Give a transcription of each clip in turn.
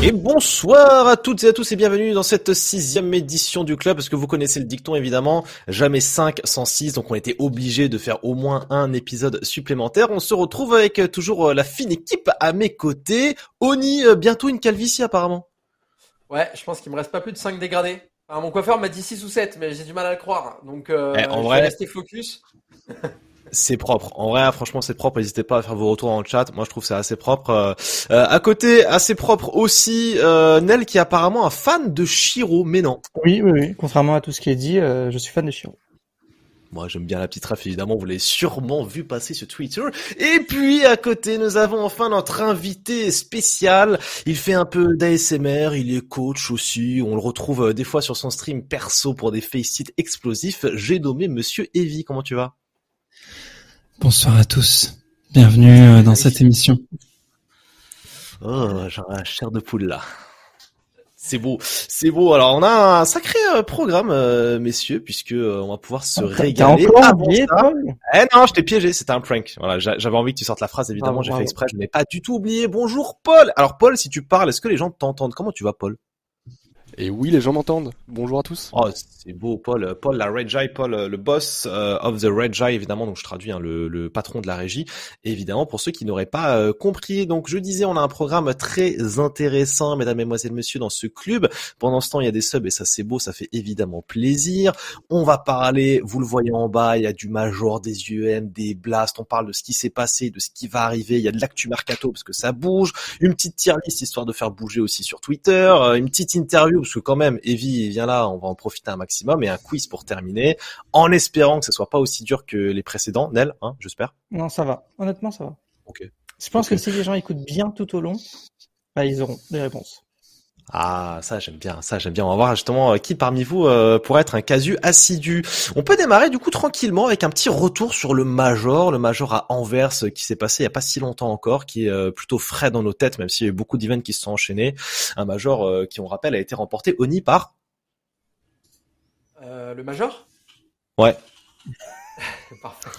Et bonsoir à toutes et à tous et bienvenue dans cette sixième édition du club parce que vous connaissez le dicton évidemment, jamais 5 sans 6 donc on était obligé de faire au moins un épisode supplémentaire. On se retrouve avec euh, toujours euh, la fine équipe à mes côtés. Oni, euh, bientôt une calvitie apparemment. Ouais, je pense qu'il me reste pas plus de 5 dégradés. mon coiffeur m'a dit 6 ou 7 mais j'ai du mal à le croire donc euh, Eh, en je vrai- vais rester focus. C'est propre. En vrai, franchement, c'est propre. N'hésitez pas à faire vos retours dans le chat. Moi, je trouve ça assez propre. Euh, euh, à côté, assez propre aussi, euh, Nel qui est apparemment un fan de Shiro, mais non. Oui, oui, oui. Contrairement à tout ce qui est dit, euh, je suis fan de Shiro. Moi, j'aime bien la petite ref, évidemment, vous l'avez sûrement vu passer sur Twitter. Et puis, à côté, nous avons enfin notre invité spécial. Il fait un peu d'ASMR, il est coach aussi. On le retrouve euh, des fois sur son stream perso pour des face explosifs. J'ai nommé Monsieur Evie. Comment tu vas? Bonsoir à tous. Bienvenue euh, dans cette émission. Oh, j'ai un chair de poule là. C'est beau, c'est beau. Alors on a un sacré euh, programme, euh, messieurs, puisque euh, on va pouvoir se régaler. encore Avant oublié, Eh non, je t'ai piégé, c'était un prank. Voilà, j'a- j'avais envie que tu sortes la phrase, évidemment, Bravo, j'ai fait exprès, je n'ai pas du tout oublié. Bonjour Paul. Alors Paul, si tu parles, est-ce que les gens t'entendent? Comment tu vas Paul? Et oui, les gens m'entendent. Bonjour à tous. Oh, c'est beau, Paul. Paul, la Red Eye, Paul, le boss euh, of the Red Eye, évidemment. Donc, je traduis hein, le, le patron de la régie. Évidemment, pour ceux qui n'auraient pas euh, compris. Donc, je disais, on a un programme très intéressant, mesdames, mesdemoiselles, messieurs, dans ce club. Pendant ce temps, il y a des subs et ça, c'est beau. Ça fait évidemment plaisir. On va parler, vous le voyez en bas, il y a du Major, des UM, des Blasts. On parle de ce qui s'est passé, de ce qui va arriver. Il y a de l'actu mercato parce que ça bouge. Une petite tier list histoire de faire bouger aussi sur Twitter. Euh, Une petite interview parce que quand même, Evie vient là, on va en profiter un maximum et un quiz pour terminer, en espérant que ce soit pas aussi dur que les précédents. Nel, hein, j'espère. Non, ça va. Honnêtement, ça va. Ok. Je pense que si les gens écoutent bien tout au long, bah, ils auront des réponses. Ah, ça j'aime bien, ça j'aime bien. On va voir justement euh, qui parmi vous euh, pourrait être un casu assidu. On peut démarrer du coup tranquillement avec un petit retour sur le Major, le Major à Anvers euh, qui s'est passé il y a pas si longtemps encore, qui est euh, plutôt frais dans nos têtes, même s'il y a eu beaucoup d'events qui se sont enchaînés. Un Major euh, qui, on rappelle, a été remporté Oni par. Euh, le major? Ouais. Parfait.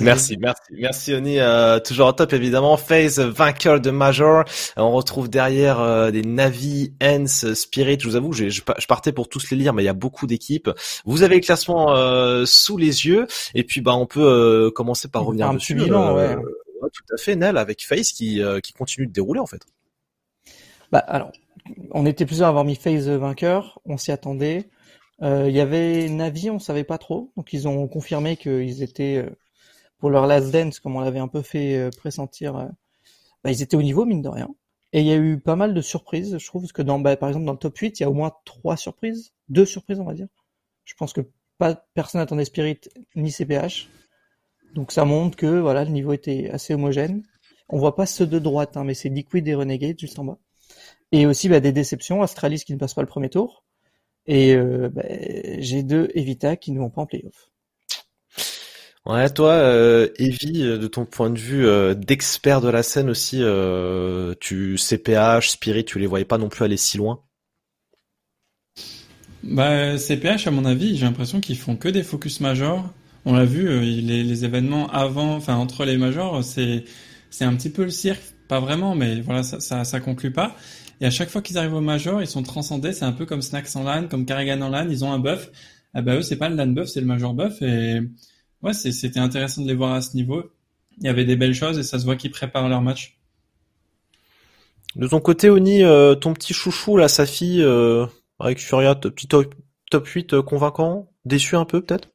Merci, merci, merci Oni, euh, toujours au top évidemment. FaZe vainqueur de Major. On retrouve derrière euh, des Navi, Hens, Spirit. Je vous avoue, je, je partais pour tous les lire, mais il y a beaucoup d'équipes. Vous avez le classement euh, sous les yeux, et puis bah on peut euh, commencer par revenir un dessus. petit bilan, euh, ouais. ouais, tout à fait, Nel avec FaZe qui euh, qui continue de dérouler en fait. Bah, alors, on était plusieurs à avoir mis FaZe vainqueur, on s'y attendait. Euh, Il y avait Navi, on savait pas trop, donc ils ont confirmé qu'ils étaient, euh, pour leur last dance, comme on l'avait un peu fait euh, pressentir, euh, bah, ils étaient au niveau, mine de rien. Et il y a eu pas mal de surprises, je trouve, parce que dans, bah, par exemple, dans le top 8, il y a au moins trois surprises, deux surprises, on va dire. Je pense que pas personne n'attendait Spirit ni CPH. Donc ça montre que voilà, le niveau était assez homogène. On voit pas ceux de droite, hein, mais c'est Liquid et Renegade juste en bas. Et aussi bah, des déceptions, Astralis qui ne passe pas le premier tour, et euh, bah, G2 et Vita qui ne vont pas en playoff. Ouais, toi, euh, Evie, euh, de ton point de vue euh, d'expert de la scène aussi, euh, tu CPH, Spirit, tu les voyais pas non plus aller si loin? Bah, CPH, à mon avis, j'ai l'impression qu'ils font que des focus majors. On l'a vu, euh, les, les événements avant, enfin entre les majors, c'est c'est un petit peu le cirque, pas vraiment, mais voilà, ça ça, ça conclut pas. Et à chaque fois qu'ils arrivent au major, ils sont transcendés. C'est un peu comme Snacks en LAN, comme Carrigan en LAN. Ils ont un buff. Ah bah eux, c'est pas le LAN buff, c'est le major buff. Et ouais, c'était intéressant de les voir à ce niveau. Il y avait des belles choses et ça se voit qu'ils préparent leur match. De ton côté, Oni, euh, ton petit chouchou, là, sa fille, euh, avec Furia, petit top, top 8 euh, convaincant, déçu un peu peut-être?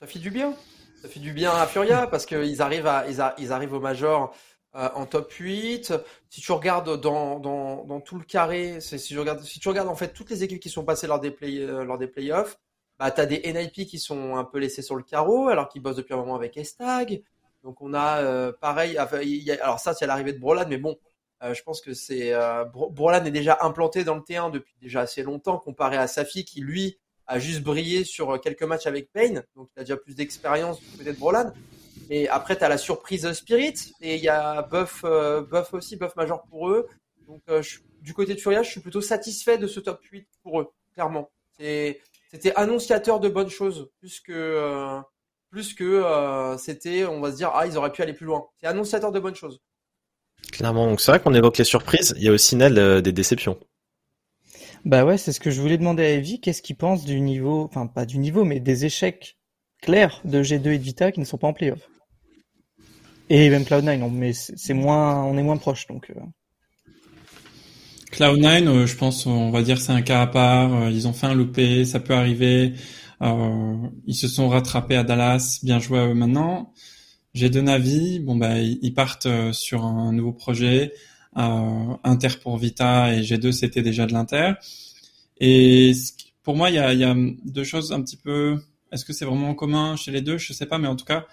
Ça fait du bien. Ça fait du bien à Furia parce qu'ils arrivent à, ils, a- ils arrivent au major euh, en top 8. Si tu regardes dans, dans, dans tout le carré, si, tu regardes, si tu regardes en fait toutes les équipes qui sont passées lors des, play, euh, lors des playoffs, bah, tu as des NIP qui sont un peu laissés sur le carreau alors qu'ils bossent depuis un moment avec Estag. Donc on a euh, pareil, enfin, il y a- alors ça c'est l'arrivée de Brolan, mais bon, euh, je pense que c'est euh, Bro- Brolan est déjà implanté dans le T1 depuis déjà assez longtemps comparé à Safi qui lui a juste brillé sur quelques matchs avec Payne, donc il a déjà plus d'expérience du côté de Brolan. Et après, tu as la surprise Spirit, et il y a Buff, Buff aussi, Buff Major pour eux. Donc, du côté de Furia, je suis plutôt satisfait de ce top 8 pour eux, clairement. C'est- C'était annonciateur de bonnes choses, plus que, euh, plus que euh, c'était, on va se dire, ah, ils auraient pu aller plus loin. C'est annonciateur de bonnes choses. Clairement, donc c'est vrai qu'on évoque les surprises, il y a aussi Nel euh, des déceptions. Bah ouais, c'est ce que je voulais demander à Evie, qu'est-ce qu'il pense du niveau, enfin pas du niveau, mais des échecs clairs de G2 et de Vita qui ne sont pas en playoff. Et même Cloud9, mais c'est moins, on est moins proche, donc. Euh... Cloud9, euh, je pense, on va dire c'est un cas à part. Euh, ils ont fait un loupé, ça peut arriver. Euh, ils se sont rattrapés à Dallas, bien joué à eux maintenant. J'ai deux Navi, bon bah ils partent sur un nouveau projet. Inter pour Vita et G2 c'était déjà de l'Inter. Et pour moi il y a, y a, deux choses un petit peu. Est-ce que c'est vraiment en commun chez les deux? Je sais pas, mais en tout cas,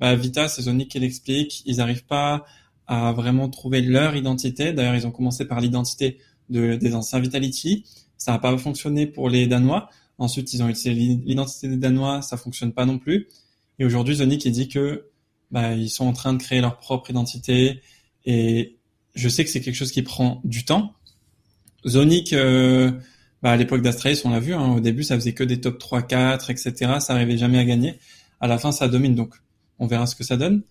bah, Vita, c'est Zonic qui l'explique. Ils n'arrivent pas à vraiment trouver leur identité. D'ailleurs, ils ont commencé par l'identité de, des anciens Vitality. Ça n'a pas fonctionné pour les Danois. Ensuite, ils ont utilisé l'identité des Danois. Ça fonctionne pas non plus. Et aujourd'hui, Zonic, il dit que bah, ils sont en train de créer leur propre identité. Et je sais que c'est quelque chose qui prend du temps. Zonic, euh, bah, à l'époque d'Astralis, on l'a vu, hein, au début, ça faisait que des top 3, 4, etc. Ça arrivait jamais à gagner. À la fin, ça domine. Donc, on verra ce que ça donne.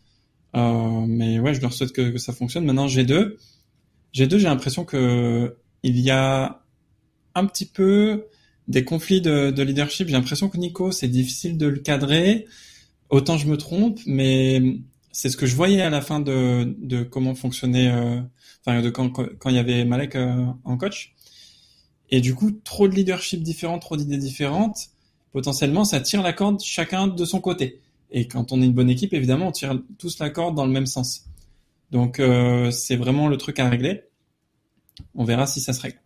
Euh, mais ouais, je leur souhaite que, ça fonctionne. Maintenant, G2, G2, j'ai l'impression que il y a un petit peu des conflits de, leadership. J'ai l'impression que Nico, c'est difficile de le cadrer. Autant je me trompe, mais c'est ce que je voyais à la fin de, de comment fonctionnait, euh, enfin de quand, quand il y avait Malek euh, en coach. Et du coup, trop de leadership différents, trop d'idées différentes, potentiellement, ça tire la corde chacun de son côté. Et quand on est une bonne équipe, évidemment, on tire tous la corde dans le même sens. Donc euh, c'est vraiment le truc à régler. On verra si ça se règle.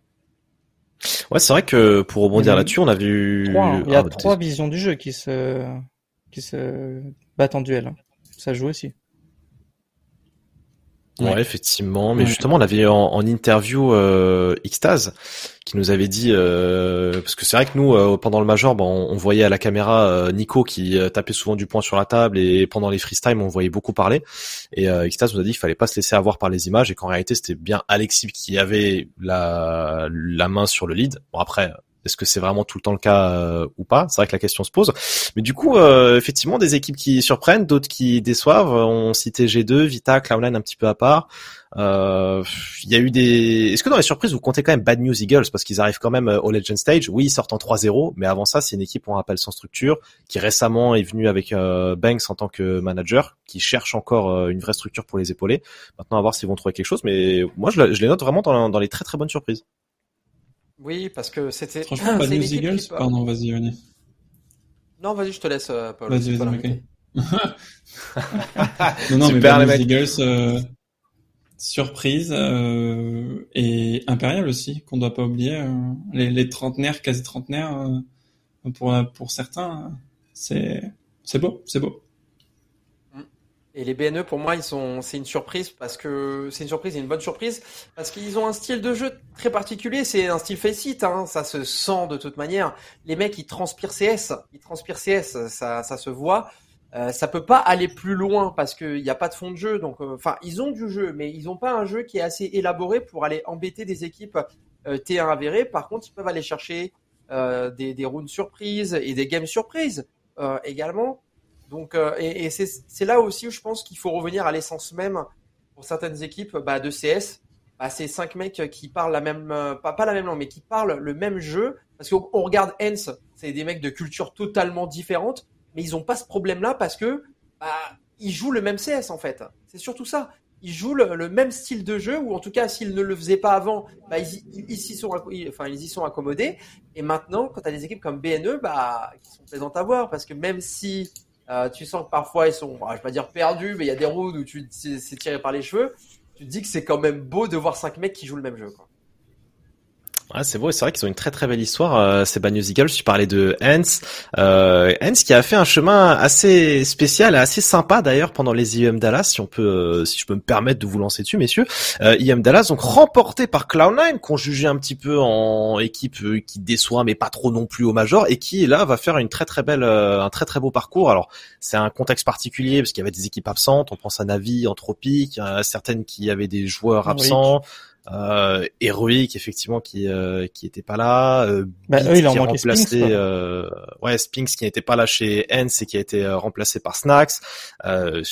Ouais, c'est vrai que pour rebondir là-dessus, on a vu. Hein. Il y a ah, trois visions du jeu qui se qui se battent en duel. Ça joue aussi. Ouais, effectivement. Mais justement, on avait en, en interview euh, Xtaz qui nous avait dit euh, parce que c'est vrai que nous euh, pendant le major, bon, on, voyait à la caméra euh, Nico qui tapait souvent du poing sur la table et pendant les freestyle, on voyait beaucoup parler. Et Xtaz nous a dit qu'il fallait pas se laisser avoir par les images et qu'en réalité c'était bien Alexis qui avait la la main sur le lead. Bon après, est-ce que c'est vraiment tout le temps le cas euh, ou pas? C'est vrai que la question se pose. Mais du coup, euh, effectivement, des équipes qui surprennent, d'autres qui déçoivent. On citait G2, Vita, Cloud9 un petit peu à part. Euh, il y a eu des. Est-ce que dans les surprises vous comptez quand même Bad News Eagles? Parce qu'ils arrivent quand même au Legend Stage. Oui, ils sortent en 3-0, mais avant ça, c'est une équipe on rappelle sans structure qui récemment est venue avec Banks en tant que manager, qui cherche encore une vraie structure pour les épauler. Maintenant, à voir s'ils vont trouver quelque chose. Mais moi, je, les note vraiment dans, dans les très très bonnes surprises. Oui, parce que c'était. Franchement, pas News Eagles Pardon, vas-y, René. Non, vas-y, je te laisse, euh, Paul. Vas-y, vas-y, ok. non, non, Super, mais News Eagles, euh, surprise, euh, et Impérial aussi, qu'on doit pas oublier. Euh, les, les trentenaires, quasi trentenaires, euh, pour, pour certains, c'est, c'est beau, c'est beau. Et les BNE, pour moi, ils sont, c'est une surprise parce que c'est une surprise et une bonne surprise parce qu'ils ont un style de jeu très particulier. C'est un style face it, hein, ça se sent de toute manière. Les mecs, ils transpirent CS, ils transpirent CS, ça, ça se voit. Euh, ça peut pas aller plus loin parce qu'il n'y a pas de fond de jeu. Donc, euh, enfin, ils ont du jeu, mais ils n'ont pas un jeu qui est assez élaboré pour aller embêter des équipes euh, T1 avérées. Par contre, ils peuvent aller chercher euh, des, des rounds surprises et des games surprises également. Donc, euh, et, et c'est là aussi où je pense qu'il faut revenir à l'essence même pour certaines équipes bah, de CS. Bah, c'est cinq mecs qui parlent la même, euh, pas, pas la même langue, mais qui parlent le même jeu. Parce qu'on regarde Hens, c'est des mecs de culture totalement différente, mais ils ont pas ce problème-là parce que bah, ils jouent le même CS en fait. C'est surtout ça. Ils jouent le, même style de jeu, ou en tout cas, s'ils ne le faisaient pas avant, bah, ils, ils, y sont, enfin, ils y sont accommodés. Et maintenant, quand tu as des équipes comme BNE, bah, qui sont plaisantes à voir, parce que même si euh, tu sens que parfois ils sont, je vais pas dire perdus, mais il y a des rounds où tu c'est tiré par les cheveux. Tu dis que c'est quand même beau de voir cinq mecs qui jouent le même jeu. Ah, c'est beau, c'est vrai qu'ils ont une très très belle histoire. Euh, ces Bad News Eagles, tu parlais de Hans, euh, Hans qui a fait un chemin assez spécial, assez sympa d'ailleurs pendant les IEM Dallas, si on peut, euh, si je peux me permettre de vous lancer dessus, messieurs. Euh, IEM Dallas, donc remporté par Cloud9, qu'on jugeait un petit peu en équipe euh, qui déçoit, mais pas trop non plus au major, et qui là va faire une très très belle, euh, un très très beau parcours. Alors c'est un contexte particulier parce qu'il y avait des équipes absentes. On pense à Navi, Anthropic, certaines qui avaient des joueurs absents euh, héroïque effectivement qui euh, qui était pas là euh, bah, eux, il qui a remplacé euh, ouais Spinks qui n'était pas là chez Hens et qui a été euh, remplacé par Snacks euh,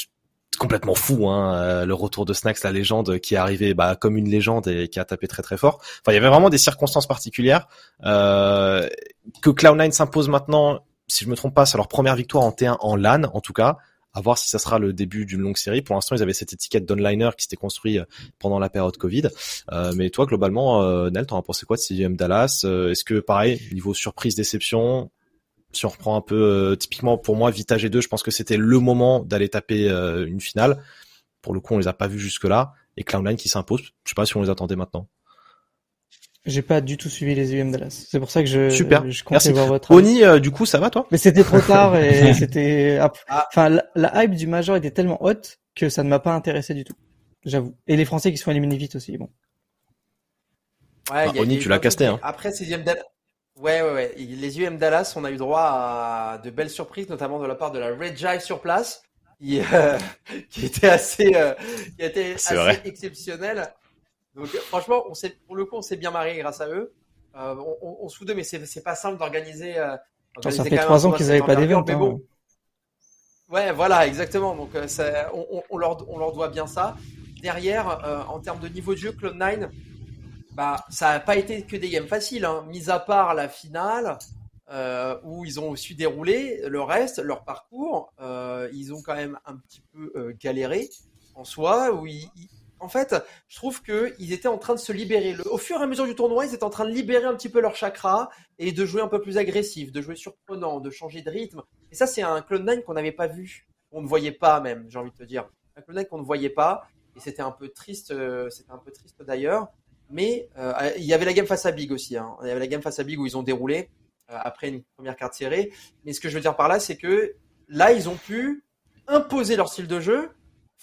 complètement fou, hein, euh, le retour de Snax, la légende qui est arrivé bah, comme une légende et qui a tapé très très fort. Enfin, il y avait vraiment des circonstances particulières. Euh, que Cloud9 s'impose maintenant, si je me trompe pas, c'est leur première victoire en T1 en LAN, en tout cas. À voir si ça sera le début d'une longue série. Pour l'instant, ils avaient cette étiquette d'onliner qui s'était construit euh, pendant la période Covid. Euh, mais toi, globalement, euh, Nel, t'en as pensé quoi de CGM Dallas Est-ce que, pareil, niveau surprise, déception, si on reprend un peu euh, typiquement pour moi Vita G2, je pense que c'était le moment d'aller taper euh, une finale. Pour le coup, on les a pas vus jusque là et Cloud9 qui s'impose. Je sais pas si on les attendait maintenant. J'ai pas du tout suivi les UM Dallas. C'est pour ça que je Super. je comptais Merci. voir votre Oni, euh, du coup, ça va toi? Mais c'était trop tard et c'était Ah. enfin la, la hype du major était tellement haute que ça ne m'a pas intéressé du tout. J'avoue. Et les Français qui se font éliminer vite aussi, bon. Ouais, Bah, il y a- Oni, tu l'as casté, hein. Après, ces UM Dallas. Ouais, ouais, ouais. Les UM Dallas, on a eu droit à de belles surprises, notamment de la part de la Red Jive sur place, qui, euh, qui était assez, euh, qui était assez vrai. Donc, euh, franchement, on s'est, pour le coup, on s'est bien marré grâce à eux. Euh, on, on, on se deux, mais c'est, pas simple d'organiser. Euh, Ça fait trois ans qu'ils de avaient cette pas d'événement. mais bon, hein. Ouais, voilà, exactement. Donc, ça- on, leur, on leur doit bien ça. Derrière, euh, en termes de niveau de jeu, Cloud9, bah, ça n'a pas été que des games faciles. Hein. Mis à part la finale, euh, où ils ont su dérouler le reste, leur parcours, euh, ils ont quand même un petit peu galéré en soi. Où ils- ils- en fait, je trouve qu'ils étaient en train de se libérer. Au fur et à mesure du tournoi, ils étaient en train de libérer un petit peu leur chakra et de jouer un peu plus agressif, de jouer surprenant, de changer de rythme. Et ça, c'est un Cloud9 qu'on n'avait pas vu, qu'on ne voyait pas même, j'ai envie de te dire. Un Cloud9 qu'on ne voyait pas, et c'était un peu triste, euh, c'était un peu triste d'ailleurs. Mais euh, il y avait la game face à Big aussi. Hein. Il y avait la game face à Big où ils ont déroulé euh, après une première carte serrée. Mais ce que je veux dire par là, c'est que là, ils ont pu imposer leur style de jeu,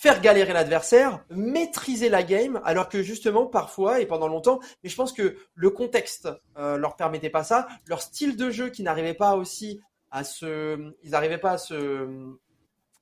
faire galérer l'adversaire, maîtriser la game, alors que justement parfois et pendant longtemps, mais je pense que le contexte euh, leur permettait pas ça, leur style de jeu qui n'arrivait pas aussi à se, ils n'arrivaient pas à se,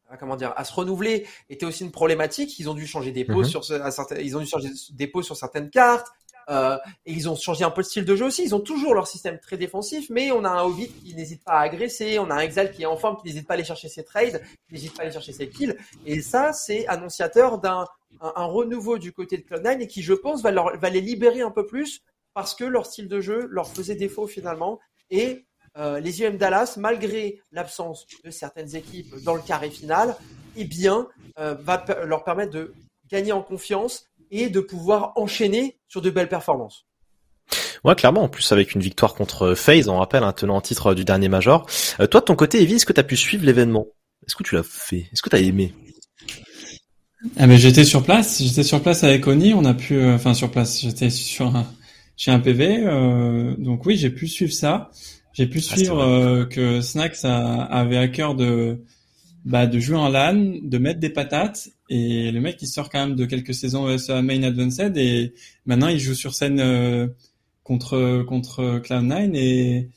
à comment dire, à se renouveler était aussi une problématique. Ils ont dû changer des Mhm. sur ce- à certaines, ils ont dû changer des poses sur certaines cartes. Euh, et ils ont changé un peu le style de jeu aussi. Ils ont toujours leur système très défensif, mais on a un Hobbit qui n'hésite pas à agresser, on a un Exile qui est en forme, qui n'hésite pas à aller chercher ses trades, qui n'hésite pas à aller chercher ses kills. Et ça, c'est annonciateur d'un un, un renouveau du côté de Cloud9 et qui, je pense, va, les libérer un peu plus parce que leur style de jeu leur faisait défaut finalement. Et euh, les UM Dallas, malgré l'absence de certaines équipes dans le carré final, eh bien, euh, va leur permettre de gagner en confiance et de pouvoir enchaîner sur de belles performances. Ouais, clairement. En plus, avec une victoire contre FaZe, on rappelle, un tenant en titre du dernier major. Euh, toi, de ton côté, Evie, est-ce que tu as pu suivre l'événement? Est-ce que tu l'as fait? Est-ce que tu as aimé? Ah ben j'étais sur place, j'étais sur place avec Oni, on a pu, euh, enfin sur place, j'étais sur un, chez un PV, euh, donc oui j'ai pu suivre ça, j'ai pu c'est suivre euh, que Snax a- avait à cœur de, bah, de jouer en LAN, de mettre des patates, et le mec il sort quand même de quelques saisons ESEA Main Advanced et maintenant il joue sur scène euh, contre contre Cloud9 et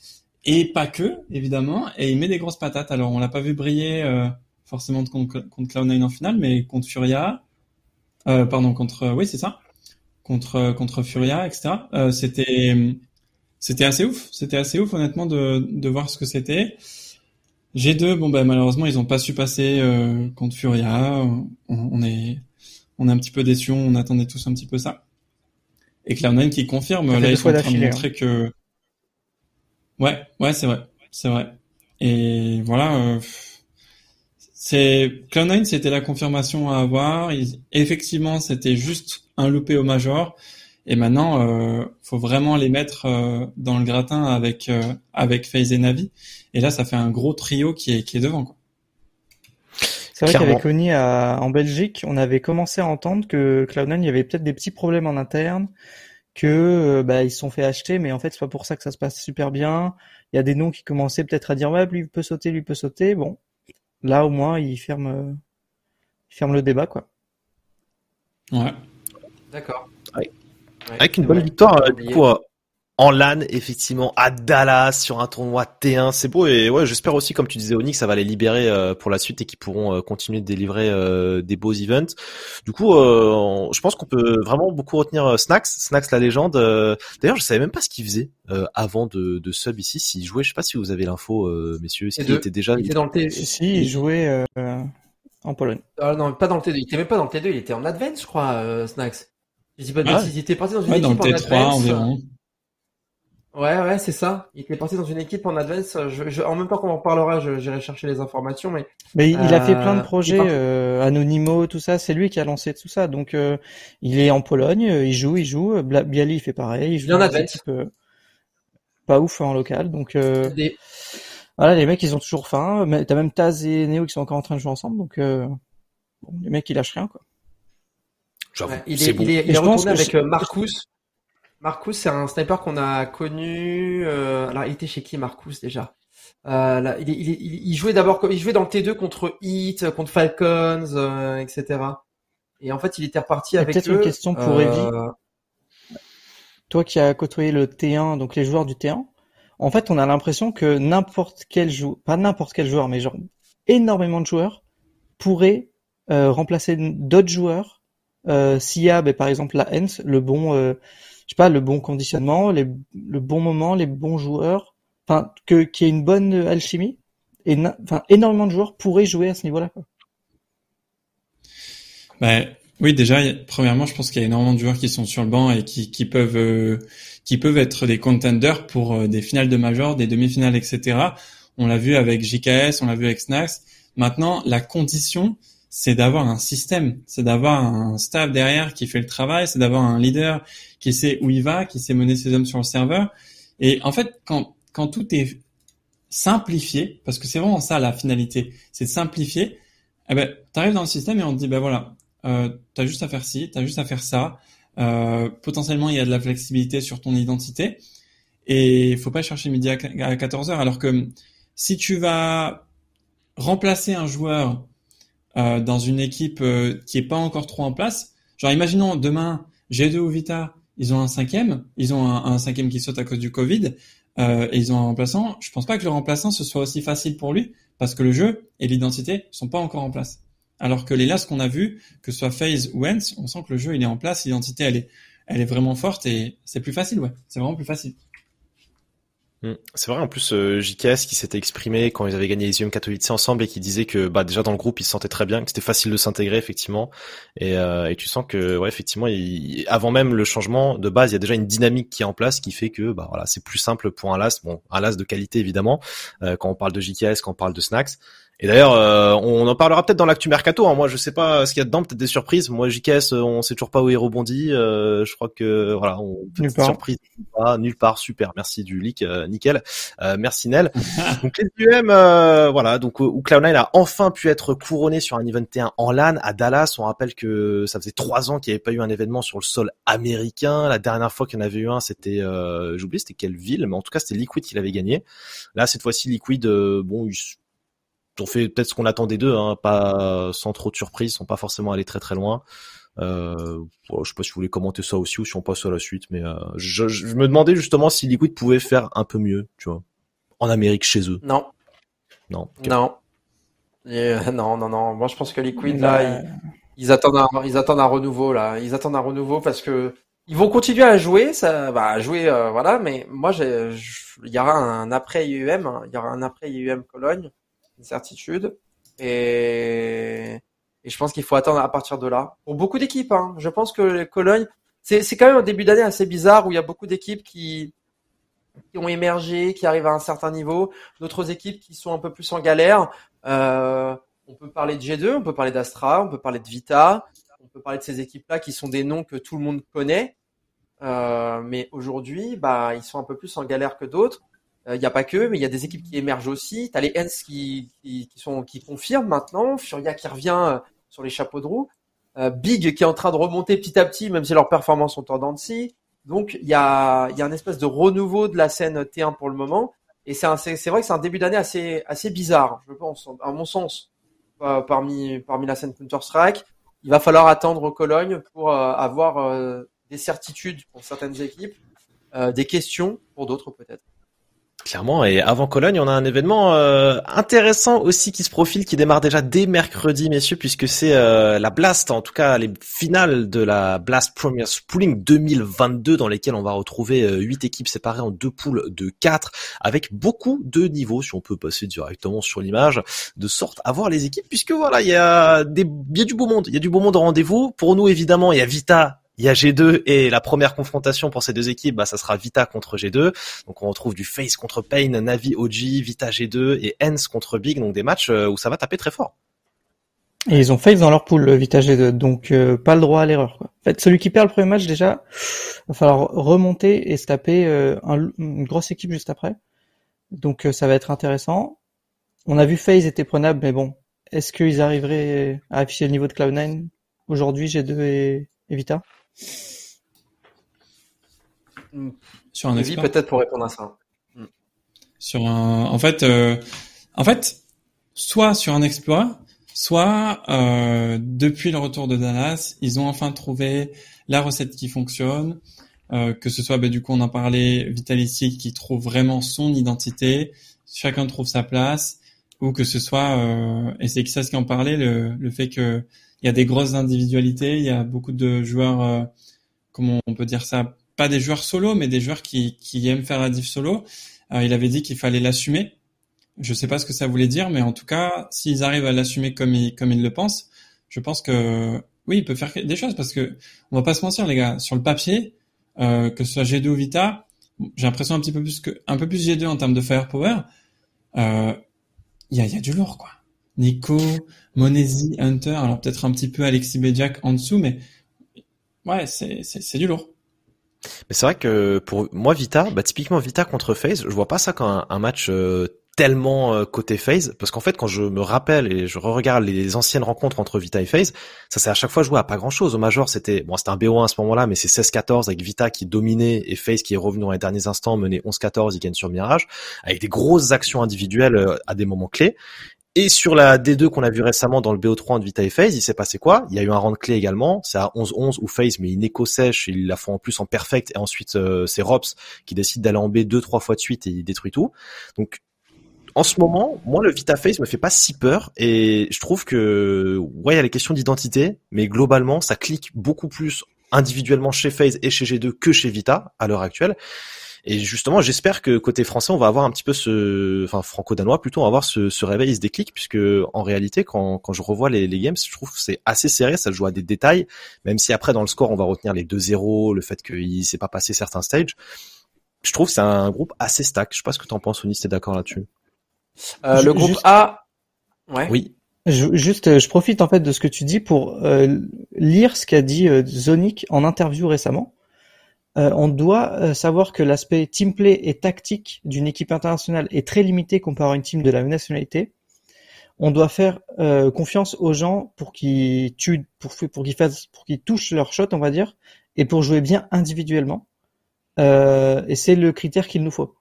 et pas que évidemment, et il met des grosses patates. Alors on l'a pas vu briller. euh, forcément contre, contre Cloud9 en finale, mais contre Furia, euh, pardon, contre, oui, c'est ça, contre, contre Furia, etc. Euh, c'était, c'était assez ouf, c'était assez ouf, honnêtement, de, de voir ce que c'était. G2, bon, ben, malheureusement, ils ont pas su passer, euh, contre Furia. On, on est, on est un petit peu déçus, on attendait tous un petit peu ça. Et Cloud9 qui confirme, là, ils sont en train de montrer que, ouais, ouais, c'est vrai, c'est vrai. Et voilà, euh, c'est Cloud9, c'était la confirmation à avoir. Ils- effectivement, c'était juste un loupé au major. Et maintenant, euh, faut vraiment les mettre euh, dans le gratin avec euh, avec FaZe et Navi. Et là, ça fait un gros trio qui est qui est devant. Quoi. C'est vrai Clairement. qu'avec Oni à- en Belgique, on avait commencé à entendre que Cloud9, il y avait peut-être des petits problèmes en interne, que euh, bah, ils se sont fait acheter, mais en fait, c'est pas pour ça que ça se passe super bien. Il y a des noms qui commençaient peut-être à dire ouais, lui il peut sauter, lui il peut sauter. Bon, là au moins, il ferme, euh, il ferme le débat quoi. Ouais. D'accord. Ouais. Ouais, Avec une bonne victoire, euh, du coup, en LAN, effectivement, à Dallas, sur un tournoi T1, c'est beau, et ouais, j'espère aussi, comme tu disais, Onyx, ça va les libérer euh, pour la suite et qu'ils pourront euh, continuer de délivrer euh, des beaux events. Du coup, euh, on- je pense qu'on peut vraiment beaucoup retenir euh, Snax, Snax la légende. euh, D'ailleurs, je savais même pas ce qu'il faisait euh, avant de, de sub ici, s'il jouait, je sais pas si vous avez l'info, euh, messieurs, s'il était déjà... Il était dans le T. Si, si, il jouait, euh, en Pologne. Ah non, pas dans le T2. Il était même pas dans le T2, il était en Advance, je crois, euh, Snacks. Je dis pas de Ah. bêtises, il était parti dans une Ouais, équipe dans le en T3 Advance. environ. Ouais, ouais, c'est ça. Il était parti dans une équipe en Advance. Je, je- en même temps qu'on en parlera, je- j'irai chercher les informations, mais Mais il, il a fait plein de Euh, projets, euh, Anonymous, tout ça. C'est lui qui a lancé tout ça. Donc, euh, il est en Pologne, euh, il joue, il joue. Bla- Bialy, il fait pareil. Il joue Il est en Advance. euh, pas ouf en local. Donc, euh, des- voilà, les mecs, ils ont toujours faim. T'as même Taz et Neo qui sont encore en train de jouer ensemble. Donc, euh, bon, les mecs, ils lâchent rien, quoi. Ouais, il c'est est, bon. il est, il est retourné avec euh, Marcus. Marcus, c'est un sniper qu'on a connu. euh, alors, il était chez qui, Marcus, déjà? Euh, là, il, il, il, il jouait d'abord, il jouait dans le T2 contre Heat, contre Falcons, euh, etc. Et en fait, il était reparti avec peut-être une question pour euh, Evie. Toi qui as côtoyé le T1, donc les joueurs du T1, en fait, on a l'impression que n'importe quel joueur, pas n'importe quel joueur, mais genre énormément de joueurs pourraient euh, remplacer d'autres joueurs euh, s'il y a, par exemple, la Hens, le bon, euh, je sais pas, le bon conditionnement, les, le bon moment, les bons joueurs, enfin, que qu'il y ait une bonne alchimie. Et enfin, énormément de joueurs pourraient jouer à ce niveau-là. Bah, oui, déjà, premièrement, je pense qu'il y a énormément de joueurs qui sont sur le banc et qui, qui peuvent euh, qui peuvent être des contenders pour euh, des finales de major, des demi-finales, etc. On l'a vu avec JKS, on l'a vu avec Snax. Maintenant, la condition, c'est d'avoir un système, c'est d'avoir un staff derrière qui fait le travail, c'est d'avoir un leader qui sait où il va, qui sait mener ses hommes sur le serveur. Et en fait, quand quand tout est simplifié, parce que c'est vraiment ça la finalité, c'est de simplifier. Eh ben, t'arrives dans le système et on te dit, ben voilà, euh, t'as juste à faire ci, t'as juste à faire ça. Euh, potentiellement, il y a de la flexibilité sur ton identité et il faut pas chercher midi à 14 heures. Alors que si tu vas remplacer un joueur euh, dans une équipe euh, qui est pas encore trop en place, genre imaginons demain G2 ou Vita, ils ont un cinquième, ils ont un, cinquième qui saute à cause du Covid euh, et ils ont un remplaçant. Je pense pas que le remplaçant ce soit aussi facile pour lui parce que le jeu et l'identité sont pas encore en place. Alors que les lasses qu'on a vu, que ce soit FaZe ou Ents, on sent que le jeu il est en place, l'identité elle est, elle est vraiment forte et c'est plus facile, ouais. C'est vraiment plus facile. Mm. C'est vrai, en plus, euh, JKS qui s'était exprimé quand ils avaient gagné les IEM Katowice ensemble et qui disait que bah déjà dans le groupe ils se sentaient très bien, que c'était facile de s'intégrer effectivement. Et, euh, et tu sens que ouais effectivement, avant même le changement de base, il y a déjà une dynamique qui est en place qui fait que bah voilà c'est plus simple pour un last, bon un last de qualité évidemment euh, quand on parle de JKS, quand on parle de Snacks. Et d'ailleurs, euh, on en parlera peut-être dans l'actu mercato. Hein. Moi, je sais pas ce qu'il y a dedans, peut-être des surprises. Moi, JKS, euh, on sait toujours pas où il rebondit. Euh, je crois que voilà, on Nulle part. surprise. Ah, nulle part, super. Merci du leak, euh, nickel. Euh, merci Nel. donc les UM, euh, voilà, donc où Cloud9 a enfin pu être couronné sur un event T1 en LAN à Dallas. On rappelle que ça faisait trois ans qu'il n'y avait pas eu un événement sur le sol américain. La dernière fois qu'il y en avait eu un, c'était, euh, j'oublie, c'était quelle ville, mais en tout cas c'était Liquid qui l'avait gagné. Là, cette fois-ci, Liquid, euh, bon, ils ont fait peut-être ce qu'on attendait d'eux, hein, pas sans trop de surprise, ils sont pas forcément allés très très loin. Euh, je sais pas si vous voulez commenter ça aussi ou si on passe à la suite, mais euh, je, je me demandais justement si Liquid pouvait faire un peu mieux, tu vois, en Amérique chez eux. Non, Non. Non. Et, euh, non, non, non. Moi, je pense que Liquid, là, ils, ils attendent un, ils attendent un renouveau, là. Ils attendent un renouveau parce que ils vont continuer à jouer, ça, bah, à jouer, euh, voilà. Mais moi, il y aura un après IEM, hein. il y aura un après IEM Cologne, certitude. Et, et je pense qu'il faut attendre à partir de là. Pour beaucoup d'équipes, hein. Je pense que Cologne, c'est, c'est quand même un début d'année assez bizarre où il y a beaucoup d'équipes qui, qui ont émergé, qui arrivent à un certain niveau, d'autres équipes qui sont un peu plus en galère. Euh, on peut parler de G2, on peut parler d'Astra, on peut parler de Vita, on peut parler de ces équipes-là qui sont des noms que tout le monde connaît. Euh, mais aujourd'hui, bah, ils sont un peu plus en galère que d'autres. Il n'y a pas que, mais il y a des équipes qui émergent aussi. T'as les Hens qui, qui, qui sont qui confirment maintenant, Furia qui revient euh, sur les chapeaux de roue, euh, Big qui est en train de remonter petit à petit, même si leurs performances sont scie. Donc il y a y a un espèce de renouveau de la scène T1 pour le moment. Et c'est vrai que c'est un début d'année assez assez bizarre, je pense, à mon sens, euh, parmi parmi la scène Counter Strike. Il va falloir attendre Cologne pour euh, avoir euh, des certitudes pour certaines équipes, euh, des questions pour d'autres peut-être. Clairement, et avant Cologne, on a un événement euh, intéressant aussi qui se profile, qui démarre déjà dès mercredi, messieurs, puisque c'est euh, la Blast, en tout cas les finales de la Blast Premier Spring 2022, dans lesquelles on va retrouver euh, huit équipes séparées en deux poules de quatre, avec beaucoup de niveaux, si on peut passer directement sur l'image, de sorte à voir les équipes, puisque voilà, il y a des, y a du beau monde, il y a du beau monde au rendez-vous. Pour nous, évidemment, il y a Vita il y a G2 et la première confrontation pour ces deux équipes, bah, ça sera Vita contre G2. Donc on retrouve du Face contre Pain, Navi OG, Vita G2 et Hens contre Big. Donc des matchs euh, où ça va taper très fort. Et ils ont Face dans leur pool, Vita G2, donc euh, pas le droit à l'erreur. En fait, celui qui perd le premier match déjà, va falloir remonter et se taper euh, une grosse équipe juste après. Donc ça va être intéressant. On a vu FaZe était prenable, mais bon, est-ce qu'ils arriveraient à afficher le niveau de Cloud9 aujourd'hui, G2 et Vita? Sur un exploit. peut-être pour répondre à ça. Sur un, en fait, euh, en fait, soit sur un exploit, soit euh, depuis le retour de Dallas, ils ont enfin trouvé la recette qui fonctionne. Euh, que ce soit, bah, du coup, on en parlait, Vitality qui trouve vraiment son identité, chacun trouve sa place, ou que ce soit, euh, et c'est ça ce qui en parlait, le, le fait que il y a des grosses individualités, il y a beaucoup de joueurs, euh, comment on peut dire ça, pas des joueurs solo, mais des joueurs qui, qui aiment faire la diff solo. Euh, il avait dit qu'il fallait l'assumer. Je sais pas ce que ça voulait dire, mais en tout cas, s'ils arrivent à l'assumer comme ils, comme ils le pensent, je pense que oui, il peut faire des choses parce que on va pas se mentir, les gars. Sur le papier, euh, que ce soit G2 ou Vita, j'ai l'impression un petit peu plus que un peu plus G2 en termes de firepower. Euh, il y a, y a du lourd, quoi. Nico, Monesi, Hunter, alors peut-être un petit peu Alexis Bediak en dessous, mais ouais, c'est, du lourd. Mais c'est vrai que pour moi Vita, bah typiquement Vita contre FaZe, je vois pas ça comme un, match euh, tellement euh, côté FaZe parce qu'en fait quand je me rappelle et je re-regarde les anciennes rencontres entre Vita et FaZe, ça s'est à chaque fois joué à pas grand-chose. Au Major, c'était bon, c'était un BO1 à ce moment-là, mais c'est 16-14 avec Vita qui dominait et FaZe qui est revenu dans les derniers instants, mené 11-14, il gagne sur Mirage avec des grosses actions individuelles euh, à des moments clés. Et sur la D2 qu'on a vu récemment dans le BO3 de Vita et FaZe, il s'est passé quoi? Il y a eu un round clé également, c'est à 11-11 où FaZe met une éco sèche, il la font en plus en perfect, et ensuite euh, c'est Rops qui décide d'aller en B deux trois fois de suite et il détruit tout. Donc en ce moment, moi le Vita FaZe me fait pas si peur et je trouve que ouais il y a les questions d'identité, mais globalement ça clique beaucoup plus individuellement chez FaZe et chez G2 que chez Vita à l'heure actuelle. Et justement, j'espère que côté français, on va avoir un petit peu ce, enfin franco-danois plutôt, on va avoir ce, ce réveil, ce déclic, puisque en réalité, quand, quand je revois les, les games, je trouve que c'est assez serré, ça joue à des détails, même si après dans le score, on va retenir les 2-0, le fait qu'il s'est pas passé certains stages. Je trouve que c'est un groupe assez stack. Je sais pas ce que t'en penses, Onis, t'es d'accord là-dessus? Euh, Le groupe A, ouais. Oui. Je, juste, je profite en fait de ce que tu dis pour euh, lire ce qu'a dit euh, Zonic en interview récemment. Euh, on doit euh, savoir que l'aspect teamplay et tactique d'une équipe internationale est très limité comparé à une team de la même nationalité. On doit faire euh, confiance aux gens pour qu'ils tuent, pour, pour qu'ils fassent, pour qu'ils touchent leur shot, on va dire, et pour jouer bien individuellement. et c'est le critère qu'il nous faut.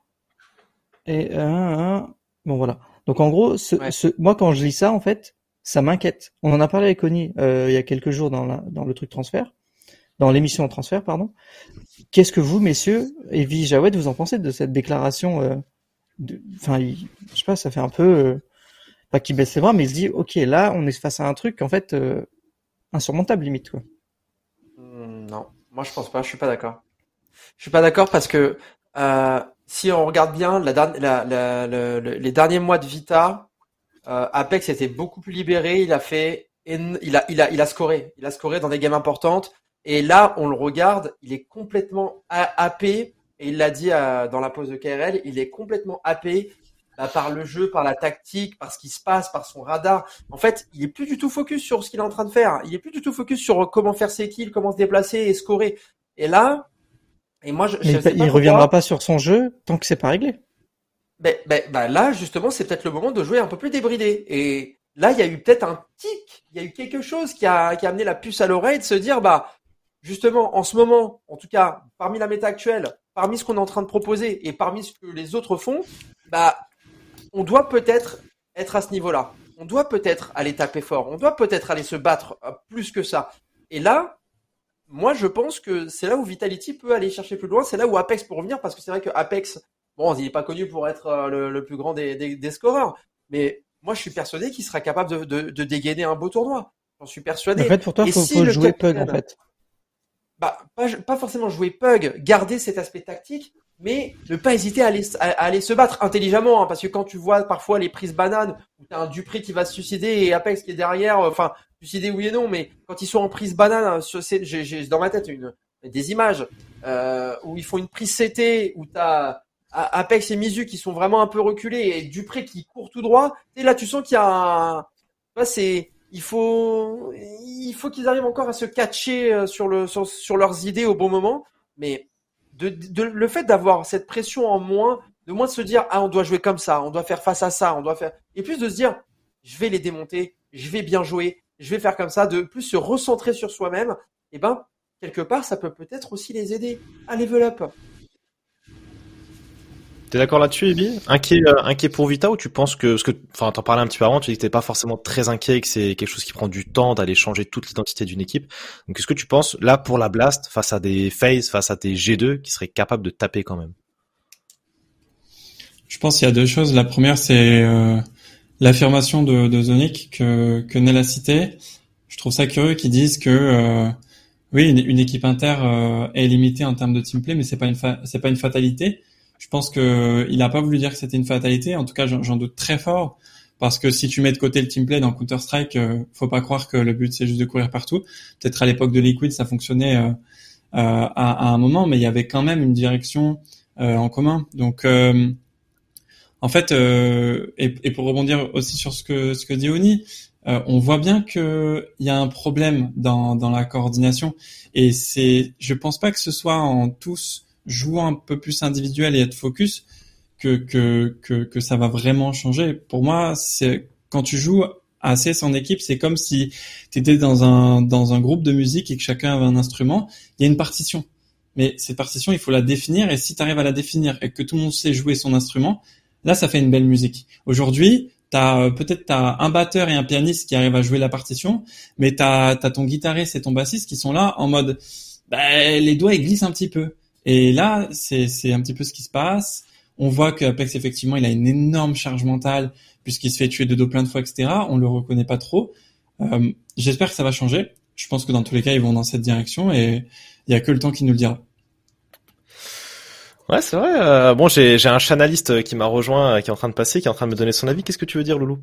Et bon voilà. Donc en gros, ce, moi quand je lis ça, en fait, ça m'inquiète. On en a parlé avec Connie il y a quelques jours dans, la, dans le truc transfert dans l'émission en transfert, pardon. Qu'est-ce que vous, messieurs, et Vi Jawed, vous en pensez de cette déclaration euh, Enfin, je sais pas, ça fait un peu euh, pas qu'il baisse ses bras, mais il se dit, ok, là, on est face à un truc en fait euh, insurmontable limite. Hmm, non, moi je pense pas, je suis pas d'accord. Je suis pas d'accord parce que si on regarde bien les derniers mois de Vita, Apex était beaucoup plus libéré. Il a fait, il a, il a, il a scoré. Il a scoré dans des games importantes. Et là, on le regarde, il est complètement happé, et il l'a dit euh, dans la pause de KRL, il est complètement happé bah, par le jeu, par la tactique, par ce qui se passe, par son radar. En fait, il est plus du tout focus sur ce qu'il est en train de faire. Il est plus du tout focus sur comment faire ses kills, comment se déplacer et scorer. Et là, et moi, je, Mais il, reviendra pas sur son jeu tant que c'est pas réglé. Ben, ben, ben là, justement, c'est peut-être le moment de jouer un peu plus débridé. Et là, il y a eu peut-être un tic, il y a eu quelque chose qui a, qui a amené la puce à l'oreille de se dire, bah, justement, en ce moment, en tout cas, parmi la méta actuelle, parmi ce qu'on est en train de proposer et parmi ce que les autres font, bah, on doit peut-être être à ce niveau-là. On doit peut-être aller taper fort. On doit peut-être aller se battre euh, plus que ça. Et là, moi, je pense que c'est là où Vitality peut aller chercher plus loin. C'est là où Apex peut revenir parce que c'est vrai que Apex Bon, il n'est pas connu pour être euh, le, le plus grand des, des, des scoreurs, mais moi, je suis persuadé qu'il sera capable de, de, de dégainer un beau tournoi. J'en suis persuadé. En fait, pour toi, il faut, si faut le jouer capitaine- Pug, en fait. Bah, pas, pas forcément jouer pug, garder cet aspect tactique, mais ne pas hésiter à aller, à, aller se battre intelligemment, hein, parce que quand tu vois parfois les prises bananes, où t'as un Dupré qui va se suicider et Apex qui est derrière, euh, enfin, suicider oui et non, mais quand ils sont en prise banane, hein, j'ai dans ma tête une, des images euh, où ils font une prise CT, où t'as Apex et Mizu qui sont vraiment un peu reculés et Dupré qui court tout droit, et là tu sens qu'il y a un... c'est il faut il faut qu'ils arrivent encore à se catcher euh, sur le sur, sur leurs idées au bon moment. Mais le fait d'avoir cette pression en moins de moins se dire ah on doit jouer comme ça on doit faire face à ça on doit faire et plus de se dire je vais les démonter je vais bien jouer je vais faire comme ça de plus se recentrer sur soi-même et ben quelque part ça peut peut-être aussi les aider. À level up T'es d'accord là-dessus, Ebi Inquiet, euh, inquiet pour Vita ou tu penses que, parce que, enfin, t'en parlais un petit peu avant, tu dis que t'es pas forcément très inquiet et que c'est quelque chose qui prend du temps d'aller changer toute l'identité d'une équipe. Donc, est-ce que tu penses, là, pour la Blast, face à des FaZe, face à des G2, qui seraient capables de taper quand même? Je pense qu'il y a deux choses. La première, c'est euh, l'affirmation de, de Zonic que, que Nel a cité. Je trouve ça curieux qu'ils disent que euh, oui, une, équipe inter euh, est limitée en termes de team play, mais c'est pas une c'est pas une fatalité. Je pense que il a pas voulu dire que c'était une fatalité. En tout cas, j'en doute très fort parce que si tu mets de côté le team play dans Counter Strike, euh, faut pas croire que le but c'est juste de courir partout. Peut-être à l'époque de Liquid, ça fonctionnait euh, euh, à, à un moment, mais il y avait quand même une direction euh, en commun. Donc euh, en fait, et, et pour rebondir aussi sur ce que ce que dit Oni, on voit bien que il y a un problème dans dans la coordination et c'est, je pense pas que ce soit en tous jouant un peu plus individuel et être focus que que que, que ça va vraiment changer. Pour moi, c'est quand tu joues assez en équipe, c'est comme si tu étais dans un dans un groupe de musique et que chacun avait un instrument. Il y a une partition, mais cette partition, il faut la définir et si tu arrives à la définir et que tout le monde sait jouer son instrument, là, ça fait une belle musique. Aujourd'hui, t'as euh, peut-être t'as un batteur et un pianiste qui arrivent à jouer la partition, mais t'as as ton guitariste et ton bassiste qui sont là en mode bah, les doigts ils glissent un petit peu. Et là, c'est un petit peu ce qui se passe. On voit que Apex effectivement, il a une énorme charge mentale puisqu'il se fait tuer de dos plein de fois, etc. On le reconnaît pas trop. Euh, J'espère que ça va changer. Je pense que dans tous les cas, ils vont dans cette direction et il y a que le temps qui nous le dira. Ouais, c'est vrai. euh, bon, j'ai j'ai un chanaliste qui m'a rejoint, euh, qui est en train de passer, qui est en train de me donner son avis. Qu'est-ce que tu veux dire, Loulou?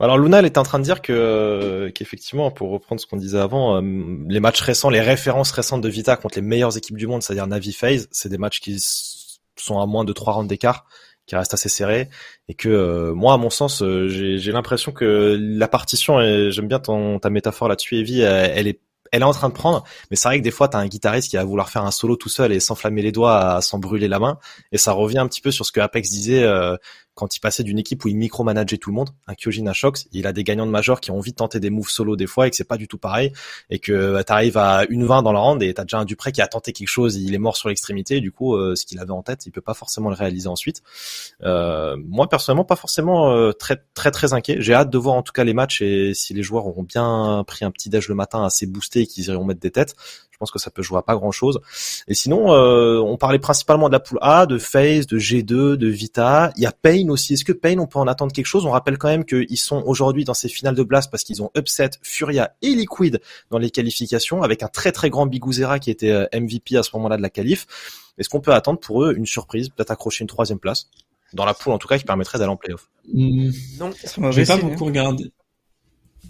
Alors, Luna, elle était en train de dire que qu'effectivement, pour reprendre ce qu'on disait avant, euh, les matchs récents, les références récentes de Vita contre les meilleures équipes du monde, c'est-à-dire Navi FaZe, c'est des matchs qui sont à moins de trois rounds d'écart, qui restent assez serrés, et que euh, moi, à mon sens, euh, j'ai l'impression que la partition, et j'aime bien ton ta métaphore là-dessus, Evie, elle, est elle est en train de prendre, mais c'est vrai que des fois, t'as un guitariste qui va vouloir faire un solo tout seul et s'enflammer les doigts à s'en brûler la main. Et ça revient un petit peu sur ce que Apex disait euh, quand il passait d'une équipe où il micromanageait tout le monde, un Kyojin à Shox, il a des gagnants de major qui ont envie de tenter des moves solo des fois et que c'est pas du tout pareil. Et que tu t'arrives à une 20 dans la round et t'as déjà un Dupré qui a tenté quelque chose, il est mort sur l'extrémité, du coup, euh, ce qu'il avait en tête, il peut pas forcément le réaliser ensuite. Euh, moi, personnellement, pas forcément euh, très très très inquiet. J'ai hâte de voir en tout cas les matchs et si les joueurs auront bien pris un petit déj le matin assez boosté et qu'ils iront mettre des têtes. Je pense que ça peut jouer à pas grand chose. Et sinon, euh, on parlait principalement de la poule A, de FaZe, de G2, de Vita. Il y a Pain aussi. Est-ce que Pain, on peut en attendre quelque chose? On rappelle quand même qu'ils sont aujourd'hui dans ces finales de Blast parce qu'ils ont upset Furia et Liquid dans les qualifications avec un très très grand Biguzera qui était euh, MVP à ce moment-là de la qualif. Est-ce qu'on peut attendre pour eux une surprise, peut-être accrocher une troisième place? Dans la poule en tout cas qui permettrait d'aller en playoff Hmm. non J'ai pas signe, beaucoup regardé.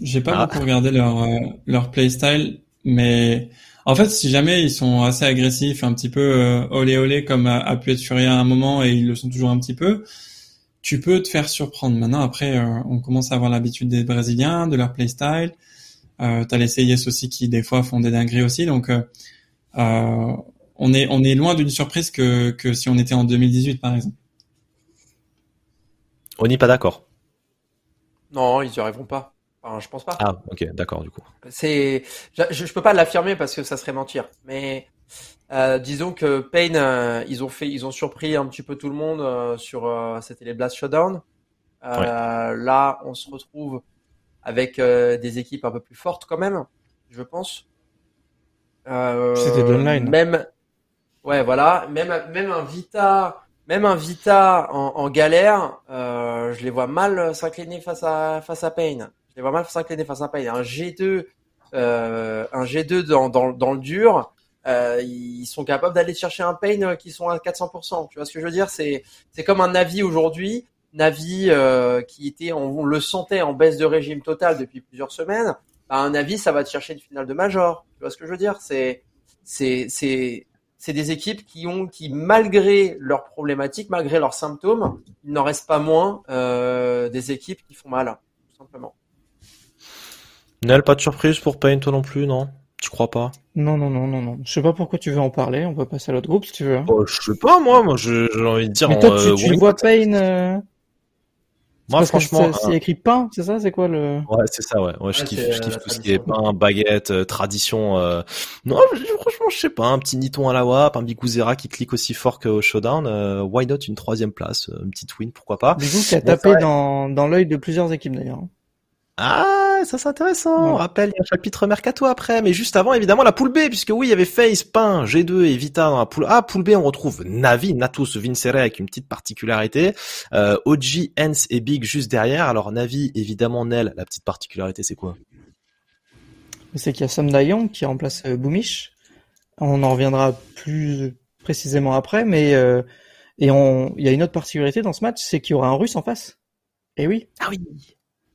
J'ai pas Ah. beaucoup regardé leur euh, leur playstyle, mais en fait, si jamais ils sont assez agressifs, un petit peu euh, olé olé comme a, a pu être Furia à un moment et ils le sont toujours un petit peu, tu peux te faire surprendre. Maintenant, après, euh, on commence à avoir l'habitude des Brésiliens, de leur playstyle. Euh, T'as les CIS aussi qui des fois font des dingueries aussi, donc euh, euh, on est on est loin d'une surprise que que si on était en 2018 par exemple. On n'est pas d'accord. non ils y arriveront pas enfin, je pense pas Ah, ok, d'accord du coup. C'est, je, je peux pas l'affirmer parce que ça serait mentir. Mais euh, disons que Pain, euh, ils ont fait, ils ont surpris un petit peu tout le monde euh, sur, euh, c'était les Blast Showdown. Euh, Là, on se retrouve avec euh, des équipes un peu plus fortes quand même, je pense. Euh, C'était de l'online. Même, ouais, voilà, même même un Vita même un Vita en, en galère, euh, je les vois mal s'incliner face à face à Payne. Les vois mal s'incliner face à. Un G2, euh, un G2 dans, dans, dans le dur, euh, ils sont capables d'aller chercher un Payne qui sont à 400%. Tu vois ce que je veux dire? C'est c'est comme un Navi aujourd'hui. Navi euh, qui était, on, le sentait en baisse de régime total depuis plusieurs semaines. Bah, un Navi, ça va te chercher une finale de Major. Tu vois ce que je veux dire? C'est c'est c'est c'est des équipes qui ont, qui malgré leurs problématiques, malgré leurs symptômes, il n'en reste pas moins euh, des équipes qui font mal, tout simplement. Nel, pas de surprise pour Pain, toi non plus, non? Tu crois pas? Non, non, non, non, non. Je sais pas pourquoi tu veux en parler. On peut passer à l'autre groupe si tu veux. hein. oh, Je sais pas, moi, moi j'ai envie de dire. Mais toi, tu, euh, tu oui. vois Payne. euh, Moi, parce franchement, c'est- c'est écrit pain, c'est ça? C'est quoi le Ouais, c'est ça, ouais. ouais je kiffe, c'est, je kiffe euh, tout ce qui est tradition. pain, baguette, euh, tradition. euh. Non, je- franchement, je sais pas. Un petit Niton à la WAP, un Biguzera qui clique aussi fort qu'au Showdown. euh, why not une troisième place, une petite win, pourquoi pas. Du coup, qui a Bon, tapé dans, dans l'œil de plusieurs équipes d'ailleurs. Ah, ça c'est intéressant. On rappelle, il y a un chapitre mercato après, mais juste avant, évidemment, la poule B, puisque oui, il y avait Face, Pain, G2 et Vita dans la poule A. Poule B, on retrouve Navi, Natus, Vincere avec une petite particularité. Euh, OG, Hens et Big juste derrière. Alors Navi, évidemment, Nel, la petite particularité, c'est quoi? C'est qu'il y a Sam Dayong qui remplace euh, Boomish. On en reviendra plus précisément après, mais euh, et on, il y a une autre particularité dans ce match, c'est qu'il y aura un Russe en face. Et oui, Ah oui.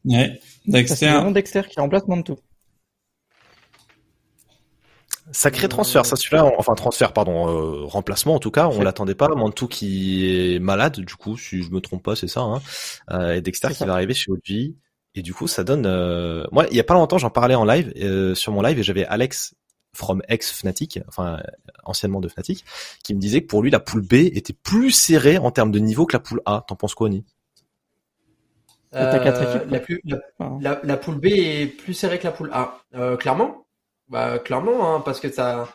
Ouais, ça, c'est Dexter. vraiment Dexter qui remplace Mantou. Sacré transfert, ça celui-là, enfin transfert, pardon, euh, remplacement en tout cas, on l'attendait pas. Mantou qui est malade, du coup, si je me trompe pas, c'est ça. Hein. Euh, et Dexter qui ça. va arriver chez OG. Et du coup, ça donne. euh, Moi, il y a pas longtemps, j'en parlais en live euh, sur mon live et j'avais Alex from ex Fnatic, enfin euh, anciennement de Fnatic, qui me disait que pour lui la poule B était plus serrée en termes de niveau que la poule A. T'en penses quoi, Oni Quatre Euh, équipes, la, plus, la, la, la poule B est plus serrée que la poule A. Euh, clairement. Bah, clairement, hein, parce que ça.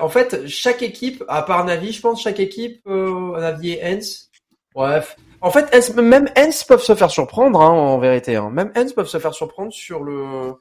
En fait, chaque équipe, à part Navi, je pense, chaque équipe, euh, Navi et Hens. Bref. En fait, Hens- même Hens peuvent se faire surprendre, hein, en vérité. Hein. Même Hens peuvent se faire surprendre sur le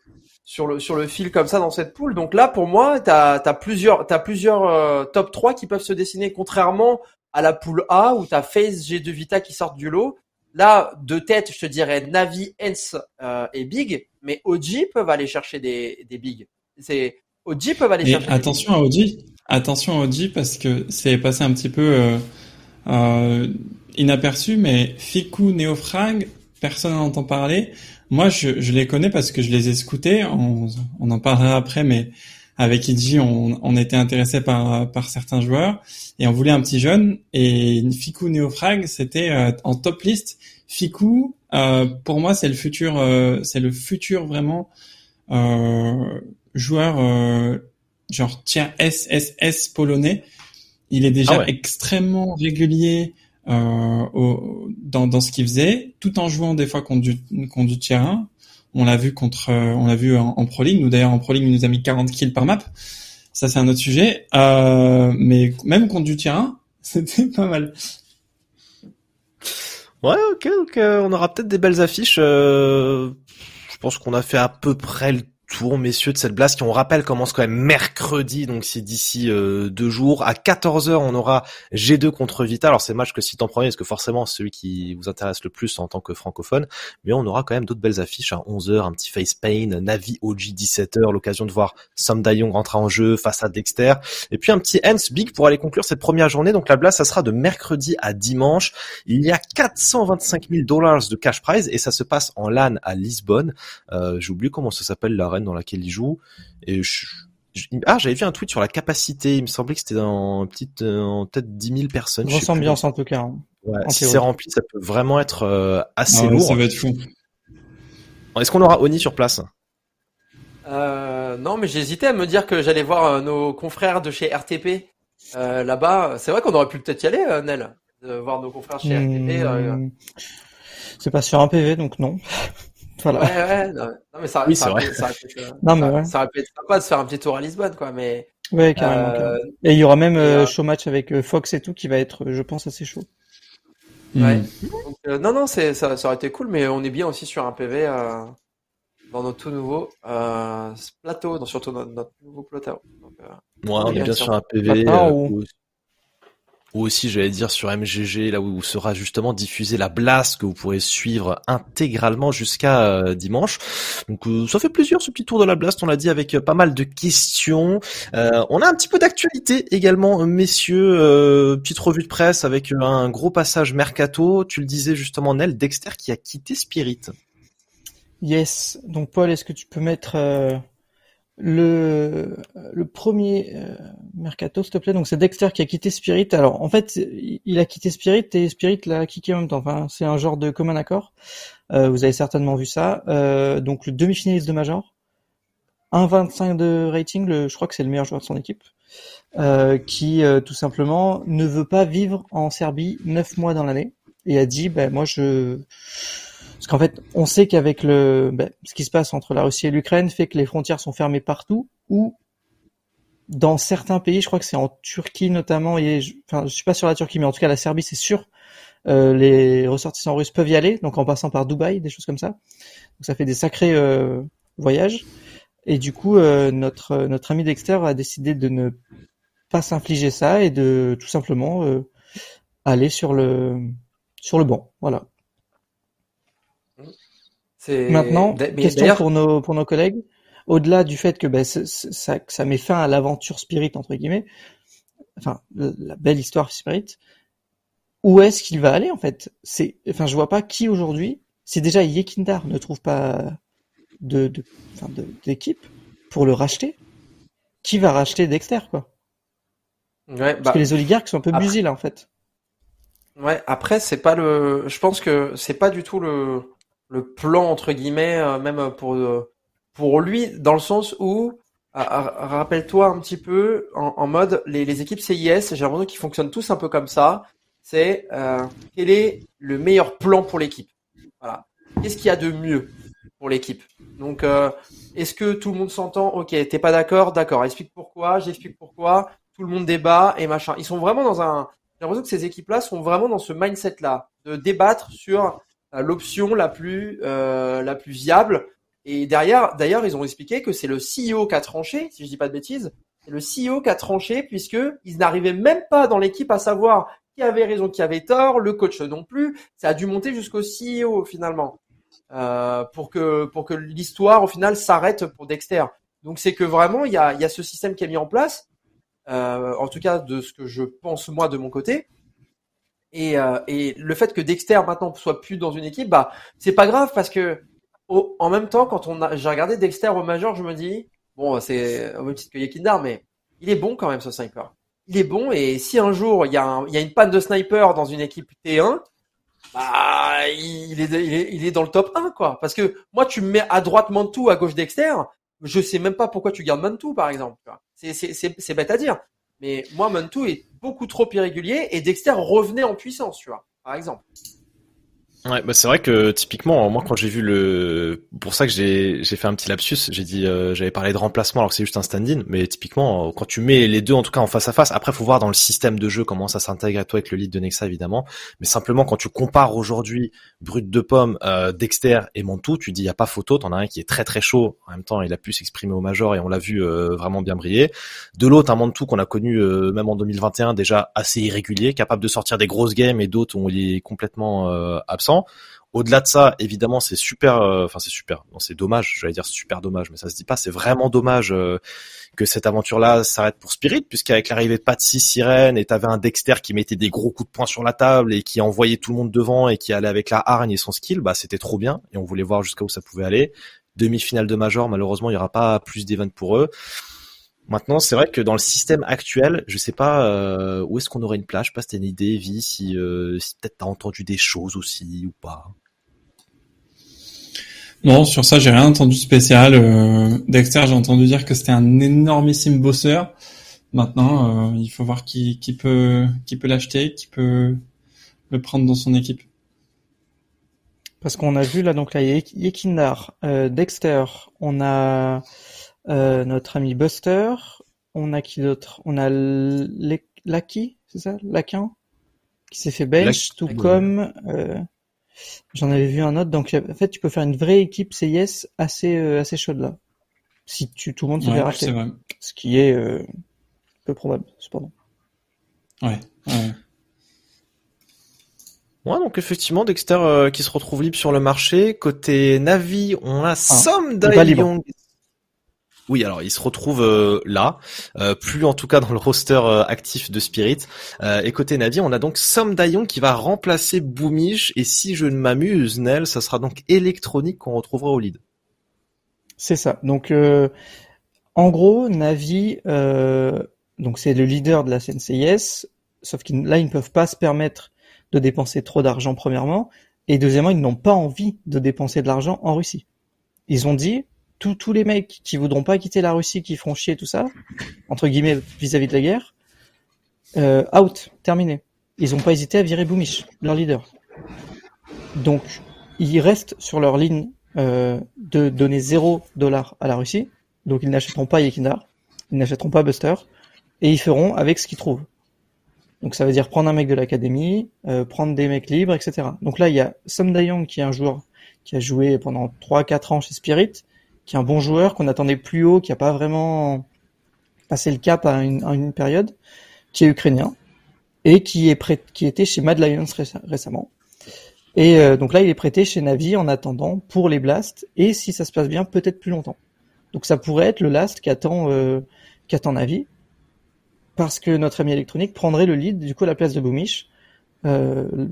sur le sur le fil comme ça dans cette poule. Donc là, pour moi, t'as as plusieurs t'as plusieurs euh, top 3 qui peuvent se dessiner, contrairement à la poule A où t'as FaZe, G2 Vita qui sortent du lot. Là, de tête, je te dirais Navi, Hens euh, et Big, mais OG peuvent aller chercher des, des Big. C'est OG peuvent aller Et chercher. attention à OG, attention à OG parce que c'est passé un petit peu euh, euh, inaperçu, mais Fiku, Neofrag, personne n'en entend parler. Moi, je, je les connais parce que je les ai scoutés. On, on en parlera après, mais avec Iji, on, on était intéressé par, par certains joueurs et on voulait un petit jeune. Et Fiku, Neofrag, c'était euh, en top list. Fiku, euh, pour moi, c'est le futur, euh, c'est le futur vraiment euh, joueur euh, genre tiers SSS polonais. Il est déjà Ah ouais. extrêmement régulier euh, au, dans, dans ce qu'il faisait, tout en jouant des fois contre du, contre du tier 1. On l'a vu contre, euh, on l'a vu en, Pro League. Nous d'ailleurs en Pro League, il nous a mis 40 kills par map. Ça c'est un autre sujet. Euh, mais même contre du 1, c'était pas mal. Ouais, ok, donc euh, on aura peut-être des belles affiches. je pense qu'on a fait à peu près le tour, messieurs, de cette blast qui, on rappelle, commence quand même mercredi, donc c'est d'ici euh, deux jours. À 14h, on aura G2 contre Vita. Alors c'est match que cite en premier, parce que forcément c'est celui qui vous intéresse le plus en tant que francophone. Mais on aura quand même d'autres belles affiches à 11h, un petit face pain, Navi OG 17h, l'occasion de voir Sam Dayong rentrer en jeu face à Dexter. Et puis un petit Hens Big pour aller conclure cette première journée. Donc la blast, ça sera de mercredi à dimanche. Il y a 425 000 dollars de cash prize et ça se passe en LAN à Lisbonne. Euh, J'ai oublié comment ça s'appelle l'arène dans laquelle il joue. Et je- je- ah, j'avais vu un tweet sur la capacité. Il me semblait que c'était dans petite, euh, en peut-être 10 000 personnes. Grosse plus. ambiance en tout cas. hein. Ouais, en si c'est rempli, ça peut vraiment être euh, assez Ah lourd. ça va être fou. Est-ce qu'on aura Oni sur place? Euh, non, mais j'hésitais à me dire que j'allais voir nos confrères de chez RTP euh, là-bas. C'est vrai qu'on aurait pu peut-être y aller, euh, Nel, de voir nos confrères chez RTP. euh, Hmm, C'est pas sur un PV, donc non. Voilà. Ouais, ouais, non, non, mais ça, Oui, ça, c'est aurait vrai. pu- ça aurait pu être, Non, mais ça- ouais. ça aurait pu être sympa de se faire un petit tour à Lisbonne, quoi. Mais Ouais, carrément. euh, carrément. Et il y aura même euh, show match avec euh, Fox et tout qui va être, je pense, assez chaud. Ouais. Mm. donc, euh, non, non, c'est ça, ça aurait été cool, mais on est bien aussi sur un PV euh, dans notre tout nouveau euh, plateau, dans surtout notre, notre nouveau plateau. Donc, euh, Ouais, on est bien sur un PV. Euh, ou- ou aussi j'allais dire sur MGG là où sera justement diffusée la blast que vous pourrez suivre intégralement jusqu'à euh, dimanche. Donc euh, ça fait plaisir ce petit tour de la blast, on l'a dit avec euh, pas mal de questions. on a un petit peu d'actualité également messieurs, petite revue de presse avec un gros passage mercato, tu le disais justement Nel Dexter qui a quitté Spirit. Yes, donc Paul, est-ce que tu peux mettre le, le premier euh, mercato, s'il te plaît. Donc c'est Dexter qui a quitté Spirit. Alors en fait, il a quitté Spirit et Spirit l'a kické en même temps. Enfin, c'est un genre de commun accord. Euh, vous avez certainement vu ça. Euh, donc le demi-finaliste de Major, 1,25 de rating. Le, je crois que c'est le meilleur joueur de son équipe. Euh, qui euh, tout simplement ne veut pas vivre en Serbie neuf mois dans l'année et a dit ben moi je parce qu'en fait, on sait qu'avec le ben, ce qui se passe entre la Russie et l'Ukraine fait que les frontières sont fermées partout ou dans certains pays, je crois que c'est en Turquie notamment, et je, enfin, je suis pas sur la Turquie, mais en tout cas la Serbie, c'est sûr, euh, les ressortissants russes peuvent y aller, donc en passant par Dubaï, des choses comme ça. Donc ça fait des sacrés euh, voyages. Et du coup, euh, notre notre ami Dexter a décidé de ne pas s'infliger ça et de tout simplement aller sur le sur le banc. Voilà. Maintenant, question pour nos pour nos collègues. Au-delà du fait que ben, ça, ça met fin à l'aventure Spirit entre guillemets, enfin la belle histoire Spirit, où est-ce qu'il va aller en fait? C'est, enfin, je vois pas qui aujourd'hui. Si déjà Yekindar ne trouve pas de, de, enfin, d'équipe pour le racheter, qui va racheter Dexter quoi? Ouais, Parce bah, que les oligarques sont un peu busy là en fait. Ouais. Après, c'est pas le. Je pense que c'est pas du tout le le plan entre guillemets, euh, même pour euh, pour lui, dans le sens où rappelle-toi un petit peu en, mode les, les, équipes CIS, j'ai l'impression qu'ils fonctionnent tous un peu comme ça. C'est euh, quel est le meilleur plan pour l'équipe? Voilà. Qu'est-ce qu'il y a de mieux pour l'équipe? Donc, est-ce que tout le monde s'entend? Ok, t'es pas d'accord? D'accord. Explique pourquoi. J'explique pourquoi. Tout le monde débat et machin. Ils sont vraiment dans un. J'ai l'impression que ces équipes-là sont vraiment dans ce mindset-là de débattre sur l'option la plus euh, la plus viable. Et derrière, d'ailleurs, ils ont expliqué que c'est le CEO qui a tranché, si je dis pas de bêtises. Le CEO qui a tranché puisque ils n'arrivaient même pas dans l'équipe à savoir qui avait raison, qui avait tort, le coach non plus. Ça a dû monter jusqu'au CEO finalement euh, pour que pour que l'histoire au final s'arrête pour Dexter. Donc c'est que vraiment il y a, il y a ce système qui est mis en place, euh, en tout cas de ce que je pense moi de mon côté, et, euh, et le fait que Dexter maintenant soit plus dans une équipe, bah c'est pas grave parce que en même temps, quand on a, j'ai regardé Dexter au major, je me dis bon, c'est au même titre que Yekindar, mais il est bon quand même ce sniper. Il est bon et si un jour il y a, y a une panne de sniper dans une équipe T1, bah il est, il est, il est dans le top 1 quoi. Parce que moi tu me mets à droite Mantou, à gauche Dexter, je sais même pas pourquoi tu gardes Mantou par exemple. C'est c'est c'est bête à dire. Mais moi, Mantou est beaucoup trop irrégulier et Dexter revenait en puissance, tu vois, par exemple. Ouais, bah c'est vrai que typiquement, moi quand j'ai vu le, pour ça que j'ai j'ai fait un petit lapsus, j'ai dit, euh, j'avais parlé de remplacement alors que c'est juste un stand-in, mais typiquement quand tu mets les deux en tout cas en face à face, après faut voir dans le système de jeu comment ça s'intègre à toi avec le lead de Nexa évidemment, mais simplement quand tu compares aujourd'hui Brut de Pomme, euh, Dexter et Montou, tu dis y a pas photo, t'en as un qui est très très chaud, en même temps il a pu s'exprimer au major et on l'a vu euh, vraiment bien briller. De l'autre un Montou qu'on a connu même en 2021 déjà assez irrégulier, capable de sortir des grosses games et d'autres où il est complètement absent. Au-delà de ça, évidemment, c'est super. Euh, enfin, c'est super. Non, c'est dommage. J'allais dire super dommage, mais ça se dit pas. C'est vraiment dommage euh, que cette aventure-là s'arrête pour Spirit, puisqu'avec l'arrivée de Patsy, Sirène, et t'avais un Dexter qui mettait des gros coups de poing sur la table et qui envoyait tout le monde devant et qui allait avec la hargne et son skill, bah c'était trop bien. Et on voulait voir jusqu'à où ça pouvait aller. Demi-finale de Major, malheureusement, il y aura pas plus d'events pour eux. Maintenant, c'est vrai que dans le système actuel, je sais pas euh, où est-ce qu'on aurait une plage? Je sais pas si t'as une idée, Vi, si, euh, si peut-être t'as entendu des choses aussi ou pas. Non, sur ça, j'ai rien entendu spécial. Euh, Dexter, j'ai entendu dire que c'était un énormissime bosseur. Maintenant, euh, il faut voir qui, qui peut, qui peut l'acheter, qui peut le prendre dans son équipe. Parce qu'on a vu là donc là Yekindar, Dexter, on a euh, notre ami Buster. On a qui d'autre? On a Lucky, c'est ça? Laquin Qui s'est fait bench, tout comme... Euh, j'en avais vu un autre. Donc en fait, tu peux faire une vraie équipe CIS assez, euh, assez chaude là. Si tu, tout le monde se fait racheter. Ce qui est peu probable, cependant. Ouais. ouais. Ouais, donc effectivement, Dexter euh, qui se retrouve libre sur le marché. Côté Navi, on a pas libre. Young. Oui, alors il se retrouve euh, là, euh, plus en tout cas dans le roster euh, actif de Spirit. Et côté Navi, on a donc Sam Dayon qui va remplacer Boomish. Et si je ne m'amuse, Nel, ça sera donc électronique qu'on retrouvera au lead. C'est ça. Donc, en gros, Navi, donc c'est le leader de la CNCIS, sauf que là, ils ne peuvent pas se permettre de dépenser trop d'argent, premièrement, et deuxièmement, ils n'ont pas envie de dépenser de l'argent en Russie. Ils ont dit, tous les mecs qui voudront pas quitter la Russie, qui feront chier tout ça, entre guillemets, vis-à-vis de la guerre, euh, out, terminé. Ils n'ont pas hésité à virer Boomish, leur leader. Donc, ils restent sur leur ligne euh, de donner 0 dollar à la Russie. Donc ils n'achèteront pas Yekindar, ils n'achèteront pas Buster, et ils feront avec ce qu'ils trouvent. Donc ça veut dire prendre un mec de l'académie, euh, prendre des mecs libres, etc. Donc là il y a Som Dayong qui est un joueur qui a joué pendant 3-4 ans chez Spirit, qui est un bon joueur, qu'on attendait plus haut, qui a pas vraiment passé le cap à une, période, qui est ukrainien, et qui est prêt, qui était chez Mad Lions réce- récemment. Et euh, donc là, il est prêté chez Navi en attendant pour les blasts et si ça se passe bien, peut-être plus longtemps. Donc ça pourrait être le last qu'attend euh, qu'attend Navi parce que notre ami électronique prendrait le lead du coup à la place de Boomish. Euh,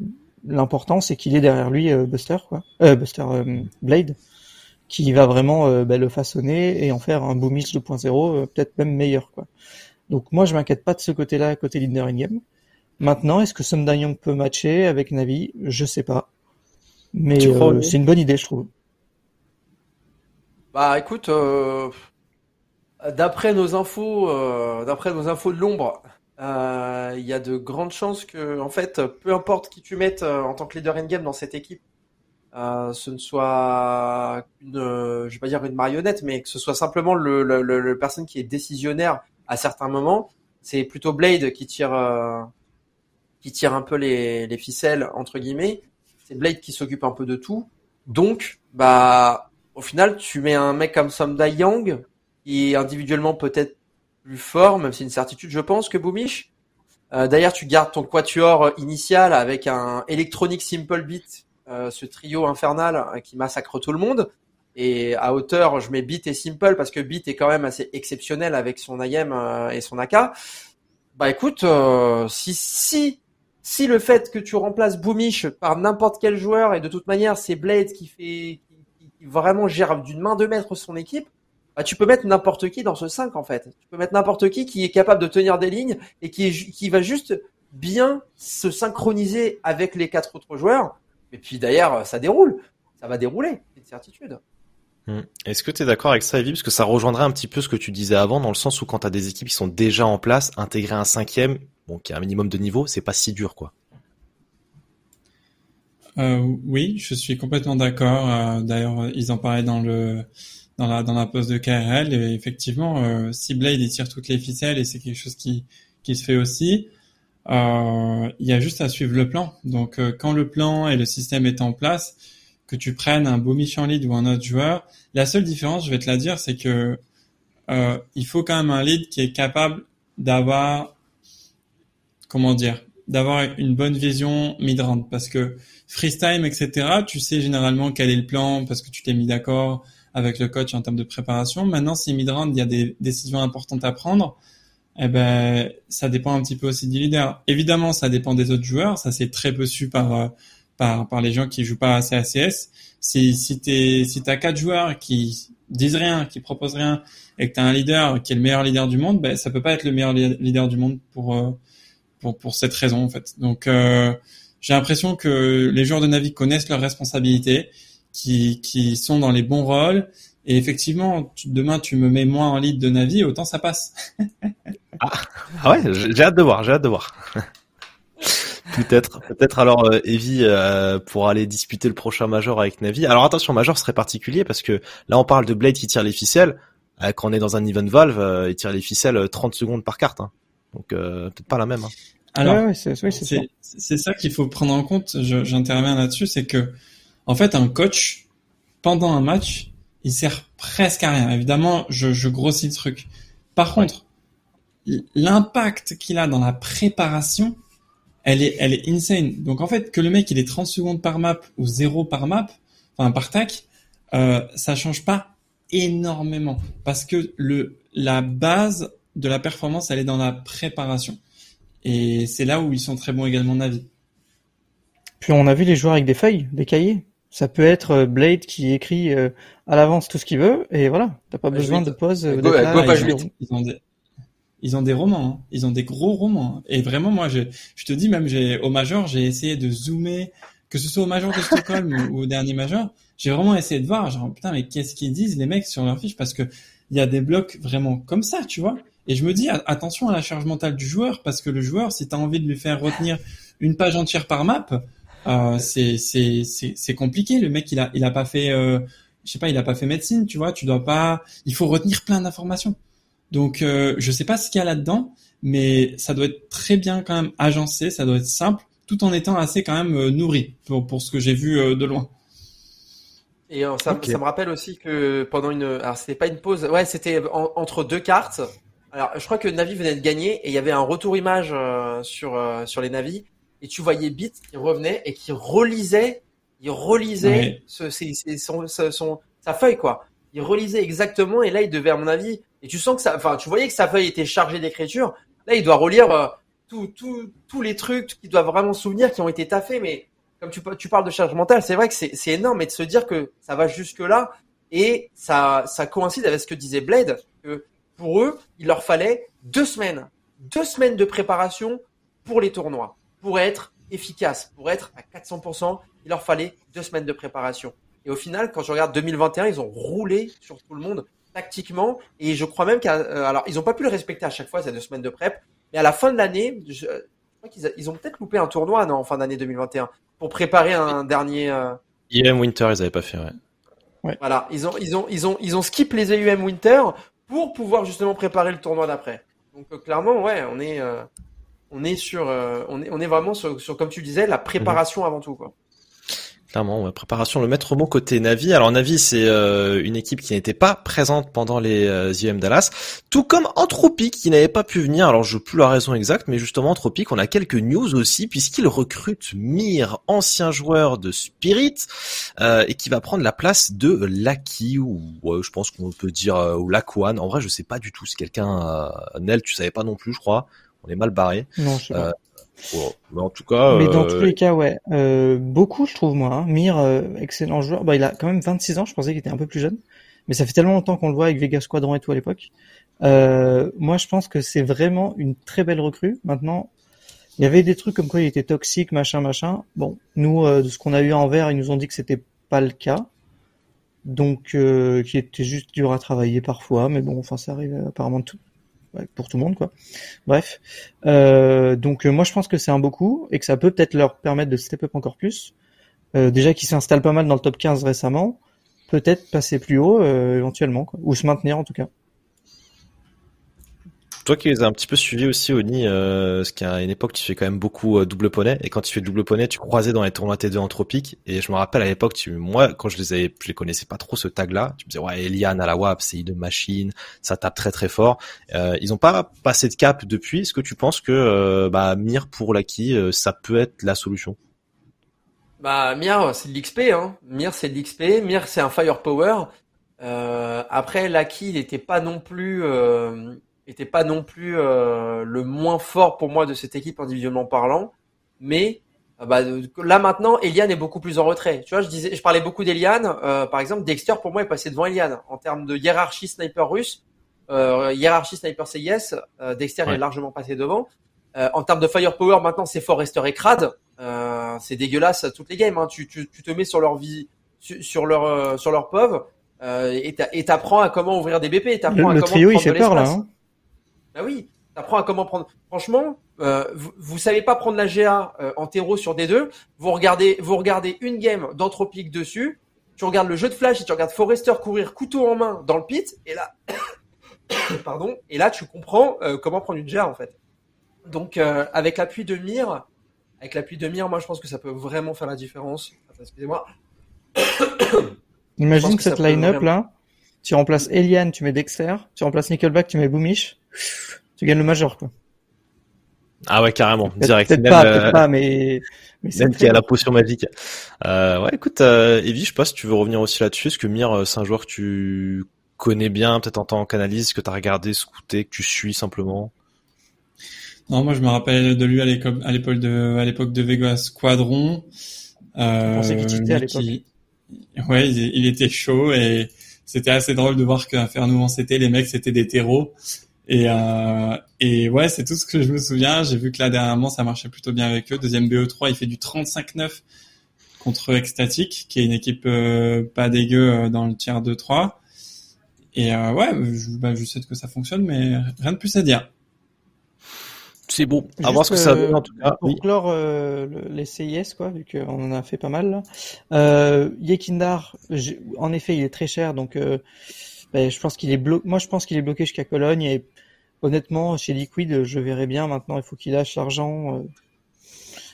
L'important c'est qu'il est derrière lui euh, Buster quoi, euh, Buster Blade qui va vraiment euh, bah, le façonner et en faire un Boomish 2.0 euh, peut-être même meilleur quoi. Donc moi je m'inquiète pas de ce côté-là côté leader in game. Maintenant, est-ce que Dayong peut matcher avec Navi? Je sais pas. Mais euh, oui c'est une bonne idée, je trouve. Bah écoute, euh, d'après nos infos, euh, d'après nos infos de l'ombre, euh, il y a de grandes chances que, en fait, peu importe qui tu mettes euh, en tant que leader in-game dans cette équipe, euh, ce ne soit une, euh, je vais pas dire une marionnette, mais que ce soit simplement le, le, le, le personne qui est décisionnaire à certains moments. C'est plutôt Blade qui tire, euh, qui tire un peu les, les ficelles entre guillemets. C'est Blade qui s'occupe un peu de tout. Donc, bah, au final, tu mets un mec comme Som Young, qui est individuellement peut-être plus fort, même si c'est une certitude, je pense, que Boomish. Euh, D'ailleurs, tu gardes ton quatuor initial avec un Electronic Simple Beat, ce trio infernal euh, qui massacre tout le monde. Et à hauteur, je mets Beat et Simple parce que Beat est quand même assez exceptionnel avec son IM euh, et son AK. Bah écoute, euh, si si si le fait que tu remplaces Boomish par n'importe quel joueur et de toute manière c'est Blade qui fait qui, vraiment gère d'une main de maître son équipe, bah tu peux mettre n'importe qui dans ce 5 en fait. Tu peux mettre n'importe qui qui est capable de tenir des lignes et qui qui va juste bien se synchroniser avec les quatre autres joueurs. Et puis d'ailleurs, ça déroule, ça va dérouler, c'est une certitude. Hmm. Est-ce que tu es d'accord avec ça, Evie? Parce que ça rejoindrait un petit peu ce que tu disais avant, dans le sens où quand tu as des équipes qui sont déjà en place, intégrer un cinquième, bon, qui a un minimum de niveau, c'est pas si dur, quoi. Euh, oui, je suis complètement d'accord. Euh, D'ailleurs, ils en parlaient dans le dans la dans la poste de KRL et effectivement, euh, si Blade il tire toutes les ficelles et c'est quelque chose qui qui se fait aussi, euh, il y a juste à suivre le plan. Donc, euh, quand le plan et le système est en place, que tu prennes un en lead ou un autre joueur, la seule différence, je vais te la dire, c'est que euh, il faut quand même un lead qui est capable d'avoir comment dire, d'avoir une bonne vision mid-range parce que freestyle, etc., tu sais généralement quel est le plan parce que tu t'es mis d'accord avec le coach en termes de préparation. Maintenant, si mid-range, il y a des décisions importantes à prendre, eh ben, ça dépend un petit peu aussi du leader. Évidemment, ça dépend des autres joueurs. Ça, c'est très peu su par, euh, par, par les gens qui jouent pas assez ACS. Si, si t'es, si t'as quatre joueurs qui disent rien, qui proposent rien, et que t'as un leader qui est le meilleur leader du monde, ben, ça peut pas être le meilleur leader du monde pour, euh, pour, pour cette raison, en fait. Donc, euh, j'ai l'impression que les joueurs de Navi connaissent leurs responsabilités, qui, qui sont dans les bons rôles. Et effectivement, tu- demain, tu me mets moi en lead de Navi, autant ça passe. Ah ouais, j'ai hâte de voir, j'ai hâte de voir. peut-être, peut-être alors euh, Evie euh, pour aller disputer le prochain Major avec Navi. Alors attention, Major serait particulier parce que là on parle de Blade qui tire les ficelles. Euh, quand on est dans un event Valve, euh, il tire les ficelles euh, 30 secondes par carte. hein. Donc euh, peut-être pas la même. hein. Alors, ouais, ouais, c'est oui, c'est ça qu'il faut prendre en compte. je- J'interviens là-dessus, c'est que en fait, un coach pendant un match, il sert presque à rien. Évidemment, je, je grossis le truc. Par contre, l'impact qu'il a dans la préparation elle est, elle est insane. Donc en fait, que le mec il est 30 secondes par map ou 0 par map, enfin par tac, euh, ça change pas énormément parce que le la base de la performance, elle est dans la préparation. Et c'est là où ils sont très bons également Navi. Puis on a vu les joueurs avec des feuilles, des cahiers. Ça peut être euh, Blade qui écrit euh, à l'avance tout ce qu'il veut et voilà, t'as pas Page besoin de pause. Go- de go de- huit. Ils ont des, ils ont des romans, hein. ils ont des gros romans. hein. Et vraiment, moi, je, je te dis même, j'ai au major, j'ai essayé de zoomer, que ce soit au major de Stockholm ou au dernier major, j'ai vraiment essayé de voir, genre putain, mais qu'est-ce qu'ils disent les mecs sur leur fiche parce que il y a des blocs vraiment comme ça, tu vois. Et je me dis attention à la charge mentale du joueur parce que le joueur, si t'as envie de lui faire retenir une page entière par map, euh, c'est c'est c'est c'est compliqué. Le mec, il a il a pas fait, euh, je sais pas, il a pas fait médecine, tu vois. Tu dois pas, il faut retenir plein d'informations. Donc, euh, je sais pas ce qu'il y a là-dedans, mais ça doit être très bien quand même agencé, ça doit être simple, tout en étant assez quand même euh, nourri pour, pour ce que j'ai vu euh, de loin. Et euh, ça, Ok. ça me rappelle aussi que pendant une, alors c'était pas une pause, ouais, c'était en- entre deux cartes. Alors, je crois que Navi venait de gagner et il y avait un retour image euh, sur euh, sur les Navi et tu voyais Beat qui revenait et qui relisait, il relisait ce, son, sa feuille quoi. Il relisait exactement et là il devait à mon avis et tu sens que ça, enfin tu voyais que sa feuille était chargée d'écriture. Là il doit relire euh, tout, tout, tous les trucs qu'il doit vraiment souvenir qui ont été taffés mais comme tu, tu parles de charge mentale, c'est vrai que c'est c'est énorme, et de se dire que ça va jusque là, et ça, ça coïncide avec ce que disait Blade, que pour eux, il leur fallait deux semaines, deux semaines de préparation pour les tournois, pour être efficace, pour être à 400%, il leur fallait deux semaines de préparation. Et au final, quand je regarde 2021, ils ont roulé sur tout le monde tactiquement, et je crois même qu'à, euh, ils ont pas pu le respecter à chaque fois ces deux semaines de prep, mais à la fin de l'année, je, je crois qu'ils a- ils ont peut-être loupé un tournoi non, en fin d'année 2021 pour préparer un dernier. euh, IM Winter, ils avaient pas fait, ouais. voilà, ils ont ils ont ils ont ils ont skip les EUM Winter pour pouvoir justement préparer le tournoi d'après. Donc euh, clairement, ouais, on est euh, on est sur euh, on est on est vraiment sur, sur comme tu disais la préparation avant tout quoi. Clairement, ouais, préparation, le maître mot côté Navi. Alors Navi, c'est euh, une équipe qui n'était pas présente pendant les euh, IEM Dallas, tout comme Anthropic qui n'avait pas pu venir. Alors je plus la raison exacte, mais justement Anthropic, on a quelques news aussi puisqu'il recrute Mir, ancien joueur de Spirit, euh, et qui va prendre la place de Lucky ou ouais, je pense qu'on peut dire euh, ou Lakuan. En vrai, je sais pas du tout. Si quelqu'un, euh, Nel, tu savais pas non plus, je crois. On est mal barré. Non, je sais pas. Euh, Wow. Mais en tout cas, Mais dans euh, tous les cas, ouais. Euh, beaucoup, je trouve, moi. Hein. Mir, euh, excellent joueur. Bah, il a quand même 26 ans. Je pensais qu'il était un peu plus jeune. Mais ça fait tellement longtemps qu'on le voit avec Vegas Squadron et tout à l'époque. Euh, moi, je pense que c'est vraiment une très belle recrue. Maintenant, il y avait des trucs comme quoi il était toxique, machin, machin. Bon, nous, euh, de ce qu'on a eu en vert, ils nous ont dit que c'était pas le cas. Donc, euh, qui était juste dur à travailler parfois. Mais bon, enfin, ça arrive apparemment de tout. Pour tout le monde, quoi. Bref. Euh, donc, euh, moi, je pense que c'est un beau coup et que ça peut peut-être leur permettre de step up encore plus. Euh, déjà qu'ils s'installent pas mal dans le top 15 récemment. Peut-être passer plus haut, éventuellement. Ou se maintenir, en tout cas. Toi qui les as un petit peu suivis aussi, Oni, euh, parce qu'à une époque, tu fais quand même beaucoup euh, double poney, et quand tu fais double poney, tu croisais dans les tournois T2 anthropiques, et je me rappelle à l'époque, tu, moi, quand je les avais, je les connaissais pas trop ce tag-là, tu me disais, ouais, Eliane à la WAP, c'est de machine, ça tape très très fort. Euh, ils ont pas passé de cap depuis, est-ce que tu penses que, euh, bah, Mir pour Lucky, euh, ça peut être la solution? Bah Mir c'est de l'XP hein. Mir c'est de l'XP, Mir c'est un firepower. Euh, après Lucky il était pas non plus euh, était pas non plus euh, le moins fort pour moi de cette équipe individuellement parlant, mais euh, bah, là maintenant Eliane est beaucoup plus en retrait. Tu vois, je disais je parlais beaucoup d'Eliane, euh, par exemple Dexter pour moi est passé devant Eliane en termes de hiérarchie sniper russe. Euh, hiérarchie sniper CIS, euh, Dexter Ouais. est largement passé devant. Euh, en termes de firepower, maintenant c'est Forrester et Crad. Euh, c'est dégueulasse toutes les games. Hein. Tu, tu, tu te mets sur leur vie, sur, sur leur euh, sur leur POV euh, et t'a- et t'apprends à comment ouvrir des BP. Le, T'apprends à le comment trio, il prendre fait de peur, là. l'espace. Hein. Bah oui, t'apprends à comment prendre. Franchement, euh, vous, vous savez pas prendre la GA euh, en terreau sur D2. Vous regardez vous regardez une game d'anthropique dessus. Tu regardes le jeu de flash et tu regardes Forrester courir couteau en main dans le pit et là, pardon, et là tu comprends euh, comment prendre une GA en fait. Donc euh, avec l'appui de Mir, avec l'appui de Mir, moi je pense que ça peut vraiment faire la différence. Attends, Excusez-moi. Imagine que cette line-up, vraiment- là. Tu remplaces Eliane, tu mets Dexter. Tu remplaces Nickelback, tu mets Boomish. Tu gagnes le major, quoi. Ah ouais, carrément, direct. Peut-être pas, euh, peut-être pas, mais, mais c'est Même qui a la potion magique. Euh, ouais, écoute, euh, Evie, je sais pas si tu veux revenir aussi là-dessus. Est-ce que Mir, euh, c'est un joueur que tu connais bien, peut-être en tant qu'analyse, que tu as regardé, scouté, que tu suis simplement? Non, moi je me rappelle de lui à l'époque, de, à l'époque de Vega Squadron. Euh, pensais qu'il à l'époque. qui- Ouais, il, il était chaud et c'était assez drôle de voir nous en CT, les mecs c'était des terreaux. Et, euh, et ouais, c'est tout ce que je me souviens. J'ai vu que là dernièrement ça marchait plutôt bien avec eux. Deuxième BO3, il fait du 35-9 contre Ecstatic, qui est une équipe euh, pas dégueu euh, dans le tiers 2-3. Et euh, ouais, je, bah, je sais que ça fonctionne, mais rien de plus à dire. C'est bon. À Juste, voir ce que ça euh, donne en tout cas. Pour Oui. clore euh, le- les CIS, quoi, vu qu'on en a fait pas mal. Euh, Yekindar, en effet, il est très cher, donc euh, ben, je pense qu'il est bloqué. Moi, je pense qu'il est bloqué jusqu'à Cologne, et honnêtement, chez Liquid, je verrais bien. Maintenant, il faut qu'il lâche l'argent.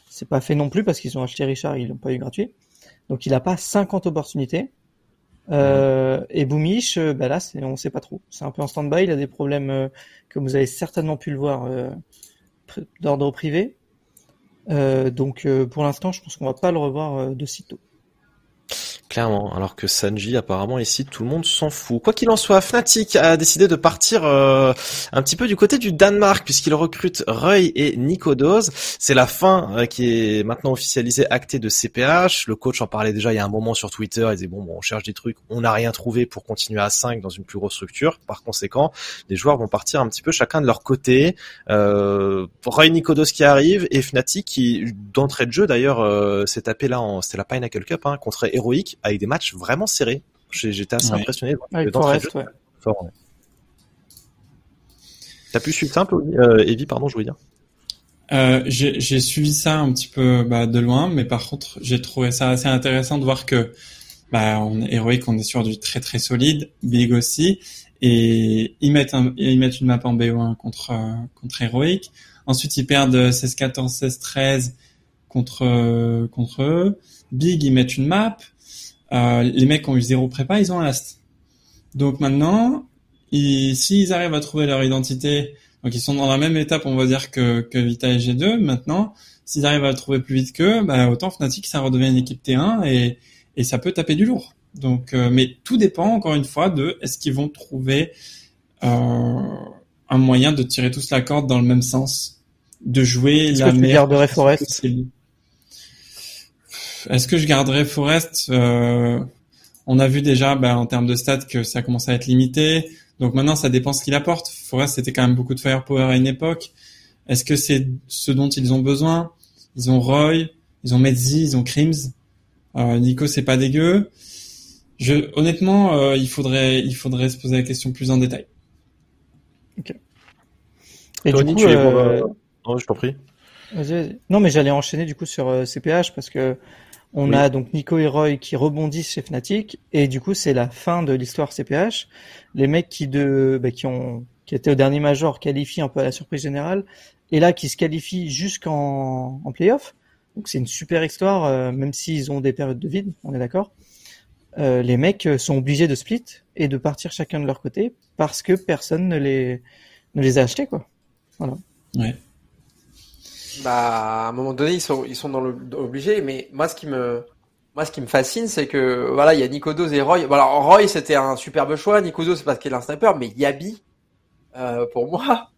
c'est pas fait non plus parce qu'ils ont acheté Richard, ils l'ont pas eu gratuit. Donc, il a pas 50 opportunités. Euh, et Boomish, euh, ben là, on sait pas trop. C'est un peu en stand-by. Il a des problèmes, euh, comme vous avez certainement pu le voir, euh, d'ordre privé. Euh, donc euh, pour l'instant, je pense qu'on va pas le revoir euh, de sitôt. Clairement, alors que Sanji, apparemment, ici, tout le monde s'en fout. Quoi qu'il en soit, Fnatic a décidé de partir euh, un petit peu du côté du Danemark, puisqu'il recrute Roy et Nicodos. C'est la fin euh, qui est maintenant officialisée, actée de CPH. Le coach en parlait déjà il y a un moment sur Twitter, il disait, bon, bon on cherche des trucs, on n'a rien trouvé pour continuer à 5 dans une plus grosse structure. Par conséquent, les joueurs vont partir un petit peu chacun de leur côté. Euh, Roy Nicodos qui arrive, et Fnatic qui, d'entrée de jeu d'ailleurs, euh, s'est tapé là, c'était la Pinnacle Cup, hein, contre Heroic, avec des matchs vraiment serrés. J'étais assez Ouais. impressionné. Avec Forest, jeu, ouais. fort, ouais. T'as pu suivre ça un peu, euh, Evie, pardon, je voulais dire. Euh, j'ai suivi ça un petit peu bah, de loin, mais par contre, j'ai trouvé ça assez intéressant de voir que bah, on est héroïque, on est sur du très très solide, big aussi, et ils mettent un, ils mettent une map en BO1 contre euh, contre héroïque. Ensuite, ils perdent 16-14, 16-13 contre euh, contre eux. Big, ils mettent une map. Euh, les mecs ont eu zéro prépa, ils ont un last. Donc maintenant, ils, s'ils arrivent à trouver leur identité donc ils sont dans la même étape, on va dire, que, que Vita et G2. Maintenant, s'ils arrivent à le trouver plus vite qu'eux, bah, autant Fnatic, ça redevient une équipe T1 et, et ça peut taper du lourd. Donc, euh, mais tout dépend, encore une fois, de est-ce qu'ils vont trouver euh, un moyen de tirer tous la corde dans le même sens, de jouer la meilleure Forest? possible. Est-ce que je garderais Forest euh, On a vu déjà, bah, en termes de stats, que ça commence à être limité. Donc maintenant, ça dépend ce qu'il apporte. Forest, c'était quand même beaucoup de firepower à une époque. Est-ce que c'est ce dont ils ont besoin? Ils ont Roy, ils ont Medzi, ils ont Crims. Euh, Nico, c'est pas dégueu. Je, honnêtement, euh, il faudrait, il faudrait se poser la question plus en détail. Et Tony, du coup, tu les vois, euh, euh, Oh, je t'en prie. vas-y. non mais j'allais enchaîner du coup sur euh, CPH parce que on Oui. a donc Nico et Roy qui rebondissent chez Fnatic et du coup c'est la fin de l'histoire CPH. Les mecs qui de bah, qui ont qui étaient au dernier major qualifient un peu à la surprise générale et là qui se qualifient jusqu'en en playoff. Donc c'est une super histoire euh, même s'ils ont des périodes de vide, on est d'accord. Euh, les mecs euh, sont obligés de split et de partir chacun de leur côté parce que personne ne les ne les a achetés quoi. Ouais. Bah, à un moment donné, ils sont, ils sont dans le, obligés, mais moi, ce qui me, moi, ce qui me fascine, c'est que, voilà, il y a Nicodos et Roy. Voilà, Roy, c'était un superbe choix. Nicodos, c'est parce qu'il est un sniper, mais Yabi, euh, pour moi,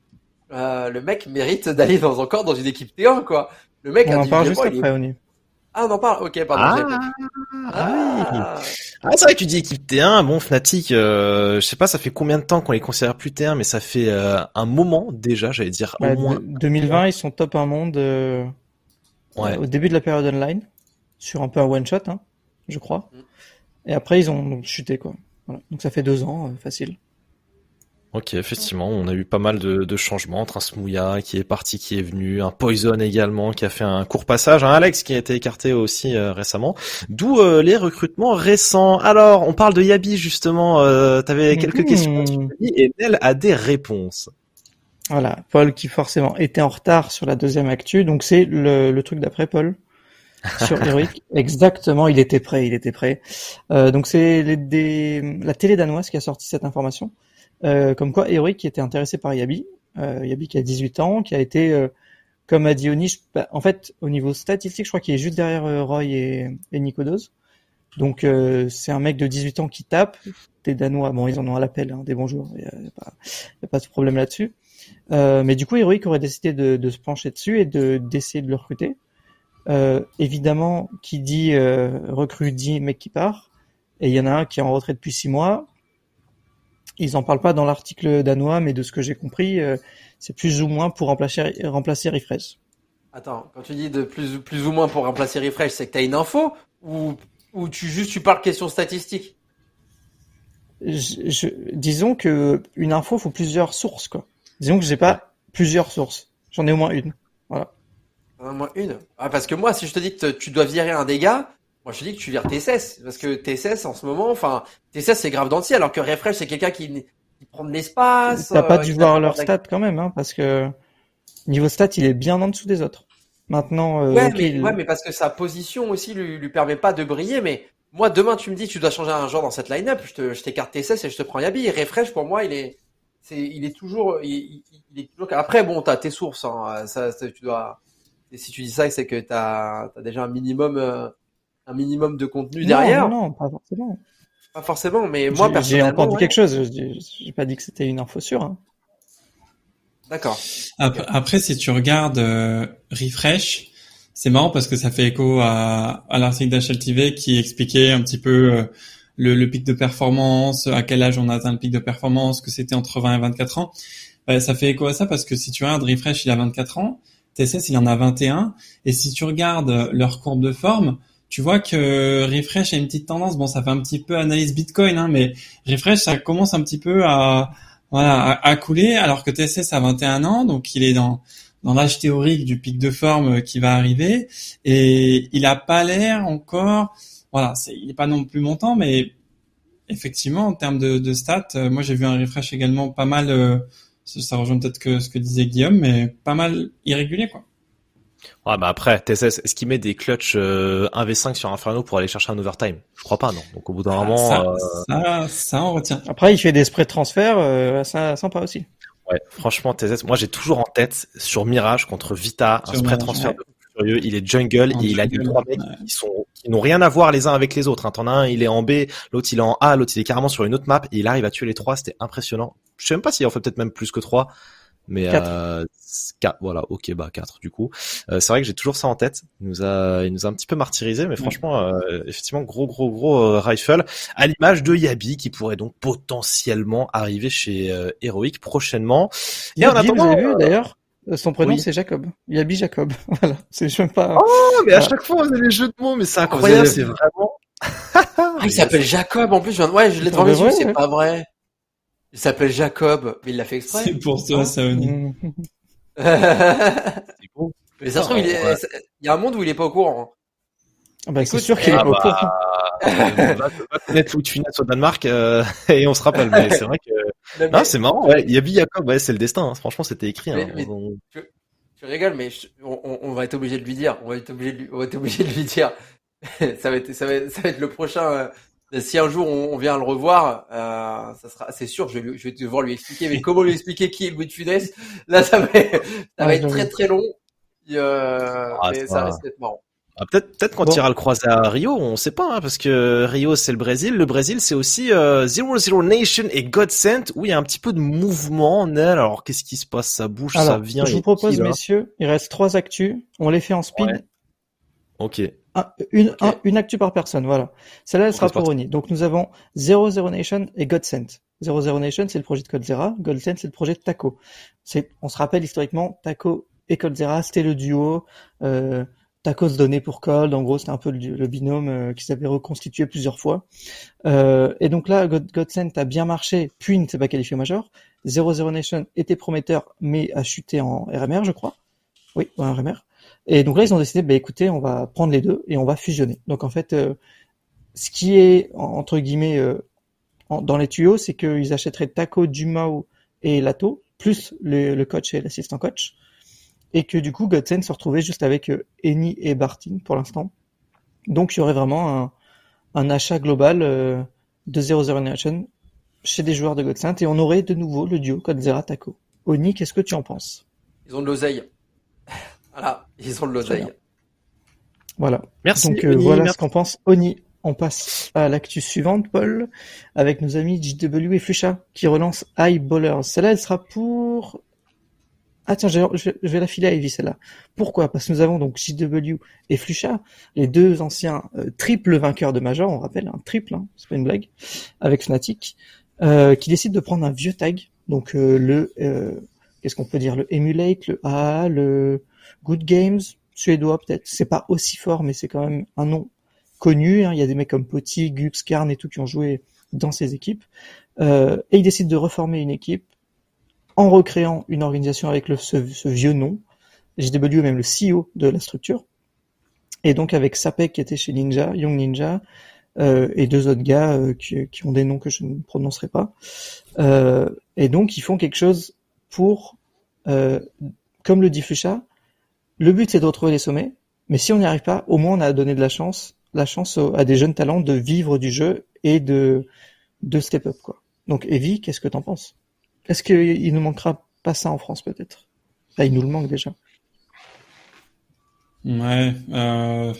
euh, le mec mérite d'aller dans, encore dans une équipe T1, quoi. Le mec, On en parle juste il est- après. Ah, on en parle? Ok, pardon. Ah, ah oui. Ah, c'est vrai que tu dis équipe T1. Bon, Fnatic, euh, je sais pas, ça fait combien de temps qu'on les considère plus T1, mais ça fait euh, un moment déjà, j'allais dire Bah, au moins. de- 2020, ils sont top 1 monde euh, Ouais. au début de la période online, sur un peu un one shot, hein, je crois. Mm. Et après, ils ont chuté quoi. Voilà. Donc ça fait deux ans, euh, facile. Ok, effectivement, on a eu pas mal de, de changements entre un Smouya qui est parti, qui est venu, un Poison également qui a fait un court passage, un Alex qui a été écarté aussi euh, récemment. D'où euh, les recrutements récents. Alors, on parle de Yabi justement. Euh, T'avais quelques questions et Nel a des réponses. Voilà, Paul qui forcément était en retard sur la deuxième actu, donc c'est le, le truc d'après Paul sur Heroic. Exactement, il était prêt, il était prêt. Euh, donc c'est la télé danoise qui a sorti cette information, euh, comme quoi Heroic était intéressé par Yabi, euh, Yabi qui a 18 ans, qui a été euh, comme a dit Oni, bah, en fait, au niveau statistique, je crois qu'il est juste derrière euh, Roy et, et Nicodos. Donc euh, c'est un mec de 18 ans qui tape. Des Danois, bon, ils en ont à l'appel, hein, des bons joueurs. Il n'y a, a pas de problème là-dessus. Mais du coup, Heroic aurait décidé de, de se pencher dessus et de d'essayer de le recruter. Évidemment, qui dit recrue dit mec qui part. Et il y en a un qui est en retraite depuis six mois. Ils en parlent pas dans l'article danois, mais de ce que j'ai compris, euh, c'est plus ou moins pour remplacer remplacer Refresh. Attends, quand tu dis de plus, plus ou moins pour remplacer Refresh, c'est que tu as une info ou, ou tu juste tu parles question statistique? Je, je- disons que une info faut plusieurs sources quoi. Disons que j'ai pas plusieurs sources. J'en ai au moins une. Voilà. Ah, Moi, une? Ah, parce que moi, si je te dis que te- tu dois virer un dégât, moi, je dis que tu vires TSS. Parce que TSS, en ce moment, enfin, TSS, c'est grave d'entier, alors que Refresh, c'est quelqu'un qui, qui prend de l'espace. T'as pas euh, dû voir leur stats quand même, hein, parce que niveau stats, il est bien en dessous des autres. Maintenant, euh, Ouais, mais, il- ouais, mais parce que sa position aussi lui, lui permet pas de briller, mais moi, demain, tu me dis que tu dois changer un joueur dans cette line-up, je te, je t'écarte TSS et je te prends Yabi. Refresh, pour moi, il est, c'est, il est toujours, il, est toujours, après, bon, t'as tes sources, hein, ça, ça, tu dois, et si tu dis ça, c'est que t'as, t'as déjà un minimum, euh, un minimum de contenu non, derrière. non, non, pas forcément. Pas forcément, mais moi, J'ai- J'ai personnellement, entendu ouais. quelque chose. je- J'ai pas dit que c'était une info sûre. Hein. D'accord. Après, après, si tu regardes euh, Refresh, c'est marrant parce que ça fait écho à, à l'article d'HLTV qui expliquait un petit peu euh, le, le pic de performance, à quel âge on a atteint le pic de performance, que c'était entre 20 et 24 ans. Bah, ça fait écho à ça parce que si tu regardes Refresh, il a 24 ans, TSS, il en a 21, et si tu regardes leur courbe de forme, tu vois que Refresh a une petite tendance, bon, ça fait un petit peu analyse Bitcoin, hein, mais Refresh, ça commence un petit peu à, voilà, à, couler, alors que TSS a 21 ans, donc il est dans dans l'âge théorique du pic de forme euh, qui va arriver, et il a pas l'air encore, voilà, c'est, il est pas non plus montant, mais effectivement en termes de, de stats, euh, moi j'ai vu un refresh également pas mal, euh, ça rejoint peut-être que ce que disait Guillaume, mais pas mal irrégulier quoi. Ouais, bah après, TSS, est-ce qu'il met des clutches euh, 1v5 sur Inferno pour aller chercher un overtime? Je crois pas, non. Donc au bout d'un moment, ça, euh, ça, ça on retient. Après, il fait des sprays de transfert, euh, ça sympa aussi. ouais, franchement, TSS, moi j'ai toujours en tête sur Mirage contre Vita, un Sur spray Mirage, transfert ouais. de furieux, il est jungle En et il a trois mecs ouais. qui sont qui n'ont rien à voir les uns avec les autres. Hein. T'en as un, il est en B, l'autre il est en A, l'autre il est carrément sur une autre map et il arrive à tuer les trois, c'était impressionnant. Je sais même pas s'il en fait peut-être même plus que trois. Mais Quatre. euh, quatre, voilà, ok, bah quatre du coup. Euh, c'est vrai que j'ai toujours ça en tête. Il nous a, il nous a un petit peu martyrisé, mais franchement, euh, effectivement, gros, gros, gros euh, rifle à l'image de Yabi qui pourrait donc potentiellement arriver chez euh, Heroic prochainement. Et en Yabi, vous attendant, avez vu d'ailleurs euh, Son prénom oui. c'est Jacob. Yabi Jacob. Voilà. C'est je sais même pas. Oh, mais à Voilà. chaque fois, vous avez les jeux de mots, mais c'est vous incroyable, c'est vraiment. Ah, il s'appelle Jacob, en plus, je viens de- ouais, je l'ai devant C'est mes yeux, c'est pas vrai. Il s'appelle Jacob, mais il l'a fait exprès. C'est pour toi, Saoni. Mm. mais C'est beau. ça se trouve, il, est- Ouais. il y a un monde où il est pas au courant. Ah bah, c'est Écoute, sûr qu'il est ah pas au bah, courant. Euh, on va, on va connaître Louis de Funès au Danemark euh, et on se rappelle. Mais c'est vrai que Mais- non, c'est marrant. Ouais. Yabi Jacob, ouais, c'est le destin. hein. Franchement, c'était écrit. Mais- hein. mais- On- Je rigole, mais je- on, on- on va être obligé de lui dire. On va être obligé de lui, on va être obligé de lui dire. ça va être, ça va être, ça va être le prochain. euh, si un jour on, on vient le revoir, euh, ça sera, c'est sûr, je vais, je vais devoir lui expliquer. Mais comment lui expliquer qui est Louis de Funès? Là, ça va, être- ça va être très très long. Et, euh, Ah, mais ça risque d'être marrant. Ah, peut-être, peut-être quand Bon. il ira le croiser à Rio, on sait pas, hein, parce que Rio c'est le Brésil, le Brésil c'est aussi euh, Zero Zero Nation et Godsent où il y a un petit peu de mouvement. Nel. Alors qu'est-ce qui se passe? Ça bouge, ça vient. je vous propose, qui, là messieurs, il reste trois actus. On les fait en speed. Ouais. Ok. Un- une, un- une actu par personne, voilà. Celle-là, elle sera pour. Oni. Donc, nous avons Zero Zero Nation et Godsent. Zero Zero Nation, c'est le projet de Coldzera. Godsent, c'est le projet de Taco. C'est, on se rappelle historiquement, Taco et Coldzera, c'était le duo. Euh, Taco se donnait pour Cold. En gros, c'était un peu le, le binôme euh, qui s'avait reconstitué plusieurs fois. Euh, et donc là, God, Godsent a bien marché, puis ne s'est pas qualifié major. Zero Zero Nation était prometteur, mais a chuté en RMR, je crois. Oui, en RMR. Et donc là, ils ont décidé, bah écoutez, on va prendre les deux et on va fusionner. Donc en fait, euh, ce qui est en- entre guillemets euh, dans les tuyaux, c'est qu'ils achèteraient Taco, Jumao et Lato, plus le, coach et l'assistant coach, et que du coup, Godsen se retrouvait juste avec euh, Eni et Bartin pour l'instant. Donc il y aurait vraiment un, un achat global euh, de 00 Nation chez des joueurs de Godsent et on aurait de nouveau le duo Godzera Taco. Oni, qu'est-ce que tu en penses? Ils ont de l'oseille. Voilà, ils ont de l'oseille. Voilà. Merci. Donc euh, Oni, voilà merci. ce qu'en pense Oni. On passe à l'actu suivante, Paul, avec nos amis JW et Flusha, qui relancent Ballers. Celle-là, elle sera pour... Ah tiens, je, je- je vais la filer à Evie, celle-là. Pourquoi? Parce que nous avons donc JW et Flusha, les deux anciens euh, triple vainqueurs de Major, on rappelle, un triple, hein, c'est pas une blague, avec Fnatic, euh, qui décident de prendre un vieux tag, donc euh, le... euh, Qu'est-ce qu'on peut dire? Le Emulate, le AA, le Good Games, suédois peut-être. C'est pas aussi fort, mais c'est quand même un nom connu. hein. Il y a des mecs comme Potty, Gux, Karn et tout qui ont joué dans ces équipes. Euh, et ils décident de reformer une équipe en recréant une organisation avec le, ce, ce vieux nom. JW est même le CEO de la structure. Et donc avec Sapek qui était chez Ninja, Young Ninja, euh, et deux autres gars euh, qui, qui ont des noms que je ne prononcerai pas. Euh, et donc ils font quelque chose pour, euh, comme le dit Flucha, le but c'est de retrouver les sommets, mais si on n'y arrive pas, au moins on a donné de la chance, la chance à des jeunes talents de vivre du jeu et de de step up quoi. Donc Evie, qu'est-ce que t'en penses? Est-ce qu'il nous manquera pas ça en France peut-être? Enfin, il nous le manque déjà. Ouais, euh,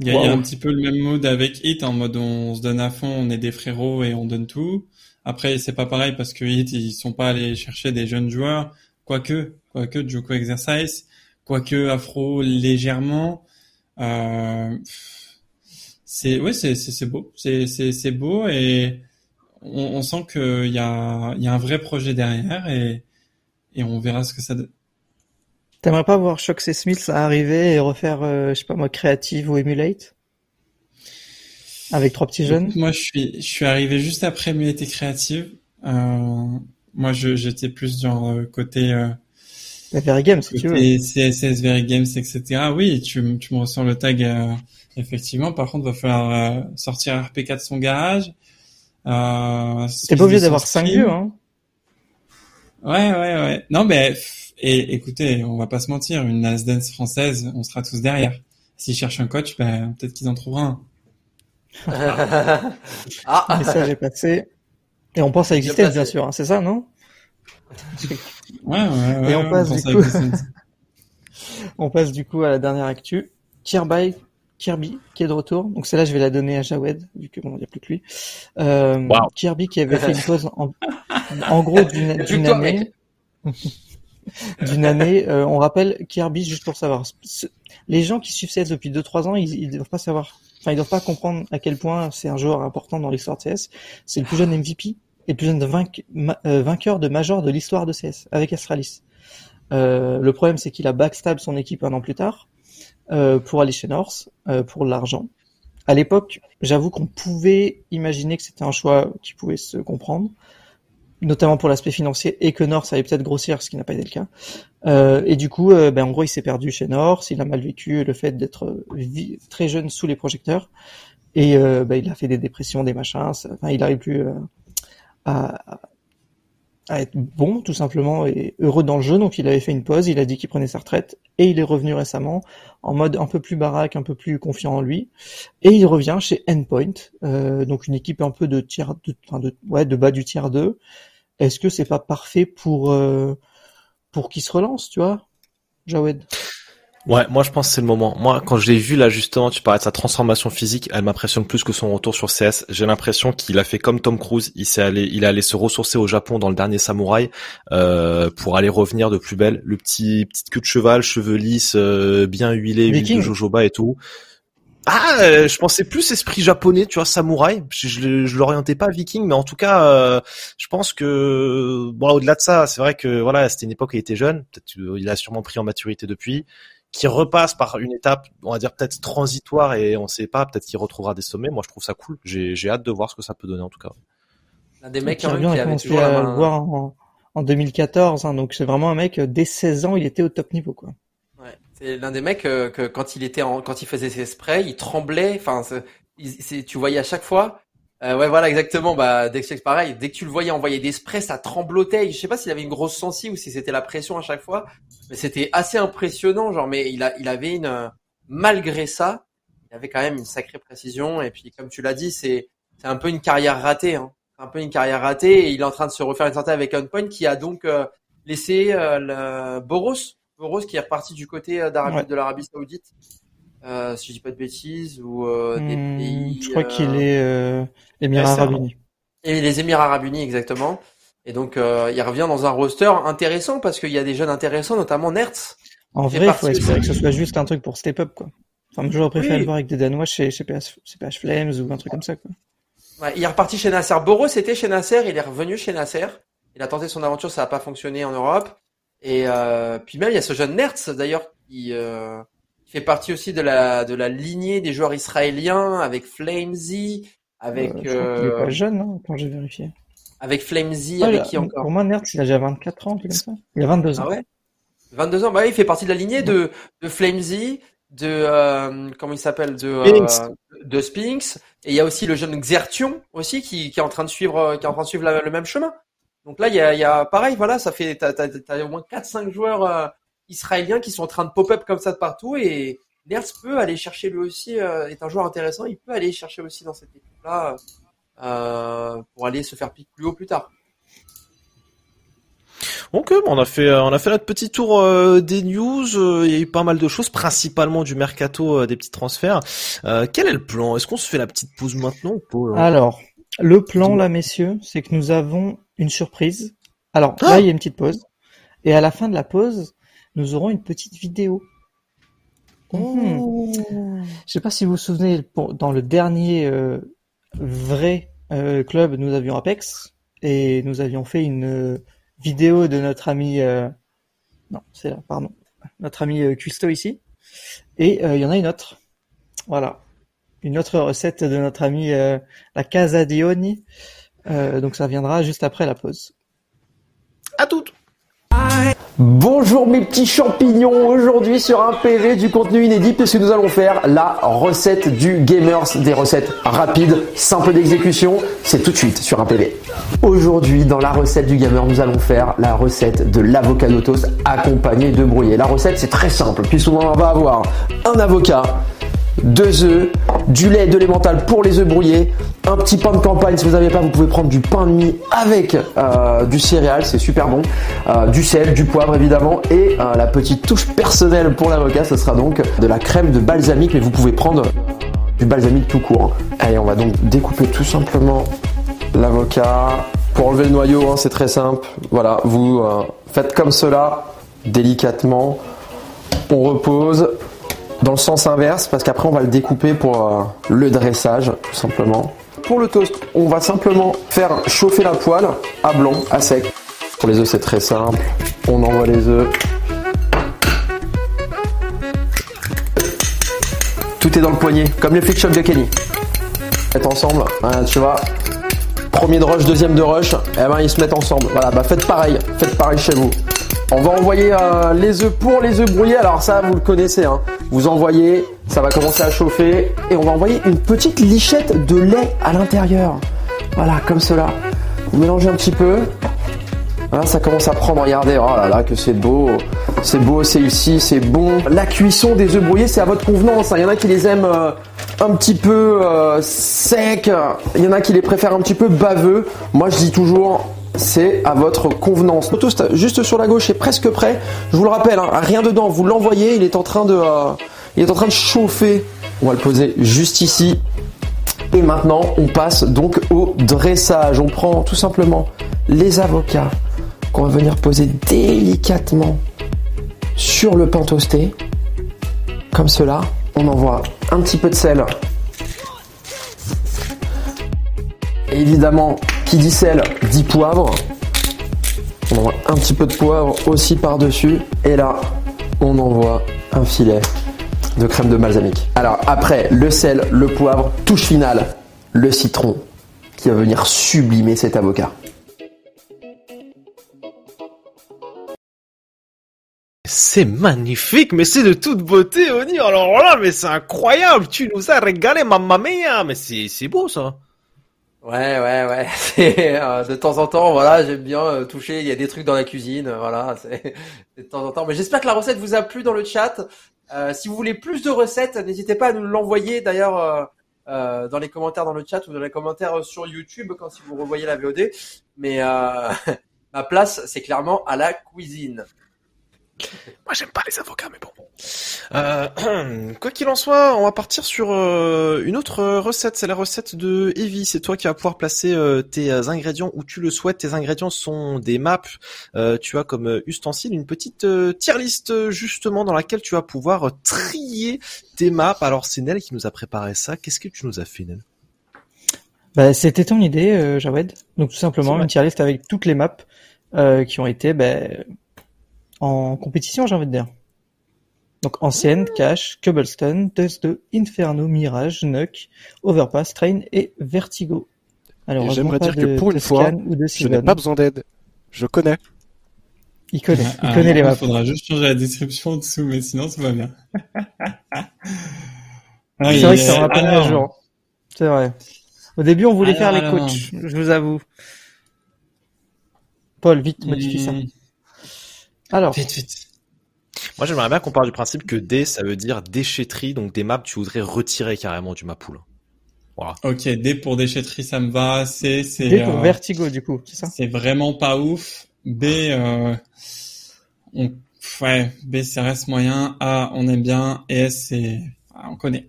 il y a, y un petit peu le même mood avec Hit, en mode on se donne à fond, on est des frérots et on donne tout. Après, c'est pas pareil parce que Hit, ils sont pas allés chercher des jeunes joueurs, quoique, quoique Joko Exercise, quoique Afro légèrement. Euh, c'est, ouais, c'est, c'est, beau, c'est, c'est, c'est beau et on, on sent qu'il y a, il y a un vrai projet derrière et, et on verra ce que ça donne. T'aimerais pas voir Shox et Smith arriver et refaire, euh, je sais pas moi, Creative ou Emulate? Avec trois petits jeunes? Moi, je suis, je suis arrivé juste après Muette Créative. Euh, moi, j'étais plus genre euh, côté, euh, Very Game si tu veux. CSS, Very Games, etc. Oui, tu, tu me ressens le tag, euh, effectivement. Par contre, va falloir euh, sortir RPK de son garage. Euh, T'es pas obligé d'avoir cinq stream. vieux, hein Ouais, ouais, ouais. Non, mais et écoutez, on va pas se mentir, une Last Dance française, on sera tous derrière. S'ils cherchent un coach, ben peut-être qu'ils en trouveront un. ah, Le message est passé. Et on pense à placé. bien sûr, hein, c'est ça, non? Ouais, ouais, ouais. Et on passe, du coup. On passe du coup à la dernière actu. Kirby, Kirby qui est de retour. Donc celle-là, je vais la donner à Jawed, vu que bon, il n'y a plus que lui. Euh, Wow. Kirby qui avait fait une pause en, en gros d'une année. d'une année. Euh, on rappelle Kirby juste pour savoir. Ce- Les gens qui suivent CS depuis 2-3 ans, ils, ils doivent pas savoir. Enfin, ils doivent pas comprendre à quel point c'est un joueur important dans l'histoire de CS. C'est le plus jeune MVP et le euh, vainqueur de major de l'histoire de CS avec Astralis. Euh, le problème, c'est qu'il a backstab son équipe un an plus tard euh, pour aller chez North euh, pour l'argent. À l'époque, j'avoue qu'on pouvait imaginer que c'était un choix qui pouvait se comprendre, notamment pour l'aspect financier, et que North allait peut-être grossir, ce qui n'a pas été le cas. Euh, et du coup, euh, ben, en gros, il s'est perdu chez North, il a mal vécu le fait d'être euh, très jeune sous les projecteurs, et ben, il a fait des dépressions, des machins, enfin, il n'arrive plus à, être bon, tout simplement, et heureux dans le jeu. Donc, il avait fait une pause, il a dit qu'il prenait sa retraite, et il est revenu récemment en mode un peu plus baraque, un peu plus confiant en lui. Et il revient chez Endpoint, euh, donc une équipe un peu de tiers, de, enfin de, ouais, de bas du tiers 2. Est-ce que c'est pas parfait pour euh, pour qu'il se relance, tu vois, Jawed? Ouais, moi je pense que c'est le moment. Moi, quand je l'ai vu là justement, tu parlais de sa transformation physique, elle m'impressionne plus que son retour sur CS. J'ai l'impression qu'il a fait comme Tom Cruise, il s'est allé, il est allé se ressourcer au Japon dans le dernier Samouraï euh, pour aller revenir de plus belle. Le petit petite queue de cheval, cheveux lisses, euh, bien huilé, huile de jojoba et tout. Ah, euh, je pensais plus esprit japonais, tu vois, samouraï. Je, je, je l'orientais pas viking, mais en tout cas, euh, je pense que bon, au-delà de ça, c'est vrai que voilà, c'était une époque où il était jeune. Peut-être euh, il a sûrement pris en maturité depuis qui repasse par une étape, on va dire peut-être transitoire et on sait pas, peut-être qu'il retrouvera des sommets. Moi, je trouve ça cool. J'ai, j'ai hâte de voir ce que ça peut donner en tout cas. Un des mecs Kirby, même on qui a avait commencé toujours la à main. le voir en, en 2014, hein, donc c'est vraiment un mec, euh, dès 16 ans, il était au top niveau, quoi. Ouais. C'est l'un des mecs euh, que quand il était en, quand il faisait ses sprays, il tremblait. Enfin, tu voyais à chaque fois. Euh, ouais, voilà, exactement. Bah, pareil. Dès que tu le voyais envoyer des sprays, ça tremblotait. Je sais pas s'il avait une grosse sensi ou si c'était la pression à chaque fois, mais c'était assez impressionnant. Genre, mais il a, il avait une, malgré ça, il avait quand même une sacrée précision. Et puis, comme tu l'as dit, c'est, c'est un peu une carrière ratée. Hein. C'est un peu une carrière ratée. Et il est en train de se refaire une santé avec Unpoint qui a donc euh, laissé euh, le Boros Boros qui est reparti du côté euh, d'Arabie, Ouais. de l'Arabie Saoudite, euh, si je dis pas de bêtises, ou euh, des Hmm, pays. je crois euh, qu'il est euh, Émirats Arabes Unis. Et les Émirats Arabes Unis, exactement. Et donc, euh, il revient dans un roster intéressant parce qu'il y a des jeunes intéressants, notamment Nertz. En vrai, il faut espérer que ce soit juste un truc pour step up, quoi. Enfin, j'aurais préféré Oui. le voir avec des Danois chez, chez PH, CPH Flames ou un truc comme ça, quoi. Ouais, il est reparti chez Nasser. Boros était chez Nasser, il est revenu chez Nasser. Il a tenté son aventure, ça n'a pas fonctionné en Europe. Et euh, puis même, il y a ce jeune Nertz, d'ailleurs, qui, euh, qui fait partie aussi de la, de la lignée des joueurs israéliens, avec Flamesy, avec, Euh, je crois qu'il est euh, pas jeune, hein, quand j'ai vérifié. avec Flamesy, Ah, avec il qui encore Pour moi, Nertz, il a déjà 24 ans, comme ça. Il a 22 ans. Ah ouais? 22 ans, bah oui, il fait partie de la lignée de, de Flamesy, de, euh, comment il s'appelle, de, euh, de Spinks. Et il y a aussi le jeune Xertion, aussi, qui, qui est en train de suivre, euh, qui est en train de suivre la- le même chemin. Donc là, il y a, il y a, pareil, voilà, ça fait, t'as, t'as, t'as au moins 4-5 joueurs, euh, israéliens qui sont en train de pop-up comme ça de partout et Nertz peut aller chercher lui aussi, euh, est un joueur intéressant, il peut aller chercher aussi dans cette équipe-là, euh, pour aller se faire pique plus haut plus tard. Donc on a fait euh, on a fait notre petit tour euh, des news. euh, Il y a eu pas mal de choses, principalement du mercato, euh, des petits transferts. Euh, quel est le plan? Est-ce qu'on se fait la petite pause maintenant ou pas là Alors, le plan, là, messieurs, c'est que nous avons une surprise. Alors, Ah là, il y a une petite pause. Et à la fin de la pause, nous aurons une petite vidéo. Mhm. Je sais pas si vous vous souvenez, pour- dans le dernier euh, vrai euh, club, nous avions Apex et nous avions fait une euh, vidéo de notre ami, non, c'est là, pardon, notre ami Custo ici. Et il y en a une autre. Voilà, une autre recette de notre ami la Casa di Ogni. Donc ça viendra juste après la pause. À toutes. Bonjour mes petits champignons, aujourd'hui sur un PV du contenu inédit puisque nous allons faire la recette du Gamers, des recettes rapides, simples d'exécution, c'est tout de suite sur un PV. Aujourd'hui dans la recette du Gamer nous allons faire la recette de l'avocado toast accompagné de brouillé. La recette c'est très simple puisqu'on va avoir un avocat, deux œufs, du lait, de l'emmental pour les œufs brouillés, un petit pain de campagne. Si vous n'avez pas, vous pouvez prendre du pain de mie avec euh, du céréal, c'est super bon, euh, du sel, du poivre évidemment, et euh, la petite touche personnelle pour l'avocat, ce sera donc de la crème de balsamique, mais vous pouvez prendre du balsamique tout court. Allez, on va donc découper tout simplement l'avocat. Pour enlever le noyau, hein, c'est très simple. Voilà, vous faites comme cela, délicatement. On repose dans le sens inverse parce qu'après on va le découper pour euh, le dressage tout simplement. Pour le toast, on va simplement faire chauffer la poêle à blanc, à sec. Pour les œufs c'est très simple. On envoie les œufs. Tout est dans le poignet, comme les flick shop de Kenny. Faites ensemble, hein, tu vois. Premier de rush, deuxième de rush, et ben ils se mettent ensemble. Voilà, bah faites pareil, faites pareil chez vous. On va envoyer euh, les œufs pour les œufs brouillés. Alors ça, vous le connaissez. Hein. Vous envoyez, ça va commencer à chauffer. Et on va envoyer une petite lichette de lait à l'intérieur. Voilà, comme cela. Vous mélangez un petit peu. Voilà, ça commence à prendre. Regardez, oh là là, que c'est beau. C'est beau, c'est ici, c'est bon. La cuisson des œufs brouillés, c'est à votre convenance. hein. Il y en a qui les aiment euh, un petit peu euh, secs. Il y en a qui les préfèrent un petit peu baveux. Moi, je dis toujours, c'est à votre convenance. Toast juste sur la gauche est presque prêt. Je vous le rappelle, hein, rien dedans. Vous l'envoyez, il est en train de, euh, il est en train de chauffer. On va le poser juste ici. Et maintenant, on passe donc au dressage. On prend tout simplement les avocats qu'on va venir poser délicatement sur le pain toasté. Comme cela. On envoie un petit peu de sel. Évidemment, qui dit sel dit poivre. On envoie un petit peu de poivre aussi par-dessus. Et là, on envoie un filet de crème de balsamique. Alors après, le sel, le poivre, touche finale, le citron qui va venir sublimer cet avocat. C'est magnifique, mais c'est de toute beauté, Oni. Alors là, mais c'est incroyable. Tu nous as régalé, mamma mia. Mais c'est beau ça. Ouais, ouais, ouais. C'est, euh, de temps en temps, voilà, j'aime bien euh, toucher. Il y a des trucs dans la cuisine, euh, voilà. C'est c'est de temps en temps. Mais j'espère que la recette vous a plu dans le chat. Si vous voulez plus de recettes, n'hésitez pas à nous l'envoyer d'ailleurs dans les commentaires dans le chat ou dans les commentaires sur YouTube quand si vous revoyez la VOD. Mais ma place, c'est clairement à la cuisine. Moi, j'aime pas les avocats, mais bon. Euh, quoi qu'il en soit, on va partir sur euh, une autre recette. C'est la recette de Evie. C'est toi qui vas pouvoir placer euh, tes ingrédients où tu le souhaites. Tes ingrédients sont des maps. tu as comme ustensile une petite tier list justement dans laquelle tu vas pouvoir trier tes maps. Alors c'est Nel qui nous a préparé ça. Qu'est-ce que tu nous as fait, Nel? Bah, C'était ton idée, Jawed. Donc tout simplement une tier list avec toutes les maps qui ont été bah, en compétition, j'ai envie de dire. Donc ancienne, Cash, Cobblestone, Dust 2, Inferno, Mirage, Nuck, Overpass, Train et Vertigo. Alors j'aimerais dire que pour une fois, je n'ai pas besoin d'aide. Je connais. Il connaît, il connaît les maps. Il faudra juste changer la description en dessous, mais sinon ça va bien. c'est vrai que ça me rappelle un jour. C'est vrai. Au début, on voulait faire les coachs, je vous avoue. Paul, vite, modifie ça. Alors. Vite, vite. Moi, j'aimerais bien qu'on parle du principe que D, ça veut dire déchetterie, donc des maps, tu voudrais retirer carrément du map pool. Voilà. Ok, D pour déchetterie, ça me va. C, c'est. D pour euh, vertigo, du coup, c'est ça? C'est vraiment pas ouf. B, euh, on, ouais, B, ça reste moyen. A, on aime bien. Et S, c'est, ah, on connaît.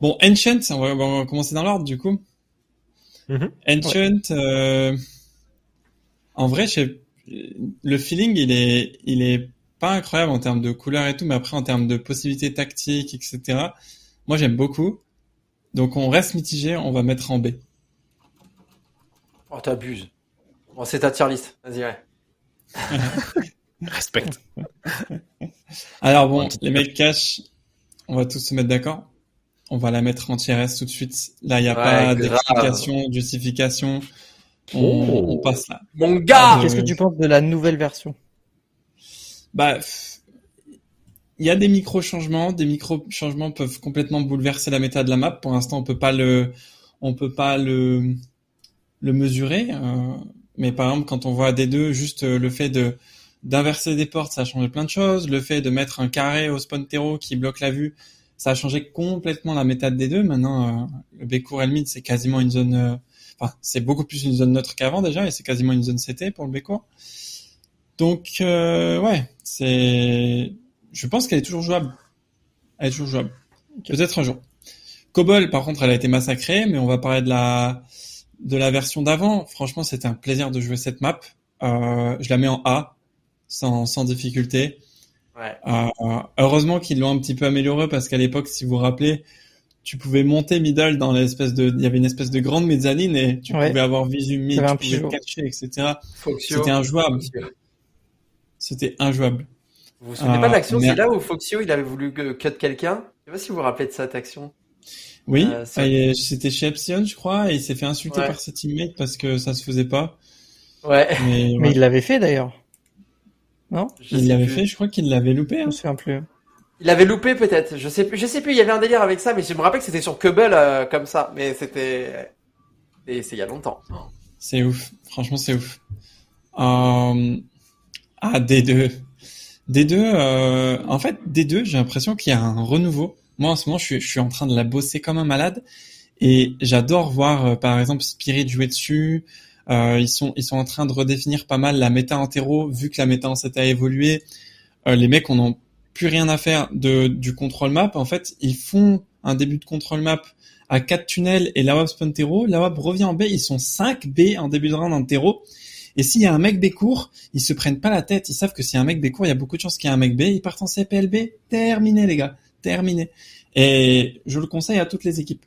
Bon, Ancient, on va, on va commencer dans l'ordre, du coup. Mm-hmm. Ancient, euh, en vrai, le feeling, il est, il est pas incroyable en termes de couleurs et tout, mais après en termes de possibilités tactiques, etc. Moi j'aime beaucoup. Donc on reste mitigé, on va mettre en B. Oh t'abuses. Bon c'est ta tier list, vas-y ouais. Respecte. Alors bon, les mecs cash, on va tous se mettre d'accord. On va la mettre en tier S tout de suite. Là, il n'y a pas d'explication, justification. On, oh. on, passe là. Mon gars Qu'est-ce que tu penses de la nouvelle version bah, il y a des micro changements. Des micro changements peuvent complètement bouleverser la méta de la map. Pour l'instant, on peut pas le, on peut pas le, le mesurer. Euh, mais par exemple, quand on voit des deux, juste euh, le fait de d'inverser des portes, ça a changé plein de choses. Le fait de mettre un carré au spawn terreau qui bloque la vue, ça a changé complètement la méta des deux. Maintenant, euh, le Bécourt et le mid, c'est quasiment une zone, enfin, c'est beaucoup plus une zone neutre qu'avant déjà, et c'est quasiment une zone CT pour le Bécourt. Donc, euh, ouais, c'est. Je pense qu'elle est toujours jouable. Elle est toujours jouable. Peut-être un jour. Cobol, par contre, elle a été massacrée, mais on va parler de la de la version d'avant. Franchement, c'était un plaisir de jouer cette map. Euh, je la mets en A, sans, sans difficulté. Ouais. Euh, heureusement qu'ils l'ont un petit peu amélioré parce qu'à l'époque, si vous vous rappelez, tu pouvais monter middle dans l'espèce de, il y avait une espèce de grande mezzanine et tu pouvais avoir visu mid, tu pouvais catcher, etc. C'était injouable. C'était injouable. Vous vous souvenez pas de ah, l'action? C'est là où Foxio il avait voulu cut quelqu'un Je sais pas si vous vous rappelez de cette action. Oui, euh, ah, c'était chez Epsilon, je crois, et il s'est fait insulter par ses teammates parce que ça se faisait pas. Ouais. Mais, il l'avait fait d'ailleurs. Non? Il l'avait fait, je crois qu'il l'avait loupé. Hein. Je me plus. Il l'avait loupé peut-être. Je sais plus. Je sais plus. Il y avait un délire avec ça, mais je me rappelle que c'était sur Cubble euh, comme ça. Mais c'était. Et c'est il y a longtemps. C'est ouf. Franchement, c'est ouf. Euh... Ah, D2. D2, euh, en fait, D2, j'ai l'impression qu'il y a un renouveau. Moi, en ce moment, je suis, je suis en train de la bosser comme un malade. Et j'adore voir, euh, par exemple, Spirit jouer dessus. Euh, ils sont, ils sont en train de redéfinir pas mal la méta en vu que la méta en a évolué. Euh, les mecs, on n'ont plus rien à faire de, du contrôle map. En fait, ils font un début de contrôle map à 4 tunnels et la web spawn terreau. La web revient en B. Ils sont 5 B en début de round en terreau. Et s'il y a un mec B court, ils se prennent pas la tête. Ils savent que s'il y a un mec B court, il y a beaucoup de chances qu'il y ait un mec B. Ils partent en CPLB. Terminé, les gars. Terminé. Et je le conseille à toutes les équipes.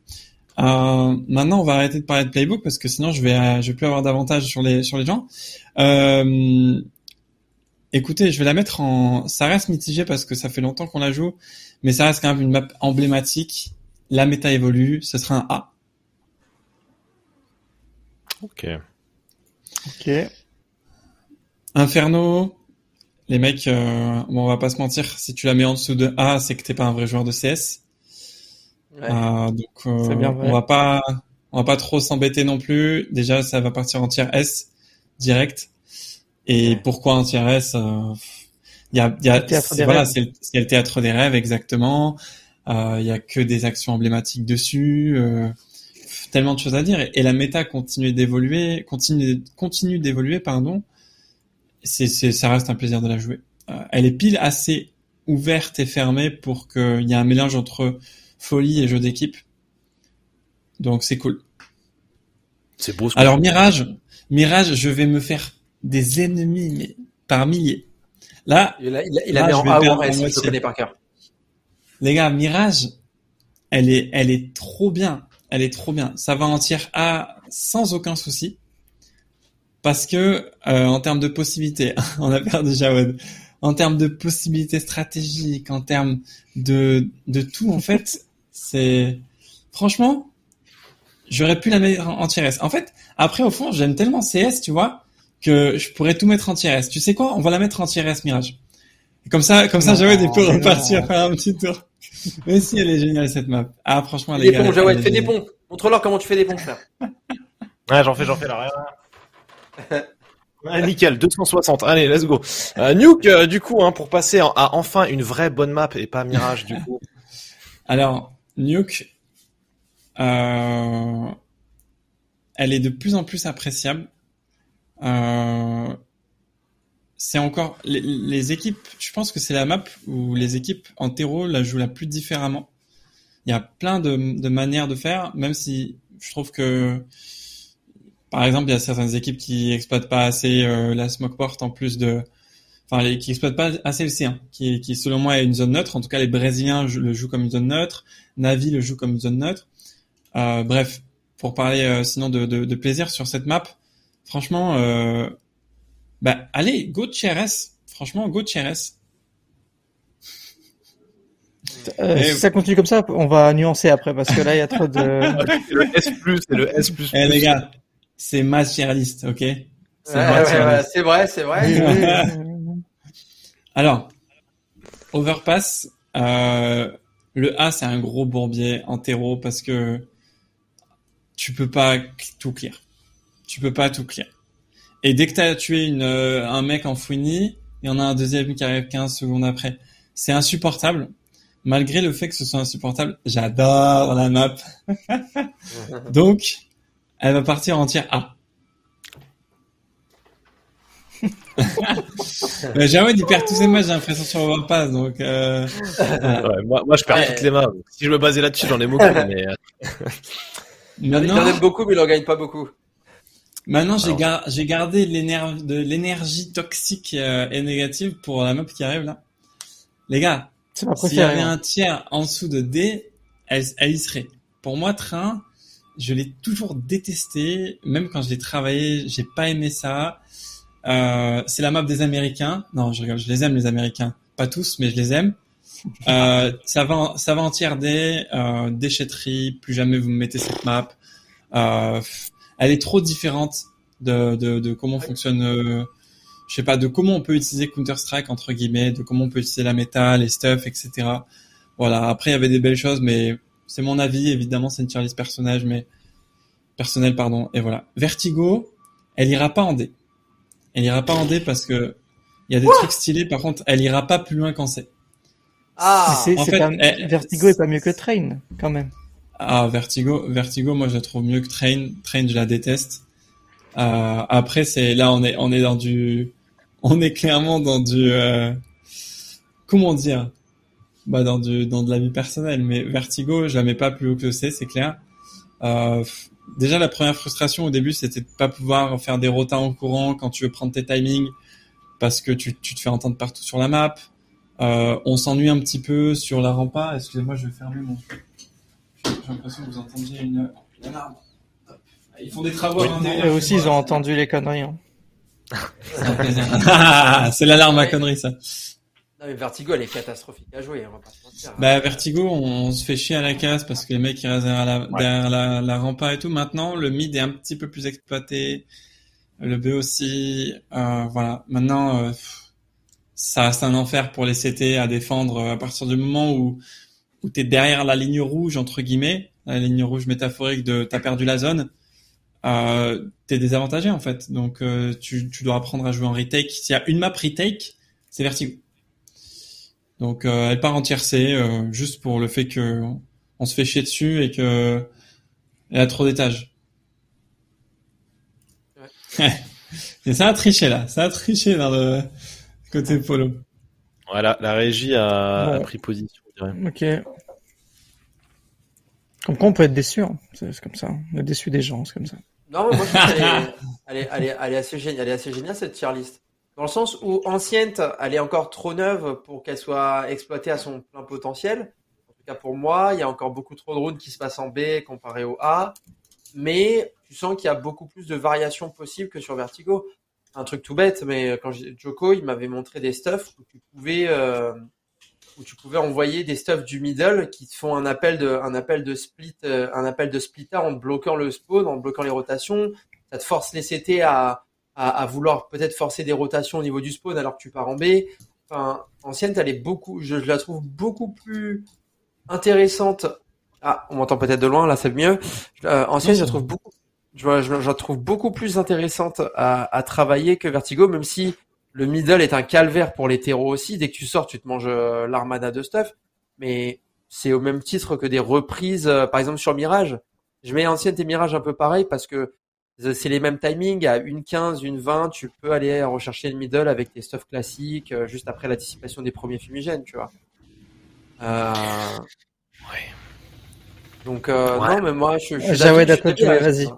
Euh, maintenant, on va arrêter de parler de playbook parce que sinon, je vais, euh, je vais plus avoir d'avantage sur les, sur les gens. Euh, écoutez, je vais la mettre en, ça reste mitigé parce que ça fait longtemps qu'on la joue, mais ça reste quand même une map emblématique. La méta évolue, ce sera un A. Ok. Ok. Inferno, les mecs, euh, bon, on va pas se mentir, si tu la mets en dessous de A, c'est que t'es pas un vrai joueur de CS. Euh, donc, euh, on va pas, on va pas trop s'embêter non plus. Déjà, ça va partir en tiers S direct. Et pourquoi en tiers S Il y a, y a voilà, c'est le, le, théâtre des rêves exactement. Il y a que des actions emblématiques dessus tellement de choses à dire et, la méta continue d'évoluer, continue, continue d'évoluer, pardon. C'est, c'est, ça reste un plaisir de la jouer. elle est pile assez ouverte et fermée pour qu'il y ait un mélange entre folie et jeu d'équipe. Donc c'est cool. C'est beau. Alors Mirage, Mirage, je vais me faire des ennemis mais par milliers. Là, il a, il a, mis en A ou je connais par cœur. Les gars, Mirage, elle est, elle est trop bien. Elle est trop bien. Ça va en tier A sans aucun souci. Parce que, euh, en termes de possibilités, on a perdu Jawed. En termes de possibilités stratégiques, en termes de, de tout, en fait, c'est, franchement, j'aurais pu la mettre en tier S. En fait, après, au fond, j'aime tellement CS, tu vois, que je pourrais tout mettre en tier S. Tu sais quoi? On va la mettre en tier S, Mirage. comme ça, comme ça, Jawed peut repartir faire un petit tour. Mais si, elle est géniale, cette map. Ah, franchement, elle est Des ponts, Jawed, fais des ponts. Montre-leur comment tu fais des ponts, frère. ouais, j'en fais, j'en fais là, Ouais, nickel, 260. Allez, let's go. Euh, Nuke, euh, du coup, hein, pour passer à enfin une vraie bonne map et pas Mirage, du coup. Alors, Nuke, euh, elle est de plus en plus appréciable. Euh, c'est encore les, les, équipes. Je pense que c'est la map où les équipes en terreau la jouent la plus différemment. Il y a plein de, de manières de faire, même si je trouve que par exemple, il y a certaines équipes qui exploitent pas assez euh, la smoke port en plus de, enfin, qui exploitent pas assez le C1, qui, qui selon moi est une zone neutre. En tout cas, les Brésiliens le jouent comme une zone neutre, Navi le joue comme une zone neutre. Euh, bref, pour parler euh, sinon de, de, de, plaisir sur cette map, franchement, euh, bah allez, go TRS. Franchement, go TRS. Euh, si ça continue comme ça, on va nuancer après parce que là il y a trop de. le S c'est le S Eh les gars, c'est matérialiste, ok? C'est ouais, c'est vrai, c'est vrai. Alors, Overpass, euh, le A c'est un gros bourbier en terreau parce que tu peux pas tout clear. Tu peux pas tout clear. Et dès que tu as tué une, euh, un mec en fouini, il y en a un deuxième qui arrive 15 secondes après. C'est insupportable. Malgré le fait que ce soit insupportable, j'adore la map. Donc, elle va partir en tir A. bah, Jawed, il perd tous ses matchs, j'ai l'impression, sur Overpass, donc... Euh... Ouais, moi, moi, je perds toutes les mains. Si je me basais là-dessus, j'en ai beaucoup, mais... Euh, Maintenant... Il en aime beaucoup, mais il en gagne pas beaucoup. Maintenant, j'ai gar gardé de l'énergie toxique euh, et négative pour la map qui arrive là. Les gars, s'il y avait un tiers en dessous de D, elle, elle y serait. Pour moi, train, je l'ai toujours détesté, même quand je l'ai travaillé, j'ai pas aimé ça. Euh, c'est la map des Américains. Non, je je les aime les Américains, pas tous, mais je les aime. Euh, ça va, ça va en tiers D, euh, déchetterie. Plus jamais vous me mettez cette map. Euh, elle est trop différente de, de, de comment fonctionne. Euh, je sais pas de comment on peut utiliser Counter Strike entre guillemets, de comment on peut utiliser la méta, les stuff, etc. Voilà. Après, il y avait des belles choses, mais c'est mon avis, évidemment, c'est une tier list personnage, mais personnel, pardon. Et voilà. Vertigo, elle ira pas en D. Elle ira pas en D parce que il y a des trucs stylés. Par contre, elle ira pas plus loin qu'en C. Ah, c'est, Vertigo est pas mieux que Train, quand même. Ah, Vertigo, Vertigo, moi je la trouve mieux que Train. Train, je la déteste. Euh, après, c'est là, on est, on est dans du, on est clairement dans du, euh, comment dire, bah dans du dans de la vie personnelle. Mais Vertigo, je la mets pas plus haut que c'est, c'est clair. Euh, déjà la première frustration au début, c'était de pas pouvoir faire des rotas en courant quand tu veux prendre tes timings parce que tu, tu te fais entendre partout sur la map. Euh, on s'ennuie un petit peu sur la rampa. Excusez-moi, je vais fermer mon. J'ai l'impression que vous entendiez une, une alarme. Ils font des travaux. Eux aussi, ils ont entendu les conneries. Hein. C'est l'alarme à conneries, ça. Non, mais Vertigo, elle est catastrophique à jouer, on va pas se mentir. Bah, Vertigo, on se fait chier à la casse parce que les mecs, ils restent derrière la, derrière la, la rampa et tout. Maintenant, le mid est un petit peu plus exploité. Le B aussi. Euh, voilà. Maintenant, euh, ça c'est un enfer pour les CT à défendre à partir du moment où, où t'es derrière la ligne rouge, entre guillemets, la ligne rouge métaphorique de t'as perdu la zone. Euh, t'es désavantagé en fait. Donc euh, tu, tu dois apprendre à jouer en retake. S'il y a une map retake, c'est Vertigo. Donc euh, elle part en tiercé euh, juste pour le fait que on se fait chier dessus et que elle a trop d'étages. Ouais. et ça a triché là, ça a triché dans le côté polo. Voilà, la régie a, pris position. Ok. Comme quoi on peut être déçu, hein. c'est comme ça. On est déçu des gens, c'est comme ça. Non, mais moi je trouve qu'elle est, elle est, elle est, assez géniale, elle est assez géniale cette tier list. Dans le sens où ancienne, elle est encore trop neuve pour qu'elle soit exploitée à son plein potentiel. En tout cas pour moi, il y a encore beaucoup trop de routes qui se passent en B comparé au A. Mais tu sens qu'il y a beaucoup plus de variations possibles que sur Vertigo. Un truc tout bête, mais quand j'ai Joko, il m'avait montré des stuffs où tu pouvais euh, où tu pouvais envoyer des stuffs du middle qui te font un appel de, un appel de split, euh, un appel de splitter en bloquant le spawn, en bloquant les rotations. Ça te force les CT à, à, à vouloir peut-être forcer des rotations au niveau du spawn alors que tu pars en B. Enfin, ancienne, elle beaucoup, je, la trouve beaucoup plus intéressante. Ah, on m'entend peut-être de loin, là c'est mieux. Euh, ancienne, je la trouve beaucoup, je, je, je, la trouve beaucoup plus intéressante à, à travailler que Vertigo, même si le middle est un calvaire pour les terreaux aussi. Dès que tu sors, tu te manges euh, l'armada de stuff. Mais c'est au même titre que des reprises, euh, par exemple sur Mirage. Je mets ancienne et Mirage un peu pareil parce que c'est les mêmes timings. À une 15, une 20, tu peux aller rechercher le middle avec tes stuff classiques euh, juste après la dissipation des premiers fumigènes, tu vois. Euh... Ouais. Donc, non, mais moi, je, je suis d'accord. Vas-y.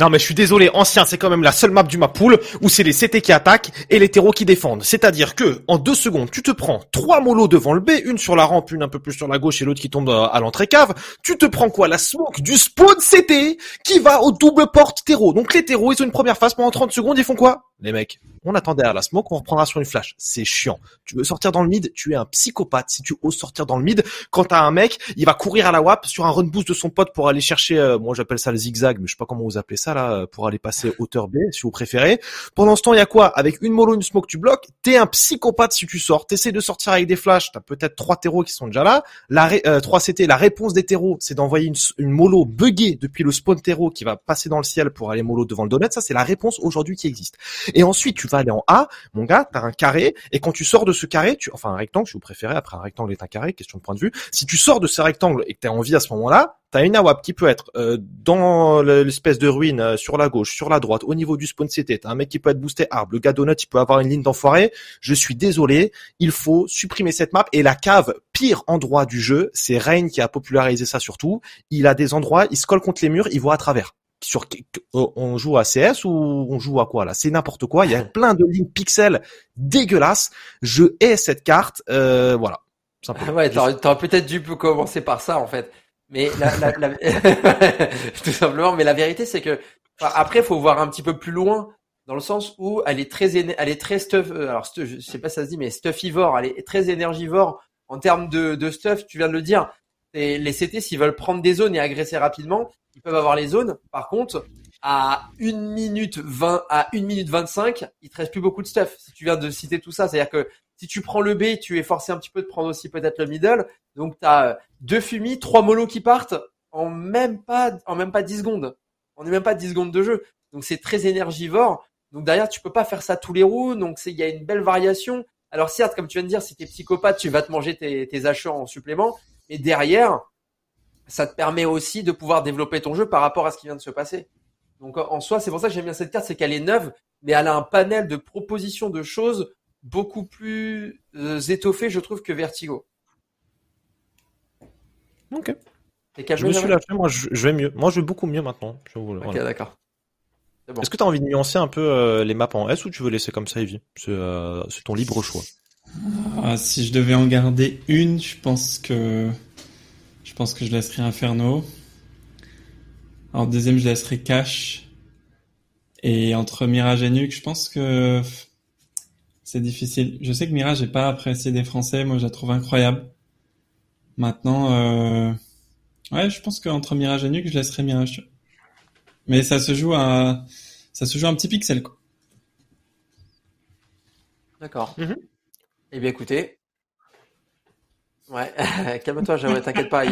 Non mais je suis désolé, ancien c'est quand même la seule map du map pool où c'est les CT qui attaquent et les terreaux qui défendent. C'est-à-dire que en deux secondes, tu te prends trois molos devant le B, une sur la rampe, une un peu plus sur la gauche et l'autre qui tombe à l'entrée cave. Tu te prends quoi? La smoke du spawn CT qui va au double porte terreau. Donc les terreaux ils ont une première phase pendant 30 secondes, ils font quoi? Les mecs, on attendait à la smoke, on reprendra sur une flash. C'est chiant. Tu veux sortir dans le mid, tu es un psychopathe si tu oses sortir dans le mid. Quand t'as un mec, il va courir à la WAP sur un run boost de son pote pour aller chercher, euh, moi j'appelle ça le zigzag, mais je sais pas comment vous appelez ça là, pour aller passer hauteur B si vous préférez. Pendant ce temps, il y a quoi? Avec une mollo, une smoke, tu bloques. T'es un psychopathe si tu sors. T'essaies de sortir avec des flashs. T'as peut-être trois terreaux qui sont déjà là. La euh, 3 CT, la réponse des terreaux, c'est d'envoyer une, une mollo buggée depuis le spawn terreau qui va passer dans le ciel pour aller mollo devant le donut. Ça, c'est la réponse aujourd'hui qui existe. Et ensuite, tu vas aller en A mon gars, t'as un carré, et quand tu sors de ce carré, tu, enfin un rectangle, si vous préférez, après un rectangle est un carré, question de point de vue, si tu sors de ce rectangle et que t'as envie à ce moment-là, t'as une AWAP qui peut être euh, dans l'espèce de ruine euh, sur la gauche, sur la droite, au niveau du spawn CT, t'as un mec qui peut être boosté arbre, le gars donut, il peut avoir une ligne d'enfoiré, je suis désolé, il faut supprimer cette map, et la cave, pire endroit du jeu, c'est Rain qui a popularisé ça surtout, il a des endroits, il se colle contre les murs, il voit à travers sur oh, on joue à CS ou on joue à quoi là? C'est n'importe quoi. Il y a plein de lignes pixels dégueulasses. Je hais cette carte. Euh, voilà. Simplement. Ouais, t'aurais peut-être dû commencer par ça en fait. Mais la, la, la... tout simplement. Mais la vérité c'est que après faut voir un petit peu plus loin dans le sens où elle est très elle est très stuff. Euh, alors je sais pas si ça se dit mais stuffivore. Elle est très énergivore en termes de, de stuff. Tu viens de le dire. Et les CT s'ils veulent prendre des zones et agresser rapidement, ils peuvent avoir les zones. Par contre, à 1 minute 20, à 1 minute 25, il te reste plus beaucoup de stuff. Si tu viens de citer tout ça, c'est-à-dire que si tu prends le B, tu es forcé un petit peu de prendre aussi peut-être le middle. Donc tu as deux fumis, trois molos qui partent en même pas en même pas 10 secondes. On n'est même pas 10 secondes de jeu. Donc c'est très énergivore. Donc derrière, tu peux pas faire ça tous les roues. Donc il y a une belle variation. Alors certes, comme tu viens de dire, si tu es psychopathe, tu vas te manger tes, tes achats en supplément. Mais derrière, ça te permet aussi de pouvoir développer ton jeu par rapport à ce qui vient de se passer. Donc en soi, c'est pour ça que j'aime bien cette carte, c'est qu'elle est neuve, mais elle a un panel de propositions de choses beaucoup plus euh, étoffé, je trouve, que Vertigo. Ok. Je me suis lâché, moi je, vais mieux. Moi je vais beaucoup mieux maintenant. ok, d'accord. Est-ce que tu as envie de nuancer un peu euh, les maps en S ou tu veux laisser comme ça, Evie? Euh, C'est ton libre choix. Ah, si je devais en garder une, je pense que je pense que je laisserai Inferno. En deuxième, je laisserai Cash. Et entre Mirage et Nuke, je pense que c'est difficile. Je sais que Mirage n'est pas apprécié des Français. Moi, je la trouve incroyable. Maintenant, euh... ouais, je pense qu'entre Mirage et Nuke, je laisserai Mirage. Mais ça se joue à, ça se joue un petit pixel, quoi. D'accord. Mm-hmm. Eh bien, écoutez, Ouais, calme-toi, j'aimerais, t'inquiète pas.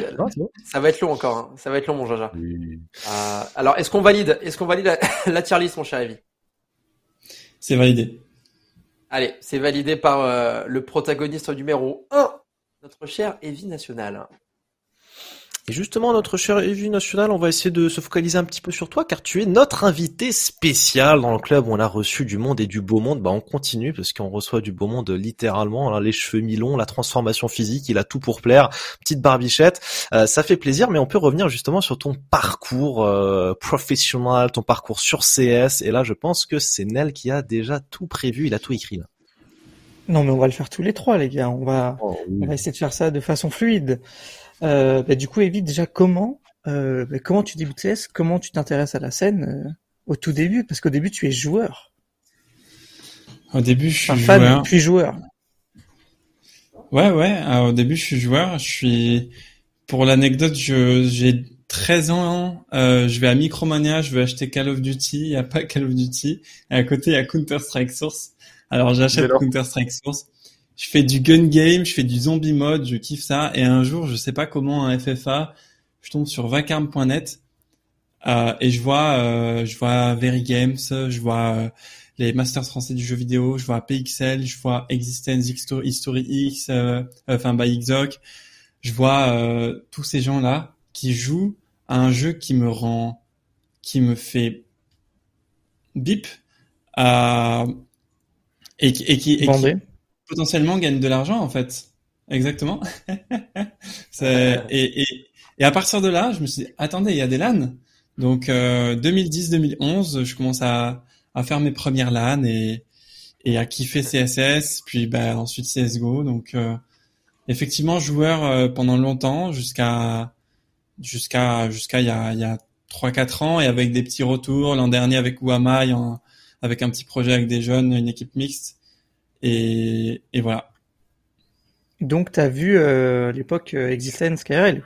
ça va être long encore. Hein. Ça va être long, mon Jaja. Euh, alors, est-ce qu'on valide, est-ce qu'on valide la, la tier list, mon cher Evie? C'est validé. Allez, c'est validé par euh, le protagoniste numéro 1, notre cher Evie National. Et justement, notre cher Evie National, on va essayer de se focaliser un petit peu sur toi, car tu es notre invité spécial dans le club où on a reçu du monde et du beau monde. Bah, on continue, parce qu'on reçoit du beau monde littéralement. Hein, les cheveux mi-longs, la transformation physique, il a tout pour plaire. Petite barbichette, euh, ça fait plaisir, mais on peut revenir justement sur ton parcours euh, professionnel, ton parcours sur CS. Et là, je pense que c'est Nel qui a déjà tout prévu, il a tout écrit là. Non, mais on va le faire tous les trois, les gars. On va, oh, on va essayer de faire ça de façon fluide. Euh, bah, du coup, Evie, déjà, comment, euh, bah, comment tu débutes CS? Comment tu t'intéresses à la scène euh, au tout début? Parce qu'au début, tu es joueur. Au début, je suis joueur. puis joueur. Ouais, ouais. au début, je suis joueur. Je suis, pour l'anecdote, j'ai 13 ans. Euh, je vais à Micromania, je veux acheter Call of Duty. Il n'y a pas Call of Duty. Et à côté, il y a Counter Strike Source. Alors, j'achète Counter Strike Source je fais du gun game, je fais du zombie mode, je kiffe ça. Et un jour, je sais pas comment un FFA, je tombe sur vacarme.net euh, et je vois, euh, je vois Very Games, je vois euh, les masters français du jeu vidéo, je vois PXL, je vois Existence, History X, euh, enfin by Xoc. Je vois euh, tous ces gens là qui jouent à un jeu qui me rend, qui me fait bip, et, et qui, et qui potentiellement gagne de l'argent en fait. Exactement. et, et, et, à partir de là, je me suis dit, attendez, il y a des LAN. Donc euh, 2010-2011, je commence à, à faire mes premières LAN et, et à kiffer CSS, puis bah, ensuite CSGO. Donc euh, effectivement, joueur euh, pendant longtemps, jusqu'à jusqu'à jusqu'à il y a, il y a 3-4 ans, et avec des petits retours. L'an dernier avec Wamai, avec un petit projet avec des jeunes, une équipe mixte. Et, et voilà. Donc, tu as vu euh, l'époque euh, Existence KRL.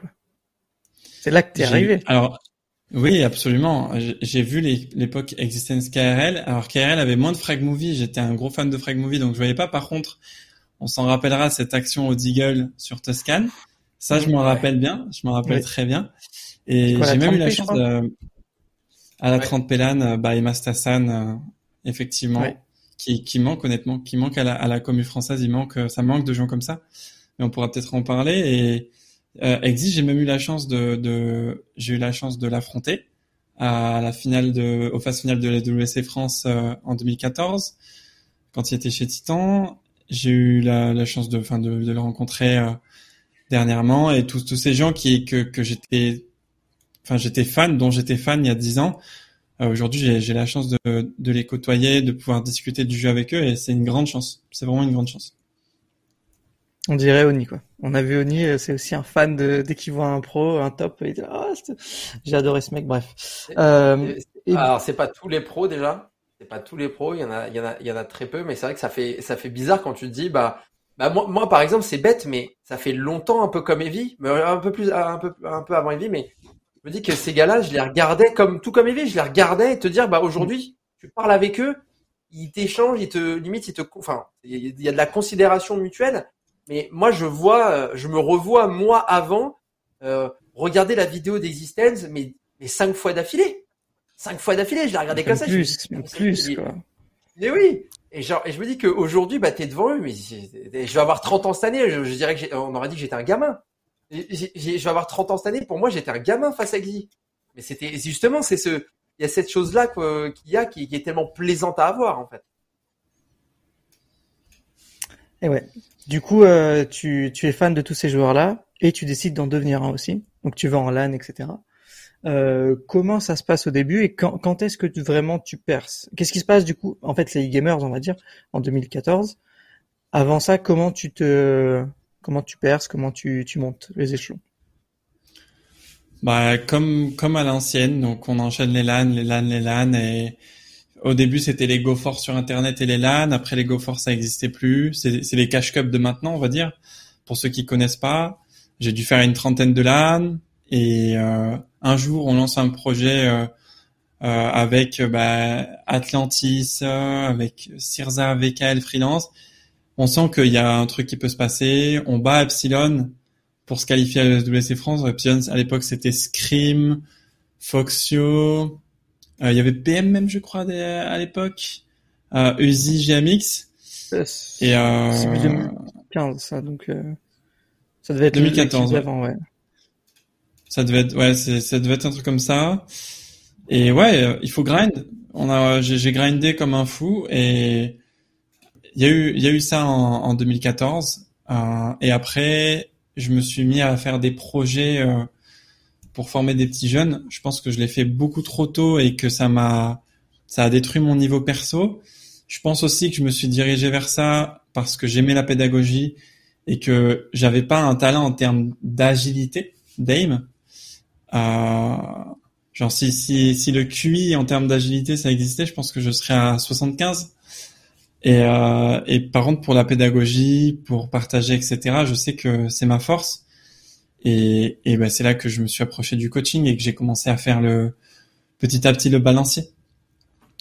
C'est là que tu es arrivé. Alors, oui, absolument. J'ai vu l'époque Existence KRL. Alors, KRL avait moins de frag movie. J'étais un gros fan de frag movie, donc je voyais pas. Par contre, on s'en rappellera cette action au Deagle sur Toscan. Ça, je m'en rappelle bien. Je m'en rappelle très bien. Et j'ai même eu la chance de, à la 30 Pélan, euh, by Mastassan, euh, effectivement qui, qui manque honnêtement, qui manque à la, à la commune française. Il manque, euh, ça manque de gens comme ça. Mais on pourra peut-être en parler. Et euh, j'ai même eu la chance de, de j'ai eu la chance de l'affronter à la finale de, aux phases finales de la WC France euh, en 2014, quand il était chez Titan. J'ai eu la, la chance de, enfin, de, de le rencontrer euh, dernièrement et tous, tous ces gens qui que, que j'étais, enfin, j'étais fan, dont j'étais fan il y a dix ans. Euh, aujourd'hui, j'ai la chance de, de, les côtoyer, de pouvoir discuter du jeu avec eux, et c'est une grande chance. C'est vraiment une grande chance. On dirait Oni, quoi. On a vu Oni, euh, c'est aussi un fan de, dès qu'il voit un pro, un top, il dit, ah, j'ai adoré ce mec, bref. Euh, Alors, c'est pas tous les pros, déjà. C'est pas tous les pros, il y en a, il y en a, il y en a très peu, mais c'est vrai que ça fait, ça fait bizarre quand tu te dis, bah, bah moi, moi, par exemple, c'est bête, mais ça fait longtemps, un peu comme Evie, mais un peu plus, un peu, un peu avant Evie, mais je me dis que ces gars-là, je les regardais comme tout comme Evie, je les regardais et te dire bah aujourd'hui, tu parles avec eux, ils t'échangent, ils te limite, ils te enfin, il y a de la considération mutuelle. Mais moi, je vois, euh, je me revois moi avant euh, regarder la vidéo d'Existence, mais mais cinq fois d'affilée, cinq fois d'affilée, je l'ai regardé comme ça. Plus, plus quoi. Mais oui. Et genre, et je me dis qu'aujourd'hui, bah, t'es devant eux, mais je vais avoir 30 ans cette année. Je, je dirais que on aurait dit que j'étais un gamin je vais avoir 30 ans cette année. Pour moi, j'étais un gamin face à Xi. Mais c'était justement, c'est ce, il y a cette chose-là qu'il y a qui, est tellement plaisante à avoir en fait. Et ouais. Du coup, euh, tu, es fan de tous ces joueurs-là et tu décides d'en devenir un aussi. Donc tu vas en LAN, etc. Euh, comment ça se passe au début et quand, est-ce que tu, vraiment tu perces? Qu'est-ce qui se passe du coup? En fait, les gamers, on va dire, en 2014. Avant ça, comment tu te Comment tu perces Comment tu, montes les échelons? Bah, comme, comme à l'ancienne, donc on enchaîne les LAN, les LAN, les LAN, et au début c'était les GoForce sur Internet et les LAN, après les GoForce ça n'existait plus, c'est les cash cup de maintenant on va dire, pour ceux qui connaissent pas. J'ai dû faire une trentaine de LAN, et euh, un jour on lance un projet euh, euh, avec bah, Atlantis, avec Cirza, VKL, Freelance, on sent qu'il y a un truc qui peut se passer. On bat Epsilon pour se qualifier à la WC France. Epsilon, à l'époque, c'était Scream, Foxio. Euh, il y avait PM même, je crois, à l'époque. Euh, Uzi, GMX. Et euh... C'est 2015, ça, donc euh... ça devait être 2014 avant, ouais. Ça devait être, ouais, ça devait être un truc comme ça. Et ouais, il faut grind. On a, j'ai grindé comme un fou et y a eu, il y a eu ça en, en 2014. Euh, et après, je me suis mis à faire des projets euh, pour former des petits jeunes. Je pense que je l'ai fait beaucoup trop tôt et que ça m'a, ça a détruit mon niveau perso. Je pense aussi que je me suis dirigé vers ça parce que j'aimais la pédagogie et que j'avais pas un talent en termes d'agilité, d'aim. Euh, genre si, si, si le QI en termes d'agilité ça existait, je pense que je serais à 75. Et, euh, et par contre pour la pédagogie, pour partager, etc. Je sais que c'est ma force. Et, et ben c'est là que je me suis approché du coaching et que j'ai commencé à faire le petit à petit le balancier.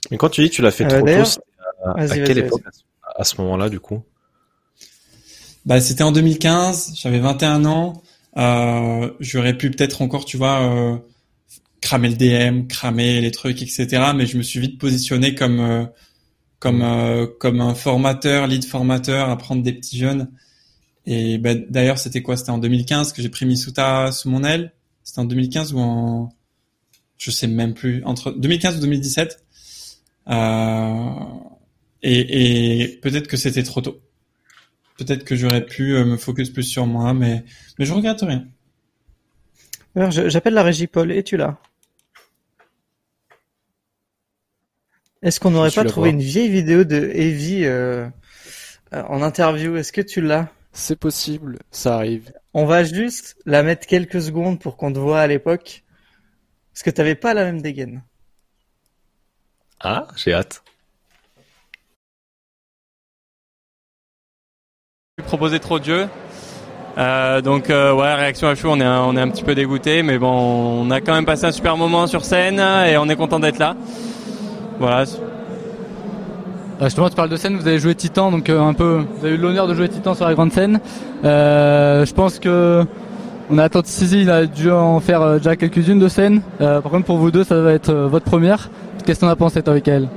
Mais quand tu dis que tu l'as fait euh, trop tôt, à, quelle époque à ce moment-là du coup? Bah c'était en 2015, j'avais 21 ans. Euh, J'aurais pu peut-être encore, tu vois, euh, cramer le DM, cramer les trucs, etc. Mais je me suis vite positionné comme euh, comme euh, comme un formateur, lead formateur, à prendre des petits jeunes. Et bah, d'ailleurs, c'était quoi? C'était en 2015 que j'ai pris Misuta sous mon aile. C'était en 2015 ou en je sais même plus entre 2015 ou 2017 euh, et, et peut-être que c'était trop tôt. Peut-être que j'aurais pu euh, me focus plus sur moi, mais, mais je regrette rien. J'appelle la régie Paul. Es-tu là? Est-ce qu'on n'aurait pas trouvé une vieille vidéo de Evie euh, euh, en interview? Est-ce que tu l'as? C'est possible, ça arrive. On va juste la mettre quelques secondes pour qu'on te voit à l'époque. Parce que t'avais pas la même dégaine. Ah, j'ai hâte. Proposer trop de jeux. Euh, donc euh, ouais, réaction à chaud, on est un, on est un petit peu dégoûté, mais bon, on a quand même passé un super moment sur scène et on est content d'être là. Voilà. Euh, justement, tu parles de scène, vous avez joué Titan, donc un peu, vous avez eu l'honneur de jouer Titan sur la grande scène. je pense que on a attendu Sisi, il a dû en faire déjà quelques-unes de scènes. par contre, pour vous deux, ça va être votre première. Qu'est-ce que t'en as pensé toi, Michael?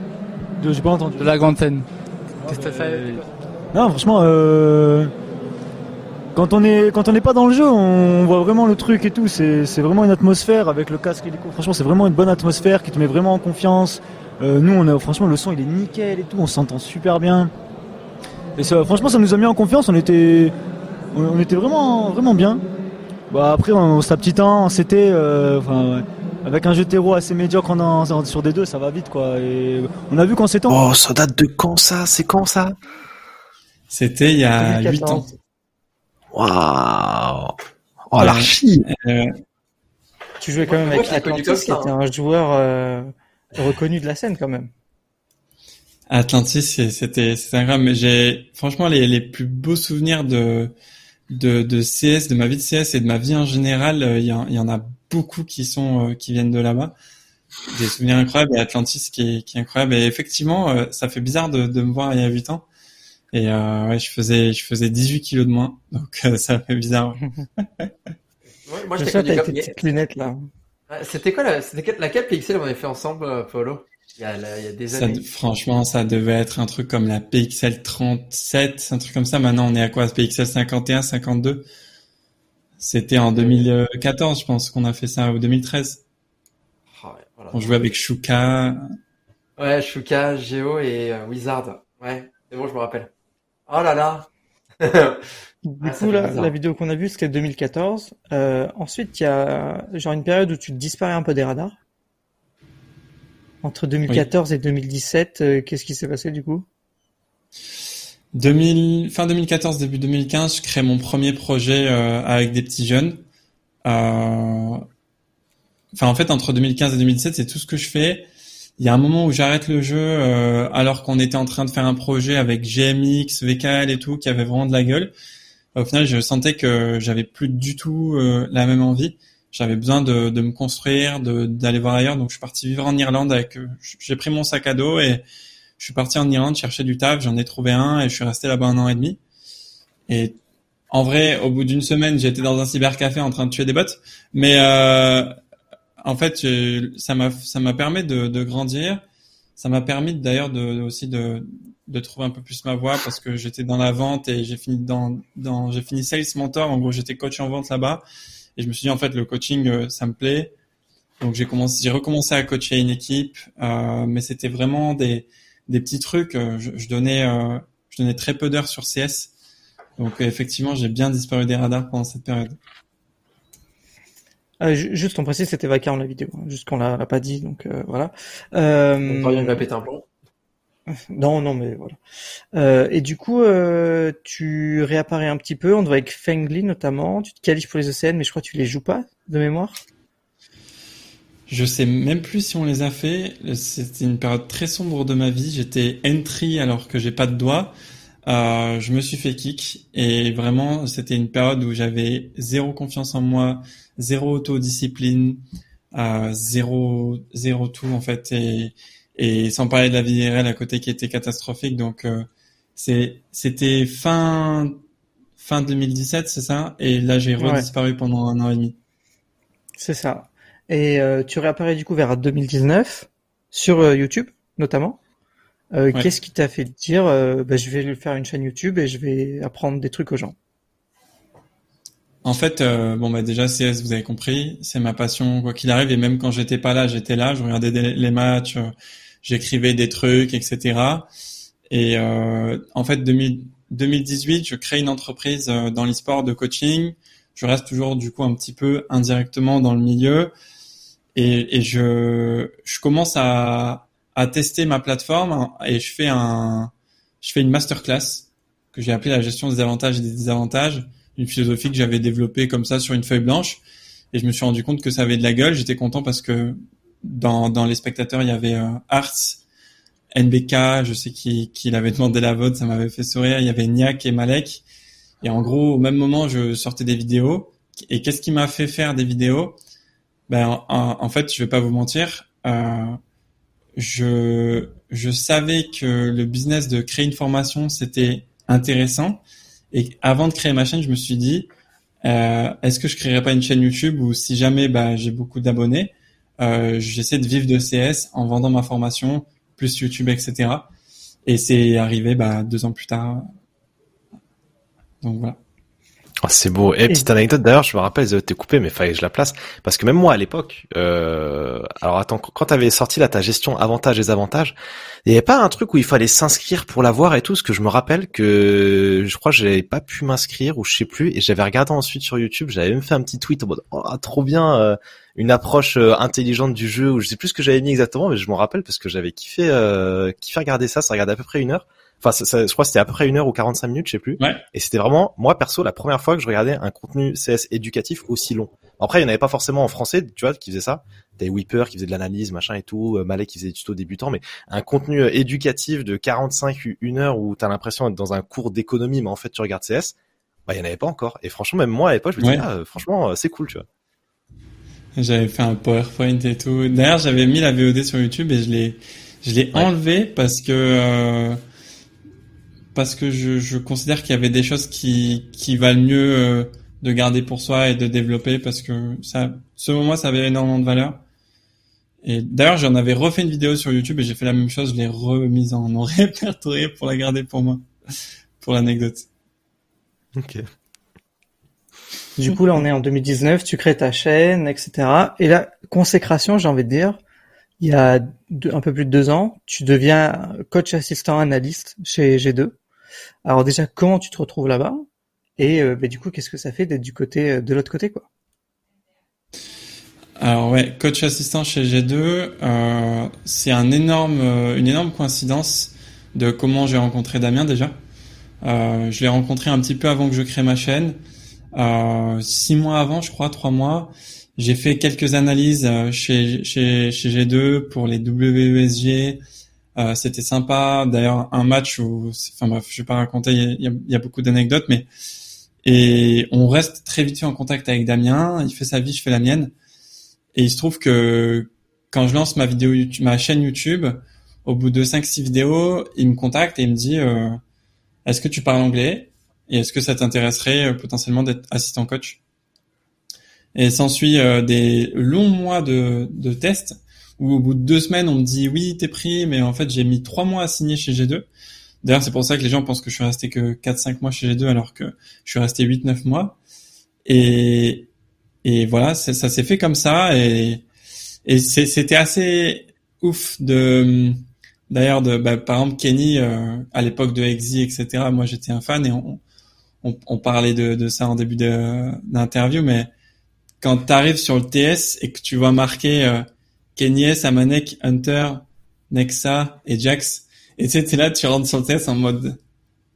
J'ai pas entendu. De la grande scène. Qu'est-ce que fait? Non, franchement, euh... quand on est quand on n'est pas dans le jeu, on voit vraiment le truc et tout. C'est vraiment une atmosphère avec le casque. Franchement, c'est vraiment une bonne atmosphère qui te met vraiment en confiance. Euh, nous, on a franchement le son, il est nickel et tout. On s'entend super bien. Et ça, franchement, ça nous a mis en confiance. On était on, était vraiment vraiment bien. Bah après, on, on petit temps, c'était. Euh, avec un jeu terreau assez médiocre en, sur des deux, ça va vite quoi. Et on a vu quand c'est Oh, ça date de quand ça? C'est quand ça? C'était il y a 8 ans. Waouh Oh l'archi euh, Tu jouais quand même avec Atlantis, qui était un joueur euh, reconnu de la scène quand même. Atlantis, c'était c'était incroyable. Mais j'ai franchement les, les plus beaux souvenirs de, de de CS, de ma vie de CS et de ma vie en général. Euh, il y, y en a beaucoup qui sont euh, qui viennent de là-bas. Des souvenirs incroyables et Atlantis qui est, qui est incroyable. Et effectivement, euh, ça fait bizarre de, de me voir il y a 8 ans. Et euh, ouais, je faisais je faisais 18 kilos de moins, donc ça fait bizarre. ouais, moi, j'étais avec tes petites lunettes là. C'était quoi la, c'était laquelle PXL on avait fait ensemble, il y, a, il y a, des années. franchement, ça devait être un truc comme la PXL 37, un truc comme ça. Maintenant, on est à quoi? PXL 51, 52 c'était en 2014, je pense, qu'on a fait ça, ou 2013. Ah On jouait avec Shuka. Ouais, Shuka, Geo et euh, Wizard. Ouais, c'est bon, je me rappelle. Oh là là Du ah, coup, la vidéo qu'on a vue, c'était 2014. Euh, ensuite, il y a genre une période où tu disparais un peu des radars. Entre 2014 et 2017, euh, qu'est-ce qui s'est passé du coup? 2000, fin 2014, début 2015, je crée mon premier projet euh, avec des petits jeunes. Euh, enfin, en fait, entre 2015 et 2017, c'est tout ce que je fais. Il y a un moment où j'arrête le jeu euh, alors qu'on était en train de faire un projet avec GMX, VKL et tout, qui avait vraiment de la gueule. Au final, je sentais que j'avais plus du tout la même envie. J'avais besoin de, de, me construire, d'aller voir ailleurs. Donc, je suis parti vivre en Irlande avec. J'ai pris mon sac à dos et je suis parti en Irlande chercher du taf, j'en ai trouvé un et je suis resté là-bas un an et demi. Et en vrai, au bout d'une semaine, j'étais dans un cybercafé en train de tuer des bots. Mais euh, en fait, ça m'a ça m'a permis de, de, grandir. Ça m'a permis d'ailleurs de, aussi de, de trouver un peu plus ma voie parce que j'étais dans la vente et j'ai fini dans, dans j'ai fini sales mentor. En gros, j'étais coach en vente là-bas Et je me suis dit en fait le coaching ça me plaît. Donc j'ai commencé, j'ai recommencé à coacher une équipe, mais c'était vraiment des des petits trucs. Je, je donnais je donnais très peu d'heures sur CS. Donc effectivement j'ai bien disparu des radars pendant cette période. Euh, juste on précise, c'était Vacar la vidéo, hein, juste qu'on l'a pas dit, donc euh, voilà. Euh... On va péter un plomb. Non, non, mais voilà. Euh, et du coup, euh, tu réapparais un petit peu. On te voit avec Fengli notamment. Tu te qualifies pour les ECN, mais je crois que tu les joues pas de mémoire. Je sais même plus si on les a fait. C'était une période très sombre de ma vie. J'étais entry alors que j'ai pas de doigts. Euh, je me suis fait kick et vraiment c'était une période où j'avais zéro confiance en moi, zéro autodiscipline, euh, zéro zéro tout en fait et et sans parler de la vie réelle à côté qui était catastrophique donc euh, c'est c'était fin fin 2017 c'est ça? Et là j'ai redisparu pendant un an et demi. C'est ça. Et euh, tu réapparais du coup vers 2019 sur euh, YouTube notamment. Euh, qu'est-ce qui t'a fait dire euh, bah, je vais faire une chaîne YouTube et je vais apprendre des trucs aux gens? En fait, euh, bon bah déjà CS, vous avez compris, c'est ma passion quoi qu'il arrive. Et même quand j'étais pas là, j'étais là, je regardais les matchs, j'écrivais des trucs, etc. Et en fait, 2018, je crée une entreprise dans l'e-sport de coaching. Je reste toujours du coup un petit peu indirectement dans le milieu. Et, et je, je commence à à tester ma plateforme et je fais un, je fais une masterclass que j'ai appelée la gestion des avantages et des désavantages, une philosophie que j'avais développée comme ça sur une feuille blanche. Et je me suis rendu compte que ça avait de la gueule. J'étais content parce que dans, dans les spectateurs, il y avait euh, Arts, NBK, je sais qu'il qui avait demandé la vote, ça m'avait fait sourire. Il y avait Niak et Malek. Et en gros, au même moment, je sortais des vidéos. Et qu'est-ce qui m'a fait faire des vidéos? Ben, en, en, fait, je vais pas vous mentir. Euh, je, je savais que le business de créer une formation, c'était intéressant. Et avant de créer ma chaîne, je me suis dit, euh, est-ce que je créerais pas une chaîne YouTube où si jamais bah, j'ai beaucoup d'abonnés, euh, j'essaie de vivre de CS en vendant ma formation, plus YouTube, etc. Et c'est arrivé bah, deux ans plus tard. Donc voilà. Oh, c'est beau. Et petite anecdote d'ailleurs, je me rappelle, t'es coupé, mais fallait que je la place parce que même moi à l'époque, euh... alors attends, quand t'avais sorti là ta gestion avantages et désavantages, il y avait pas un truc où il fallait s'inscrire pour l'avoir et tout, ce que je me rappelle que je crois que j'avais pas pu m'inscrire ou je sais plus, et j'avais regardé ensuite sur YouTube, j'avais même fait un petit tweet en mode oh, trop bien, euh, une approche euh, intelligente du jeu, ou je sais plus ce que j'avais mis exactement, mais je m'en rappelle parce que j'avais kiffé euh, kiffé regarder ça, ça regardait à peu près une heure. Enfin, ça, je crois que c'était à peu près une heure ou 45 minutes, je sais plus. Ouais. Et c'était vraiment, moi perso, la première fois que je regardais un contenu CS éducatif aussi long. Après, il n'y en avait pas forcément en français, tu vois, qui faisait ça. Des Weeper qui faisait de l'analyse, machin et tout, euh, Malek qui faisait des tutos débutants, mais un contenu euh, éducatif de 45, une heure où t'as l'impression d'être dans un cours d'économie, mais en fait tu regardes CS, bah il n'y en avait pas encore. Et franchement, même moi à l'époque, je me disais, ah, franchement, c'est cool, tu vois. J'avais fait un PowerPoint et tout. D'ailleurs, j'avais mis la VOD sur YouTube et je l'ai, je l'ai enlevé parce que euh, parce que je, je considère qu'il y avait des choses qui, qui valent mieux euh, de garder pour soi et de développer parce que ça, selon moi, ça avait énormément de valeur. Et d'ailleurs, j'en avais refait une vidéo sur YouTube et j'ai fait la même chose, je l'ai remise en, en répertorié pour la garder pour moi, pour l'anecdote. Ok. Du coup, là, on est en 2019, tu crées ta chaîne, etc. Et la consécration, j'ai envie de dire, il y a un peu plus de deux ans, tu deviens coach assistant analyste chez G2. Alors déjà, comment tu te retrouves là-bas? Et euh, bah, du coup, qu'est-ce que ça fait d'être du côté euh, de l'autre côté, quoi? Alors ouais, coach assistant chez G2, euh, c'est un énorme, une énorme coïncidence de comment j'ai rencontré Damien déjà. je l'ai rencontré un petit peu avant que je crée ma chaîne, six mois avant, je crois, trois mois. J'ai fait quelques analyses chez, chez, chez G2 pour les WESG, euh, c'était sympa. D'ailleurs, un match où, enfin bref, je vais pas raconter. Il y a, beaucoup d'anecdotes, mais et on reste très vite en contact avec Damien. Il fait sa vie, je fais la mienne. Et il se trouve que quand je lance ma vidéo YouTube, ma chaîne YouTube, au bout de 5-6 vidéos, il me contacte et il me dit euh, Est-ce que tu parles anglais? Et est-ce que ça t'intéresserait euh, potentiellement d'être assistant coach? Et s'ensuit euh, des longs mois de, de tests où au bout de deux semaines, on me dit oui, t'es pris, mais en fait, j'ai mis trois mois à signer chez G2. D'ailleurs, c'est pour ça que les gens pensent que je suis resté que 4-5 mois chez G2 alors que je suis resté 8-9 mois. Et, et voilà, ça s'est fait comme ça et et c'était assez ouf de d'ailleurs de bah, par exemple Kenny euh, à l'époque de Exy etc. Moi j'étais un fan et on, on, parlait de, de, ça en début d'interview, mais quand tu arrives sur le TS et que tu vois marquer euh, Kenny, Samanek, Hunter, Nexa et Jax, et tu sais, là, tu rentres sur le TS en mode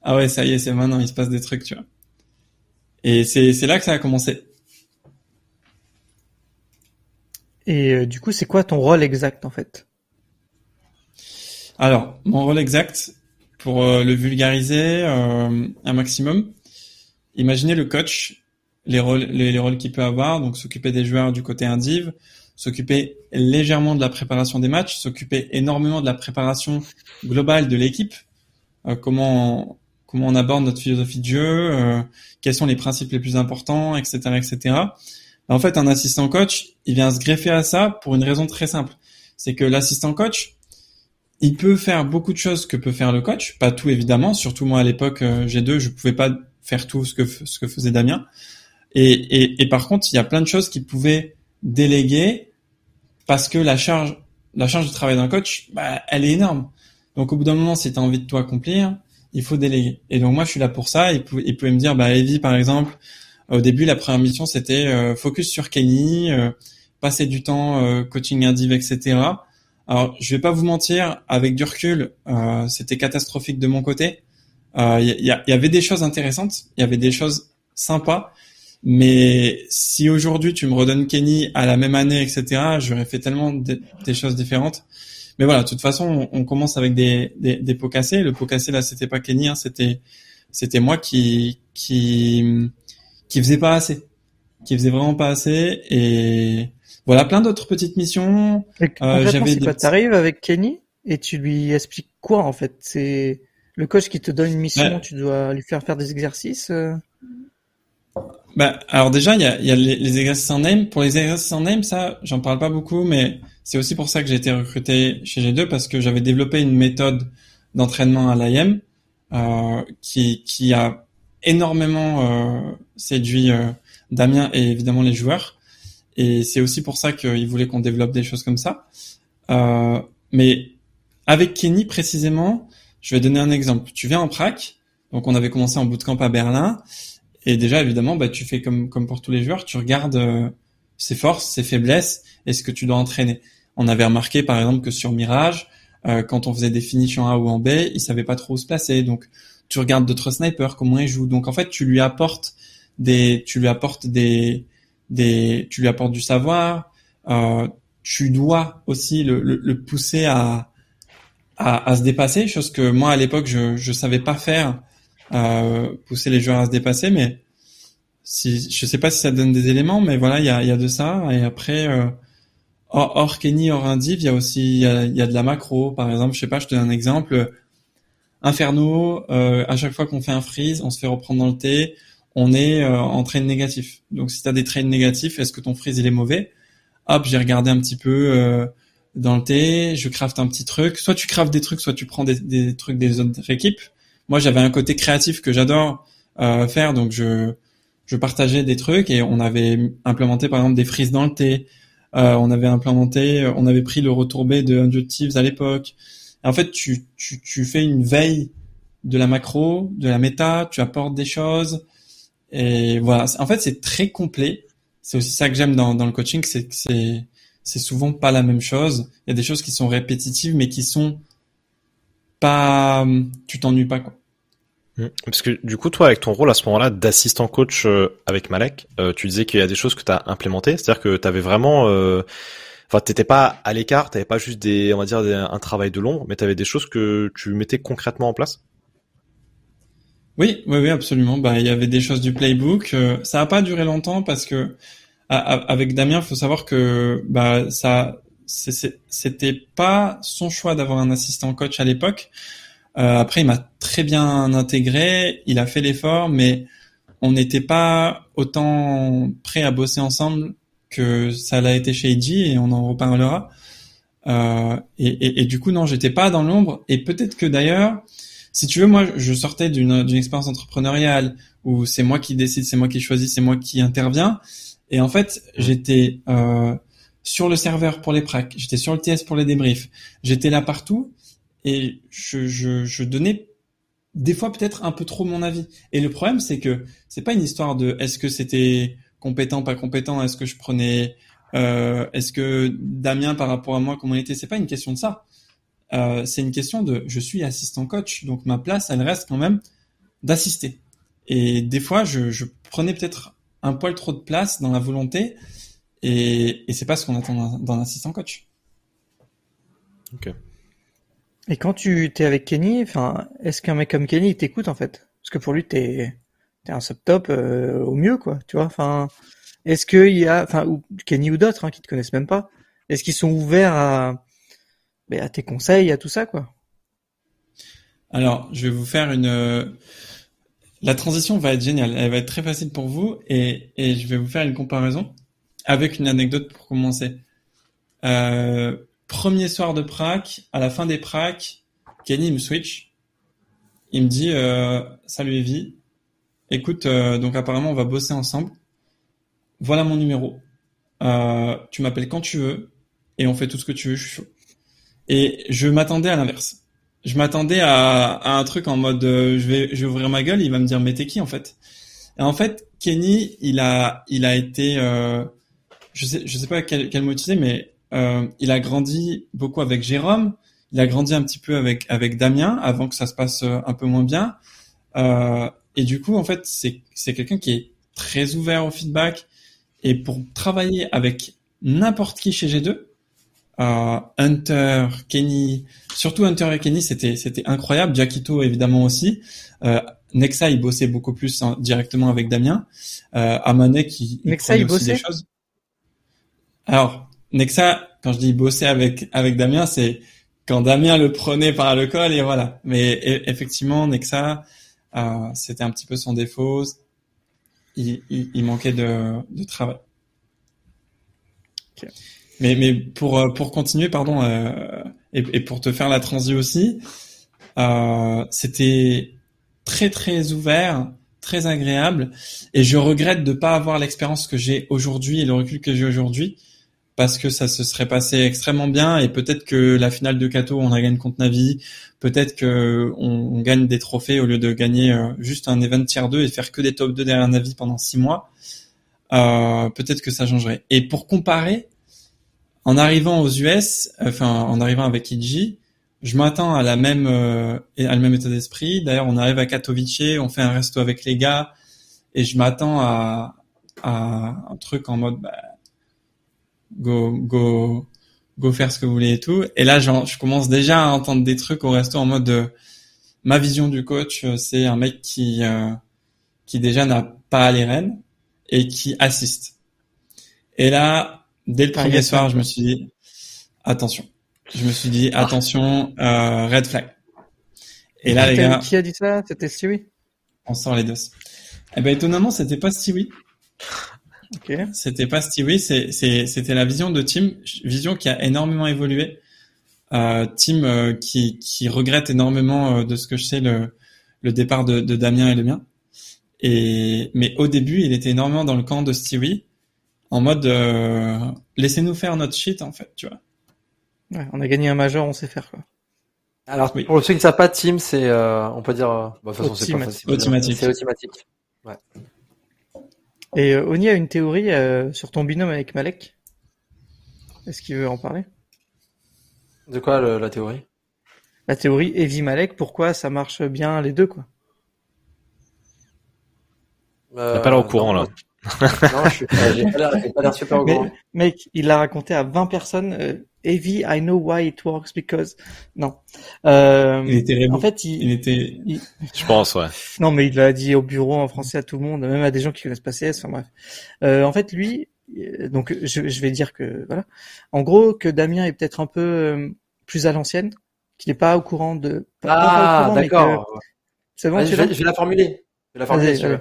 ah ouais, ça y est, c'est maintenant, il se passe des trucs, tu vois. Et c'est c'est là que ça a commencé. Et euh, du coup, c'est quoi ton rôle exact en fait? Alors, mon rôle exact, pour euh, le vulgariser euh, un maximum, imaginez le coach, les rôles, les, rôles qu'il peut avoir, donc s'occuper des joueurs du côté indiv, s'occuper légèrement de la préparation des matchs, s'occuper énormément de la préparation globale de l'équipe, comment comment on aborde notre philosophie de jeu, quels sont les principes les plus importants, etc., etc. En fait, un assistant coach, il vient se greffer à ça pour une raison très simple. C'est que l'assistant coach, il peut faire beaucoup de choses que peut faire le coach, pas tout évidemment. Surtout moi à l'époque euh, G2, je pouvais pas faire tout ce que ce que faisait Damien. Et, et, et par contre, il y a plein de choses qu'il pouvait déléguer parce que la charge la charge de travail d'un coach, bah, elle est énorme. Donc au bout d'un moment, si tu as envie de tout accomplir, il faut déléguer. Et donc moi, je suis là pour ça. Il il pouvait me dire, bah Evie, par exemple, au début, la première mission, c'était euh, focus sur Kenny, euh, passer du temps euh, coaching indiv, etc. Alors, je vais pas vous mentir, avec du recul, c'était catastrophique de mon côté. Il y, y, avait des choses intéressantes, il y avait des choses sympas, mais si aujourd'hui tu me redonnes Kenny à la même année, etc., j'aurais fait tellement des choses différentes. Mais voilà, de toute façon, on, commence avec des, des, des, pots cassés. Le pot cassé là, c'était pas Kenny, hein, c'était c'était moi qui qui qui faisait pas assez, qui faisait vraiment pas assez. Et voilà, plein d'autres petites missions. Euh, J'avais des... t'arrives avec Kenny et tu lui expliques quoi en fait? C'est le coach qui te donne une mission, tu dois lui faire faire des exercices. Euh bah, alors déjà, il y a, y a les, exercices en name. Pour les exercices en name, ça, j'en parle pas beaucoup, mais c'est aussi pour ça que j'ai été recruté chez G2 parce que j'avais développé une méthode d'entraînement à l'IM euh, qui, qui a énormément euh, séduit euh, Damien et évidemment les joueurs. Et c'est aussi pour ça qu'ils voulaient qu'on développe des choses comme ça. Euh, mais avec Kenny précisément, je vais donner un exemple. Tu viens en prac, donc on avait commencé en bootcamp à Berlin, et déjà évidemment, bah, tu fais comme comme pour tous les joueurs, tu regardes euh, ses forces, ses faiblesses, et ce que tu dois entraîner. On avait remarqué par exemple que sur Mirage, euh, quand on faisait des finishes en A ou en B, il savait pas trop où se placer, donc tu regardes d'autres snipers, comment ils jouent. Donc en fait, tu lui apportes des, tu lui apportes des, des, tu lui apportes du savoir. Euh, tu dois aussi le, le, le pousser à, à, à, se dépasser, chose que moi à l'époque je je savais pas faire, euh, pousser les joueurs à se dépasser. Mais si je sais pas si ça donne des éléments, mais voilà, il y a, y a de ça. Et après. Euh, hors, Kenny, hors Indiv, il y a aussi il y a, y a, de la macro, par exemple. Je sais pas, je te donne un exemple Inferno, euh, à chaque fois qu'on fait un freeze, on se fait reprendre dans le T, on est euh, en train négatif. Donc si tu as des trains négatifs, est-ce que ton freeze il est mauvais? Hop, j'ai regardé un petit peu euh, dans le T, je craft un petit truc. Soit tu craftes des trucs, soit tu prends des, des trucs des autres équipes. Moi, j'avais un côté créatif que j'adore faire, donc je je partageais des trucs et on avait implémenté par exemple des freezes dans le T. on avait implémenté, on avait pris le retour B de Injectives à l'époque en fait, tu, tu, tu fais une veille de la macro, de la méta, tu apportes des choses. Et voilà. En fait, c'est très complet. C'est aussi ça que j'aime dans, dans le coaching, c'est que c'est, c'est souvent pas la même chose. Il y a des choses qui sont répétitives, mais qui sont pas, tu t'ennuies pas, quoi. Mmh. Parce que du coup, toi, avec ton rôle à ce moment-là d'assistant coach euh, avec Malek, euh, tu disais qu'il y a des choses que tu as implémentées, c'est-à-dire que tu avais vraiment euh, enfin t'étais pas à l'écart, t'avais pas juste des, on va dire un travail de l'ombre, mais t'avais des choses que tu mettais concrètement en place? Oui, oui, oui, absolument. Bah, il y avait des choses du playbook. Euh, ça a pas duré longtemps parce que avec Damien, faut savoir que bah ça, c'était pas son choix d'avoir un assistant coach à l'époque. Euh, après, il m'a très bien intégré, il a fait l'effort, mais on n'était pas autant prêt à bosser ensemble que ça l'a été chez Eiji et on en reparlera. Euh, et, et, et, du coup, non, j'étais pas dans l'ombre. Et peut-être que d'ailleurs, si tu veux, moi, je sortais d'une expérience entrepreneuriale où c'est moi qui décide, c'est moi qui choisis, c'est moi qui intervient. Et en fait, j'étais euh, sur le serveur pour les pracs, j'étais sur le TS pour les débriefs, j'étais là partout et je, je, je donnais des fois peut-être un peu trop mon avis. Et le problème, c'est que c'est pas une histoire de est-ce que c'était compétent, pas compétent, est-ce que je prenais, euh, est-ce que Damien par rapport à moi comment il était, c'est pas une question de ça. Euh, c'est une question de je suis assistant coach, donc ma place, elle reste quand même d'assister. Et des fois, je, je prenais peut-être un poil trop de place dans la volonté, et, et c'est pas ce qu'on attend d'un assistant coach. Ok. Et quand tu t'es avec Kenny, enfin, est-ce qu'un mec comme Kenny t'écoute en fait? Parce que pour lui, t'es es un subtop euh, au mieux, quoi. Tu vois? Enfin, est-ce qu'il y a, enfin, ou Kenny ou d'autres hein, qui te connaissent même pas, est-ce qu'ils sont ouverts à, ben, à tes conseils, à tout ça, quoi? Alors, je vais vous faire une. La transition va être géniale. Elle va être très facile pour vous et, et je vais vous faire une comparaison avec une anecdote pour commencer. Euh, Premier soir de prac, à la fin des pracs, Kenny me switch. Il me dit euh, Salut Evie, écoute, euh, donc apparemment on va bosser ensemble. Voilà mon numéro. Euh, tu m'appelles quand tu veux et on fait tout ce que tu veux, je suis chaud. Et je m'attendais à l'inverse. Je m'attendais à, à, un truc en mode je vais je vais ouvrir ma gueule, il va me dire mais t'es qui en fait? Et en fait, Kenny, il a il a été je sais je sais pas quel, quel mot utiliser, mais euh, il a grandi beaucoup avec Jérôme. Il a grandi un petit peu avec avec Damien avant que ça se passe euh, un peu moins bien. Euh, et du coup, en fait, c'est c'est quelqu'un qui est très ouvert au feedback. Et pour travailler avec n'importe qui chez G2, euh, Hunter, Kenny, surtout Hunter et Kenny, c'était c'était incroyable. Jackito évidemment aussi. Euh, Nexa, il bossait beaucoup plus hein, directement avec Damien. Euh, Amane qui Nexa, il bossait des choses. Alors, Nexa, quand je dis bosser avec avec Damien, c'est quand Damien le prenait par le col et voilà. Mais e, effectivement, Nexa, euh, c'était un petit peu son défaut. Il, il, manquait de, de travail. Mais, mais pour, euh, pour continuer, pardon, euh, et, et, pour te faire la transi aussi, euh, c'était très très ouvert, très agréable, et je regrette de pas avoir l'expérience que j'ai aujourd'hui et le recul que j'ai aujourd'hui, parce que ça se serait passé extrêmement bien et peut-être que la finale de Kato on a gagné contre Navi, peut-être que on, gagne des trophées au lieu de gagner euh, juste un event tier 2 et faire que des top 2 derrière Navi pendant 6 mois. Euh, peut-être que ça changerait. Et pour comparer, en arrivant aux US, enfin en arrivant avec Iji, je m'attends à la même euh, à le même état d'esprit. D'ailleurs, on arrive à Katowice, on fait un resto avec les gars et je m'attends à, à un truc en mode bah, go go go faire ce que vous voulez et tout. Et là, je commence déjà à entendre des trucs au resto en mode de, ma vision du coach, euh, c'est un mec qui euh, qui déjà n'a pas les rênes et qui assiste. Et là, dès le premier soir, je me suis dit attention. Je me suis dit ah. attention, euh, red flag. Et, là, les gars, qui a dit ça? C'était Stewie? On sort les deux. Eh ben étonnamment, c'était pas Stewie. Okay. C'était pas Stewie, c'était la vision de Tim, vision qui a énormément évolué. Euh, Tim euh, qui, qui regrette énormément euh, de ce que je sais le, le départ de, de Damien et le mien. Et mais au début, il était énormément dans le camp de Stewie, en mode euh, laissez-nous faire notre shit en fait, tu vois. Ouais, on a gagné un major, on sait faire quoi. Alors pour ceux qui ne savent pas, Tim, c'est on peut dire, bah, de toute façon c'est automatique. C'est automatique. Ouais. Et euh, Oni a une théorie euh, sur ton binôme avec Malek. Est-ce qu'il veut en parler? De quoi la théorie? La théorie Evie Malek, pourquoi ça marche bien les deux quoi? Euh, pas l'air au courant là. non, je suis pas, l'air super au courant. Mec, il l'a raconté à 20 personnes. Evie, I know why it works because. Non. Euh, il était En fait, il, était. Je pense, ouais. Non, mais il l'a dit au bureau en français à tout le monde, même à des gens qui connaissent pas CS. Enfin bref. Euh, en fait, lui, euh, donc je, je, vais dire que voilà. En gros, que Damien est peut-être un peu euh, plus à l'ancienne, qu'il n'est pas au courant de. ah, d'accord. C'est bon. je, vais, je, vais, la formuler. Je vais la formuler.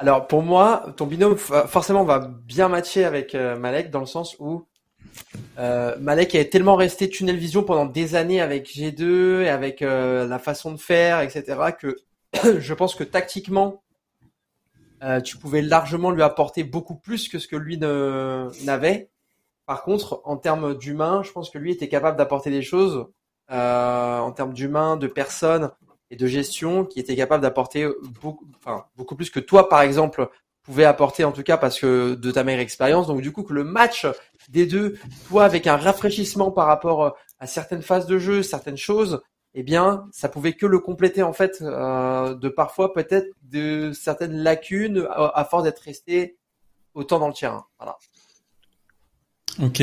Alors pour moi, ton binôme forcément va bien matcher avec euh, Malek dans le sens où euh, Malek est tellement resté tunnel vision pendant des années avec G2 et avec euh, la façon de faire, etc. que je pense que tactiquement, euh, tu pouvais largement lui apporter beaucoup plus que ce que lui n'avait. Par contre, en termes d'humain, je pense que lui était capable d'apporter des choses en termes d'humain, de personnes et de gestion qui était capable d'apporter beaucoup, beaucoup plus que toi, par exemple, pouvais apporter en tout cas parce que de ta meilleure expérience. Donc du coup que le match des deux, toi avec un rafraîchissement par rapport à certaines phases de jeu, certaines choses, eh bien, ça pouvait que le compléter en fait euh, de parfois peut-être de certaines lacunes à, force d'être resté autant dans le terrain. Voilà. Ok.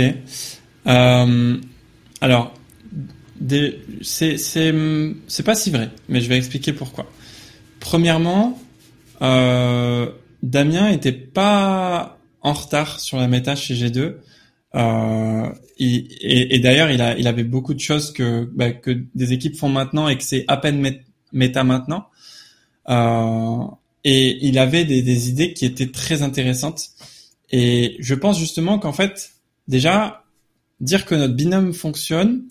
Euh, alors, c'est pas si vrai, mais je vais expliquer pourquoi. Premièrement, euh, Damien était pas en retard sur la méta chez G2. Euh, et, et d'ailleurs, il, a, il avait beaucoup de choses que, bah, que des équipes font maintenant et que c'est à peine méta maintenant. Euh, et il avait des, des, idées qui étaient très intéressantes. Et je pense justement qu'en fait, déjà, dire que notre binôme fonctionne,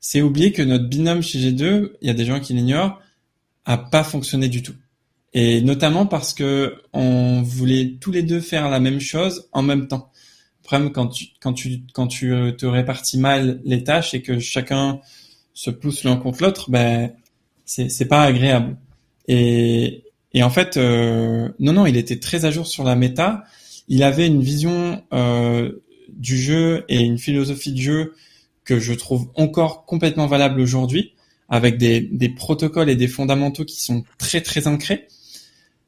c'est oublier que notre binôme chez G2, il y a des gens qui l'ignorent, a pas fonctionné du tout. Et notamment parce que on voulait tous les deux faire la même chose en même temps quand tu quand tu quand tu euh, te répartis mal les tâches et que chacun se pousse l'un contre l'autre, ben c'est c'est pas agréable. Et et en fait euh, non non, il était très à jour sur la méta. Il avait une vision euh, du jeu et une philosophie de jeu que je trouve encore complètement valable aujourd'hui, avec des, des protocoles et des fondamentaux qui sont très très ancrés.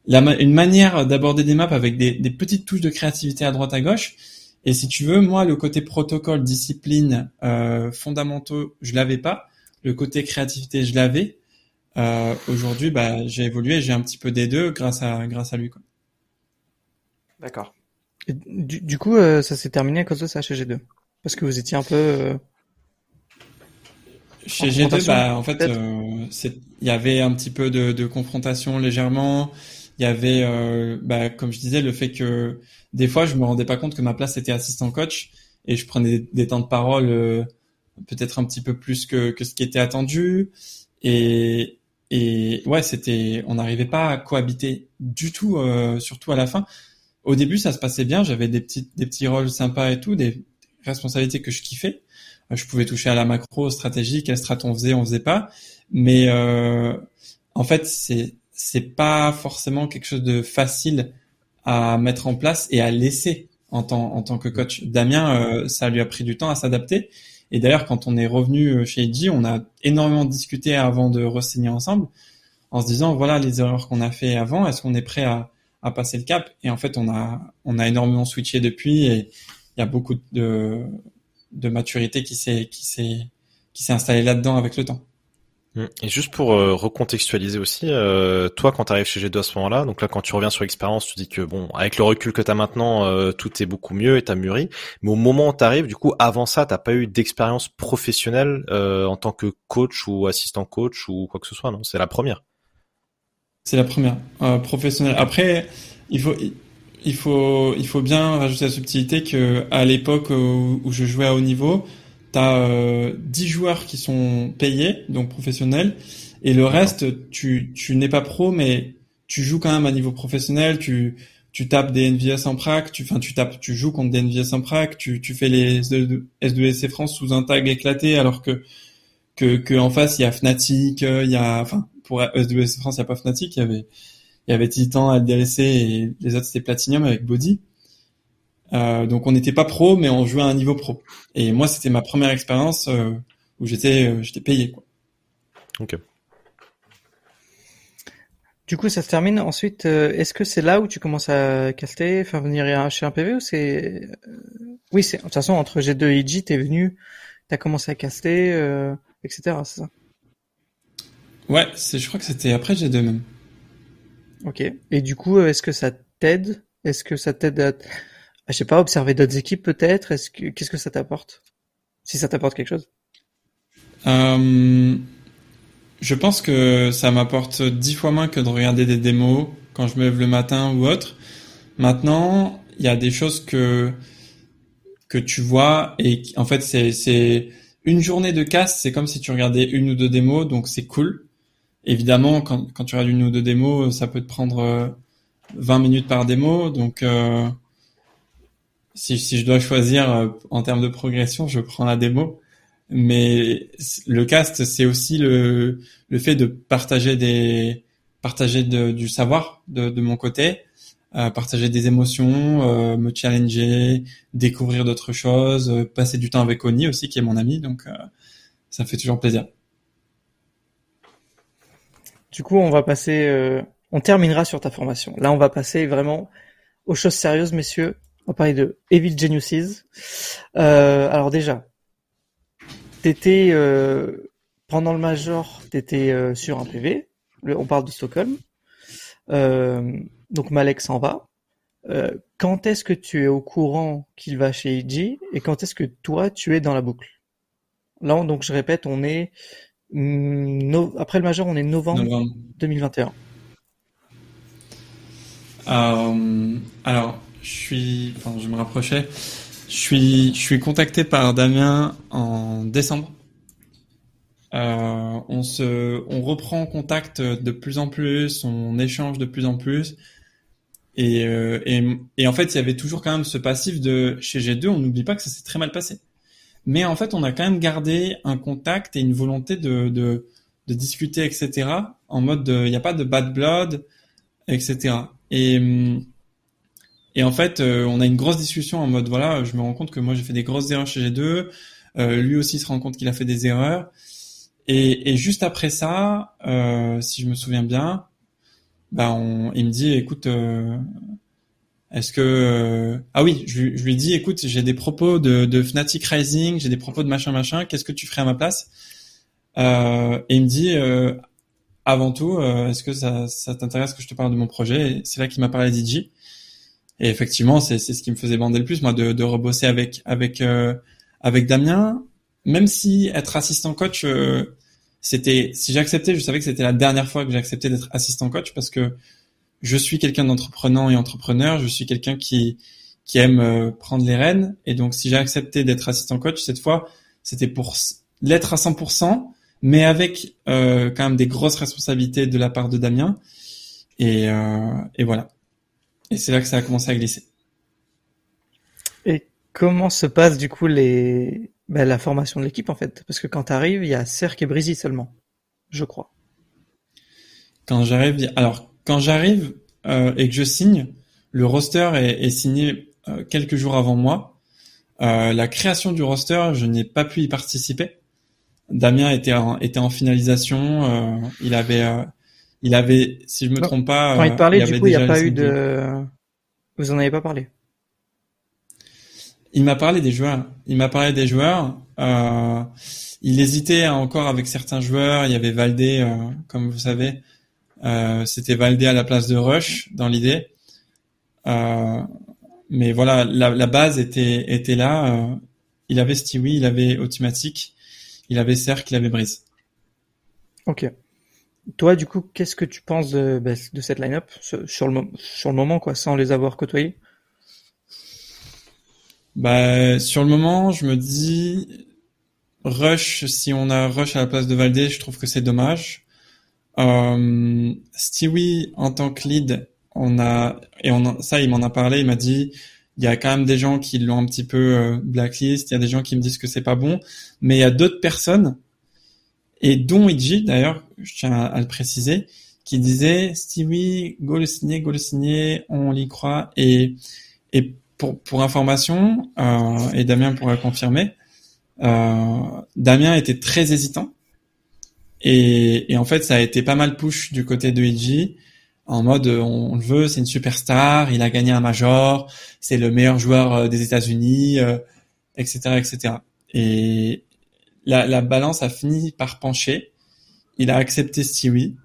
La, une manière d'aborder des maps avec des, des petites touches de créativité à droite à gauche et si tu veux, moi, le côté protocole, discipline, euh, fondamentaux, je l'avais pas. Le côté créativité, je l'avais. Euh, Aujourd'hui, bah, j'ai évolué, j'ai un petit peu des deux grâce à grâce à lui. D'accord. Du, du, coup, euh, ça s'est terminé à cause de ça chez G2, parce que vous étiez un peu. Euh, chez G2, bah, en fait, euh, il y avait un petit peu de, de confrontation légèrement. Il y avait, euh, bah, comme je disais, le fait que des fois, je me rendais pas compte que ma place était assistant coach et je prenais des, temps de parole euh, peut-être un petit peu plus que, ce qui était attendu. Et, ouais, c'était, on n'arrivait pas à cohabiter du tout, euh, surtout à la fin. Au début, ça se passait bien. J'avais des petits, des petits rôles sympas et tout, des responsabilités que je kiffais. Je pouvais toucher à la macro, stratégie, quelle strat on faisait, on faisait pas. Mais en fait, c'est c'est pas forcément quelque chose de facile à mettre en place et à laisser en tant, en tant que coach. Damien, euh, ça lui a pris du temps à s'adapter. Et d'ailleurs, quand on est revenu euh, chez Edgy, on a énormément discuté avant de re-signer ensemble, en se disant voilà les erreurs qu'on a fait avant, est-ce qu'on est prêt à, à passer le cap? Et en fait, on a on a énormément switché depuis et il y a beaucoup de de maturité qui s'est qui s'est qui s'est installé là-dedans avec le temps. Mm. Et juste pour euh, recontextualiser aussi, euh, toi quand tu arrives chez G2 à ce moment-là, donc là quand tu reviens sur l'expérience, tu dis que bon, avec le recul que tu as maintenant, euh, tout est beaucoup mieux et t'as mûri. Mais au moment où tu arrives, du coup, avant ça, t'as pas eu d'expérience professionnelle en tant que coach ou assistant coach ou quoi que ce soit, non? C'est la première. C'est la première professionnelle. Après, il faut il faut il faut bien rajouter la subtilité que à l'époque où je jouais à haut niveau, tu as euh, 10 joueurs qui sont payés, donc professionnels, et le reste, tu, tu n'es pas pro, mais tu joues quand même à niveau professionnel, tu, tu tapes des NVS en prac, tu, enfin, tu tapes, tu joues contre des NVS en prac, tu, tu fais les S2SC France sous un tag éclaté, alors que, que, que en face, il y a Fnatic, il y a, enfin, pour S2SC France, il n'y a pas Fnatic, il y avait, il y avait Titan, LDLC et les autres c'était Platinum avec Body. Euh, donc on n'était pas pro, mais on jouait à un niveau pro. Et moi, c'était ma première expérience euh, où j'étais euh, j'étais payé. Quoi. Ok. Du coup, ça se termine. Ensuite, est-ce que c'est là où tu commences à caster, faire venir chez un PV ou c'est Oui, c'est de toute façon entre G2 et IG, t'es venu, t'as commencé à caster, etc. C'est ça? Ouais, c'est. Je crois que c'était après G2 même. Ok. Et du coup, est-ce que ça t'aide? Est-ce que ça t'aide à je sais pas, observer d'autres équipes peut-être. Est-ce que qu'est-ce que ça t'apporte? Si ça t'apporte quelque chose. Euh, je pense que ça m'apporte dix fois moins que de regarder des démos quand je me lève le matin ou autre. Maintenant, il y a des choses que que tu vois et en fait c'est c'est une journée de cast, c'est comme si tu regardais une ou deux démos, donc c'est cool. Évidemment, quand, quand tu regardes une ou deux démos, ça peut te prendre 20 minutes par démo, donc si, si je dois choisir en termes de progression, je prends la démo. Mais le cast, c'est aussi le, le fait de partager des partager de, du savoir de, de mon côté, euh, partager des émotions, euh, me challenger, découvrir d'autres choses, euh, passer du temps avec Oni aussi qui est mon ami, donc ça fait toujours plaisir. Du coup, on va passer, on terminera sur ta formation. Là, on va passer vraiment aux choses sérieuses, messieurs. On va parler de Evil Geniuses. alors déjà, t'étais pendant le major, t'étais sur un PV. On parle de Stockholm. Euh, donc Malek s'en va. Euh, quand est-ce que tu es au courant qu'il va chez IG et quand est-ce que toi tu es dans la boucle? Là, donc je répète, on est après le majeur, on est novembre, 2021. Euh, alors, je suis, enfin, je me rapprochais. Je suis, je suis contacté par Damien en décembre. Euh, on se, on reprend contact de plus en plus, on échange de plus en plus. Et, euh, et, et, en fait, il y avait toujours quand même ce passif de chez G2, on n'oublie pas que ça s'est très mal passé. Mais en fait, on a quand même gardé un contact et une volonté de, de, de discuter, etc. En mode, il n'y a pas de bad blood, etc. Et, et en fait, euh, on a une grosse discussion en mode, voilà, je me rends compte que moi j'ai fait des grosses erreurs chez G2, euh, lui aussi se rend compte qu'il a fait des erreurs. Et, et juste après ça, euh, si je me souviens bien, bah on, il me dit écoute euh, est-ce que euh, ah oui je, je, lui dis écoute j'ai des propos de, de Fnatic Rising j'ai des propos de machin machin qu'est-ce que tu ferais à ma place? Euh, et il me dit avant tout est-ce que ça, ça t'intéresse que je te parle de mon projet? C'est là qu'il m'a parlé d'IG et effectivement c'est c'est ce qui me faisait bander le plus moi de, de rebosser avec avec avec Damien. Même si être assistant coach c'était si j'acceptais, je savais que c'était la dernière fois que j'acceptais d'être assistant coach parce que je suis quelqu'un d'entreprenant et entrepreneur, je suis quelqu'un qui qui aime euh, prendre les rênes. Et donc si j'ai accepté d'être assistant coach cette fois, c'était pour l'être à 100% mais avec euh, quand même des grosses responsabilités de la part de Damien. Et euh, et voilà. Et c'est là que ça a commencé à glisser. Et comment se passe du coup les ben, la formation de l'équipe en fait, parce que quand tu arrives, il y a Cerc et Brésil seulement, je crois. Quand j'arrive, alors quand j'arrive euh, et que je signe, le roster est, signé euh, quelques jours avant moi. Euh, la création du roster, je n'ai pas pu y participer. Damien était en, était en finalisation. il avait, il avait, si je me trompe pas, quand il parlait, du coup, il n'y a pas eu de. Vous en avez pas parlé. Il m'a parlé des joueurs. Il m'a parlé des joueurs. Euh, il hésitait encore avec certains joueurs. Il y avait Valdé, euh, comme vous savez. Euh, C'était Valdé à la place de Rush dans l'idée. Euh, mais voilà, la, la, base était était là. Euh, il avait Stewie, il avait Automatic, il avait Cercle, il avait Breeze. Ok. Toi, du coup, qu'est-ce que tu penses de, bah, de cette line-up sur le, sur le moment, quoi, sans les avoir côtoyés? Bah, sur le moment, je me dis Rush, si on a Rush à la place de Valdé, je trouve que c'est dommage. Euh, Stewie en tant que lead, on a et on ça il m'en a parlé, il m'a dit il y a quand même des gens qui l'ont un petit peu euh, blacklist, il y a des gens qui me disent que c'est pas bon, mais il y a d'autres personnes et dont Iji d'ailleurs, je tiens à, le préciser, qui disaient Stewie, go le signer, go le signer, on l'y croit et et pour, information, euh, et Damien pourrait confirmer, euh, Damien était très hésitant. Et, en fait, ça a été pas mal push du côté de EG, en mode on, le veut, c'est une superstar, il a gagné un major, c'est le meilleur joueur euh, des États-Unis, etc., etc. Et la, la balance a fini par pencher. Il a accepté Stewie.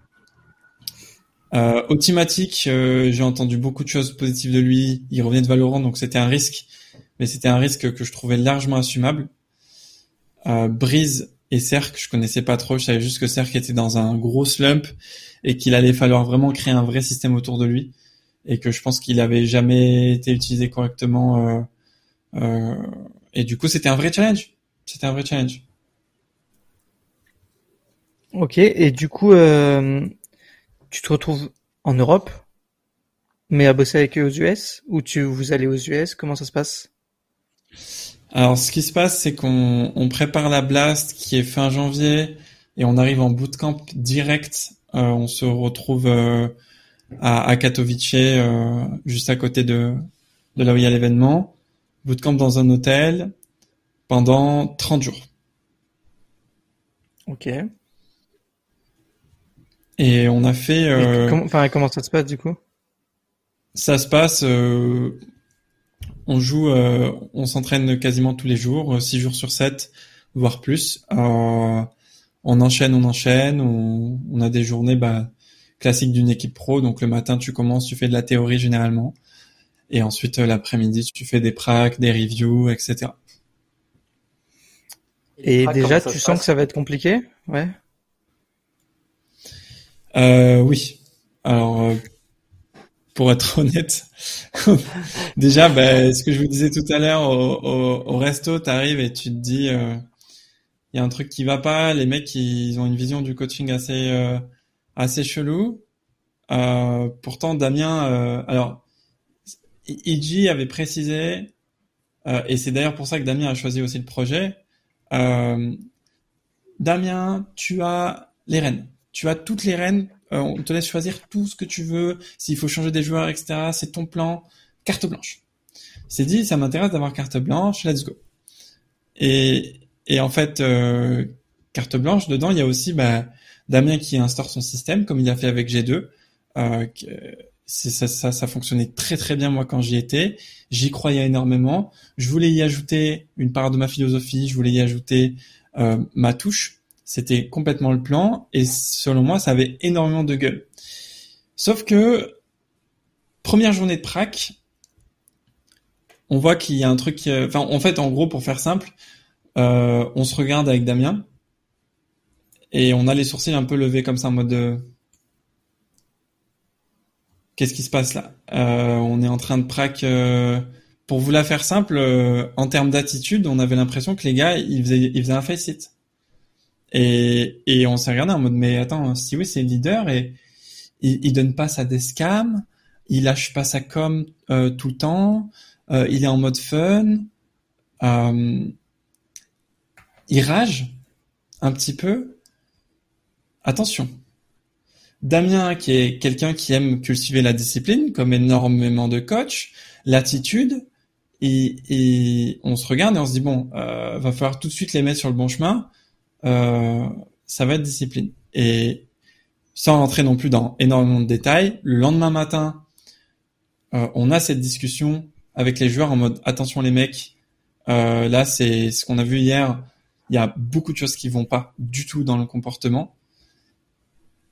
Euh, euh, j'ai entendu beaucoup de choses positives de lui. Il revenait de Valorant, donc c'était un risque, mais c'était un risque que je trouvais largement assumable. Euh, Breeze et Cerc, je connaissais pas trop. Je savais juste que Cerc était dans un gros slump et qu'il allait falloir vraiment créer un vrai système autour de lui et que je pense qu'il avait jamais été utilisé correctement. Euh, euh, et du coup, c'était un vrai challenge. C'était un vrai challenge. Ok, et du coup, euh, tu te retrouves en Europe Mais à bosser avec eux aux US Ou tu vous allez aux US Comment ça se passe? Alors, ce qui se passe, c'est qu'on on prépare la Blast qui est fin janvier et on arrive en bootcamp direct. Euh, on se retrouve euh, à, à, Katowice, euh, juste à côté de, de là où il y a l'événement. Bootcamp dans un hôtel pendant 30 jours. Ok. Et on a fait. Euh, comment, enfin, comment ça se passe du coup? Ça se passe. Euh, on joue, euh, on s'entraîne quasiment tous les jours, 6 jours sur 7, voire plus. on enchaîne, on enchaîne. On, on a des journées bah, classiques d'une équipe pro. Donc le matin, tu commences, tu fais de la théorie généralement. Et ensuite, l'après-midi, tu fais des pracs, des reviews, etc. Et, déjà, tu sens que ça va être compliqué? Ouais. Euh, oui. Alors, euh, pour être honnête, déjà, bah, ce que je vous disais tout à l'heure, au, resto, t'arrives et tu te dis, il euh, y a un truc qui va pas. Les mecs, ils ont une vision du coaching assez euh, assez chelou. pourtant, Damien, alors, Iji avait précisé, et c'est d'ailleurs pour ça que Damien a choisi aussi le projet. Damien, tu as les rênes tu as toutes les rênes, euh, on te laisse choisir tout ce que tu veux, s'il faut changer des joueurs, etc. C'est ton plan, carte blanche. C'est dit, ça m'intéresse d'avoir carte blanche, let's go. Et, en fait, euh, carte blanche, dedans, il y a aussi bah, Damien qui instaure son système, comme il a fait avec G2. Euh, ça, ça, ça fonctionnait très très bien moi quand j'y étais. J'y croyais énormément. Je voulais y ajouter une part de ma philosophie, je voulais y ajouter euh, ma touche. C'était complètement le plan et selon moi, ça avait énormément de gueule. Sauf que première journée de prac, on voit qu'il y a un truc. Enfin, en fait, en gros, pour faire simple, euh, on se regarde avec Damien et on a les sourcils un peu levés comme ça en mode. Euh, qu'est-ce qui se passe là? Euh, On est en train de prac. pour vous la faire simple, en termes d'attitude, on avait l'impression que les gars, ils faisaient, un face it. Et, et on s'est regardé en mode, mais attends, Stewie, c'est le leader et il, il donne pas sa descam, il lâche pas sa com euh, tout le temps, euh, il est en mode fun, euh, il rage un petit peu. Attention. Damien, qui est quelqu'un qui aime cultiver la discipline, comme énormément de coachs, l'attitude, et, et, on se regarde et on se dit bon, euh, va falloir tout de suite les mettre sur le bon chemin euh, ça va être discipline. Et sans rentrer non plus dans énormément de détails, le lendemain matin, euh, on a cette discussion avec les joueurs en mode attention les mecs, euh, là c'est ce qu'on a vu hier, il y a beaucoup de choses qui vont pas du tout dans le comportement.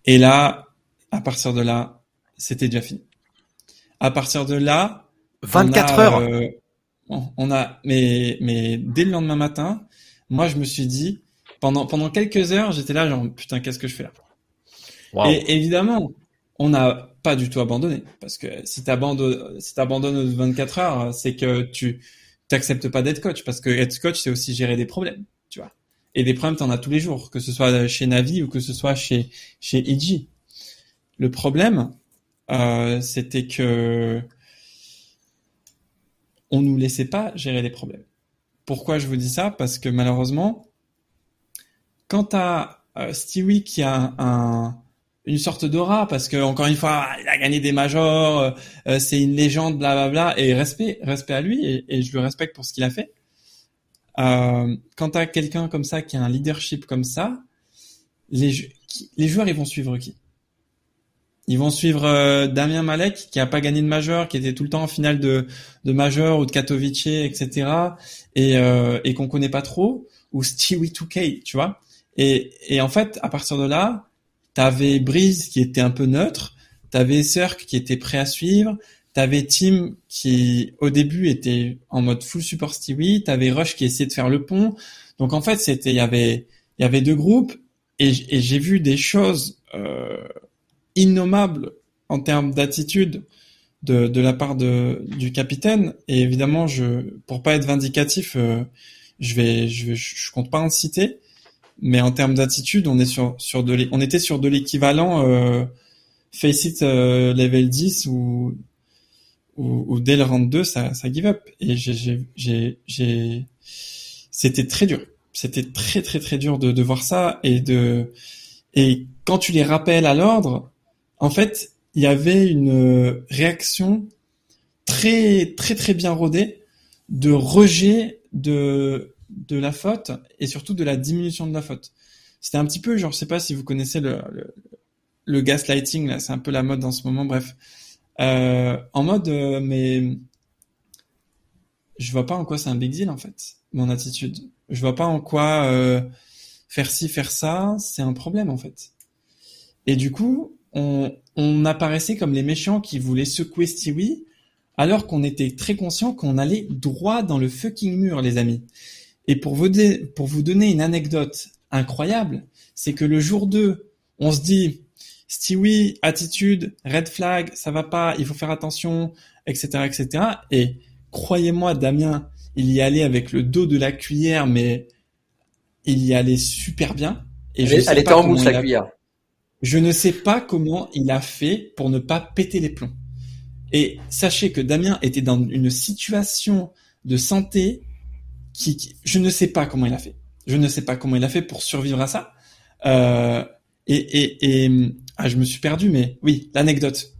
Et là, à partir de là, c'était déjà fini. À partir de là, 24 heures. Euh, on a, mais mais dès le lendemain matin, moi je me suis dit, pendant, pendant quelques heures, j'étais là, genre, putain, qu'est-ce que je fais là? Et évidemment, on n'a pas du tout abandonné. Parce que si tu abandonnes, si abandonnes aux 24 heures, c'est que tu t'acceptes pas d'être coach. Parce que être coach, c'est aussi gérer des problèmes, tu vois. Et des problèmes, t'en as tous les jours, que ce soit chez Navi ou que ce soit chez, chez EG. Le problème, euh, c'était que on nous laissait pas gérer des problèmes. Pourquoi je vous dis ça? Parce que malheureusement, Quant à euh, Stewie qui a un, une sorte d'aura parce que encore une fois il a gagné des majors, euh, euh, c'est une légende, blablabla et respect, respect à lui et, je le respecte pour ce qu'il a fait. Euh, quant à quelqu'un comme ça qui a un leadership comme ça, les, joueurs ils vont suivre qui? Ils vont suivre euh, Damien Malek qui a pas gagné de major, qui était tout le temps en finale de, de major ou de Katowice, etc. et, euh, et qu'on connaît pas trop, ou Stewie 2K, tu vois? Et, et en fait, à partir de là, t'avais Breeze qui était un peu neutre, t'avais Cirque qui était prêt à suivre, t'avais Tim qui au début était en mode full support Stewie, t'avais Rush qui essayait de faire le pont. Donc en fait, c'était il y avait il y avait deux groupes et, j'ai vu des choses euh, innommables en termes d'attitude de, de la part de du capitaine. Et évidemment, je pour pas être vindicatif, euh, je vais je je compte pas en citer mais en termes d'attitude, on est sur sur de on était sur de l'équivalent euh, Face It euh, level 10 où où, dès le round 2, ça, ça give up. Et j'ai, c'était très dur. C'était très très très dur de, de voir ça et de et quand tu les rappelles à l'ordre, en fait, il y avait une réaction très très très bien rodée de rejet de de la faute et surtout de la diminution de la faute. C'était un petit peu genre je sais pas si vous connaissez le le, le gaslighting là, c'est un peu la mode en ce moment bref. Euh, en mode euh, mais je vois pas en quoi c'est un big deal en fait mon attitude. Je vois pas en quoi euh, faire ci faire ça, c'est un problème en fait. Et du coup, on, on apparaissait comme les méchants qui voulaient secouer Stewie alors qu'on était très conscient qu'on allait droit dans le fucking mur, les amis. Et pour vous, pour vous donner une anecdote incroyable, c'est que le jour 2, on se dit, Stewie, attitude, red flag, ça va pas, il faut faire attention, etc., etc. Et croyez-moi, Damien, il y allait avec le dos de la cuillère, mais il y allait super bien. Et elle, je était en mousse, la cuillère. Je ne sais pas comment il a fait pour ne pas péter les plombs. Et sachez que Damien était dans une situation de santé qui, je ne sais pas comment il a fait. Je ne sais pas comment il a fait pour survivre à ça. Euh, et, et, et ah, je me suis perdu, mais oui, l'anecdote.